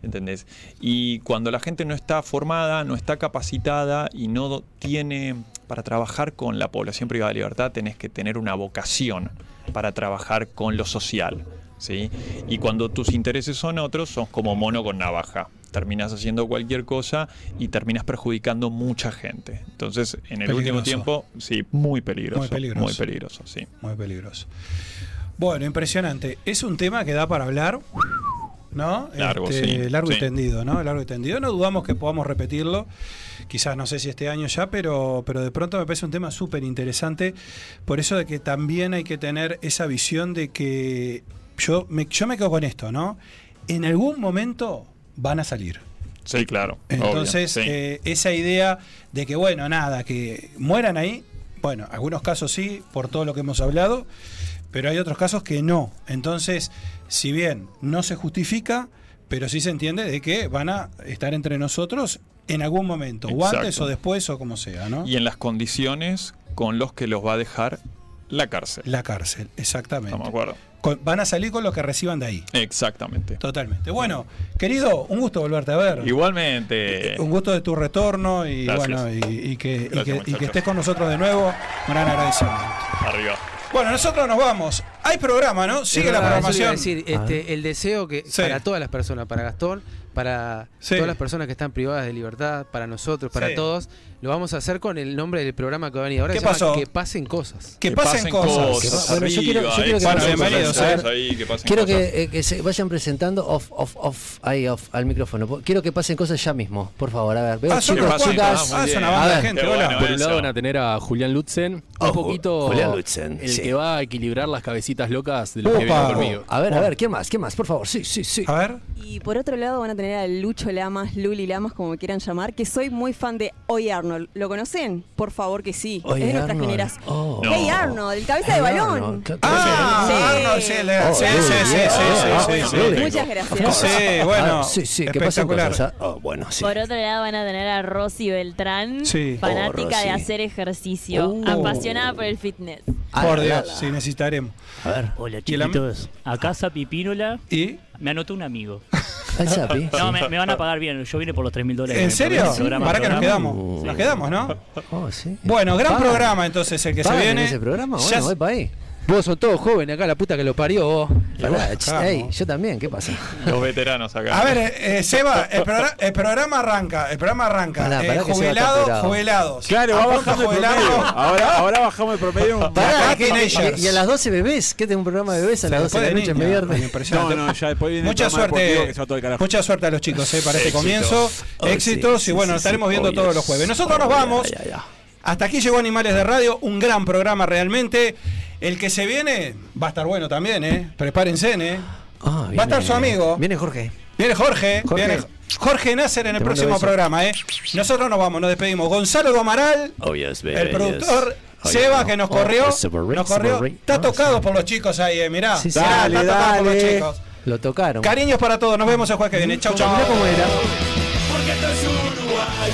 ¿entendés? Y cuando la gente no está formada, no está capacitada y no tiene, para trabajar con la población privada de libertad, tenés que tener una vocación para trabajar con lo social. ¿Sí? Y cuando tus intereses son otros, sos como mono con navaja. Terminas haciendo cualquier cosa y terminas perjudicando mucha gente. Entonces, en el último tiempo, sí, muy peligroso. Muy peligroso. Muy peligroso, sí. Muy peligroso. Bueno, impresionante. Es un tema que da para hablar, ¿no? Largo, Este, sí, Largo y sí. tendido, ¿no? Largo y tendido. No dudamos que podamos repetirlo. Quizás no sé si este año ya, pero, pero de pronto me parece un tema súper interesante. Por eso de que también hay que tener esa visión de que yo me, yo me quedo con esto, ¿no? En algún momento van a salir. Sí, claro. Entonces, obvio, sí. eh, esa idea de que, bueno, nada, que mueran ahí, bueno, algunos casos sí, por todo lo que hemos hablado, pero hay otros casos que no. Entonces, si bien no se justifica, pero sí se entiende de que van a estar entre nosotros en algún momento, o antes o después o como sea, ¿no? Y en las condiciones con los que los va a dejar la cárcel. La cárcel, exactamente. Estamos de acuerdo. Con- van a salir con lo que reciban de ahí. Exactamente. Totalmente. Bueno, querido, un gusto volverte a ver. Igualmente. Un gusto de tu retorno y Gracias. bueno, y, y que, y Gracias, que- y que muchachos. estés con nosotros de nuevo. Un gran agradecimiento. Arriba. Bueno, nosotros nos vamos. Hay programa, ¿no? Sigue Es la programación. decir, este, el deseo que Sí. para todas las personas, para Gastón, para Sí. todas las personas que están privadas de libertad, para nosotros, para Sí. todos, lo vamos a hacer con el nombre del programa que va a venir ahora. ¿Qué pasó? Que pasen cosas. Que pasen cosas. Bueno, yo quiero, yo quiero que Bueno, pasen bienvenidos, cosas. eh. ahí, que pasen Quiero cosas. que, eh, que se vayan presentando off, off, off, ahí off, al micrófono. Quiero que pasen cosas ya mismo, por favor. A ver, veo Ah, chicos, chicas. Ah, es una banda de gente. Bueno Por un lado van a tener a Julián Lutzen, un poquito Julián Lutzen, el sí. que va a equilibrar las cabecitas locas de los que vienen conmigo. A ver, a ver, ¿quién más? ¿Quién más? Por favor, sí, sí, sí. A ver. Y por otro lado van a tener a Lucho Lamas, Luli Lamas, como me quieran llamar, que soy muy fan de Hoy Arnold. ¿Lo conocen? Por favor que sí. Oye, es de nuestra Arnold. generación. Oh. Hey Arnold, el cabeza de balón. Ah, Sí. Arnold, sí, Oh, sí, sí, sí, sí. Muchas gracias. Sí, bueno. Ah, sí, sí, que espectacular. cosas. ¿ah? Oh, bueno, sí. Por otro lado van a tener a Rosy Beltrán, Sí. fanática Oh, de Rosy. hacer ejercicio, apasionada por el fitness. Ah, Por Dios, sí, necesitaremos. A ver. Hola ¿Y el am- chiquitos, acá Sapi Pínola, ¿Y? Me anotó un amigo. *laughs* Al Zapi. No, me, me van a pagar bien, yo vine por los 3 mil dólares. ¿En serio? el programa, Para que nos quedamos. Nos quedamos, ¿no? Oh, sí. Bueno, gran Pagan. programa entonces el que se ¿Pagan en viene. ese programa? Ya Bueno, se- voy para ahí. Vos son todos jóvenes acá, la puta que lo parió. vos. Pará, ch, Vamos. ey, yo también, ¿qué pasa? Los veteranos acá. A ver, eh, eh, Seba, el, progra- el programa arranca, el programa arranca. Pará, Eh, pará que Seba está jubilados, apurado. jubilados. Claro, va Apunta bajando el jubilado. promedio. Ahora, ahora bajamos el promedio. un- Pará, Acá que- teenagers. y, y a las 12 bebés, ¿qué tengo un programa de bebés a las 12 de la noche en viernes? No, no, ya después viene Mucha el programa deportivo suerte, que se va todo el carajo. mucha suerte a los chicos eh, para este Éxitos. comienzo. Oh, Éxitos sí, y bueno, sí, nos estaremos sí, viendo oh, todos yes. los jueves. Nosotros nos Oh, vamos. Hasta aquí llegó Animales de Radio, un gran programa realmente. El que se viene va a estar bueno también, ¿eh? Prepárense, ¿eh? Ah, Va a estar su amigo. Viene Jorge. Viene Jorge, Jorge. viene Jorge Nasser en el próximo programa, ¿eh? Nosotros nos vamos, nos despedimos. Gonzalo Domaral, Oh, yes, baby, el yes. productor. Oh, Seba que nos Oh, corrió, nos corrió, está tocado por los chicos ahí, eh, mirá, Sí, sí. Mirá, Dale, está tocado por los chicos. Lo tocaron. Cariños para todos, nos vemos el jueves que viene. Chau, chau. Mirá cómo era. Porque esto es Uruguay,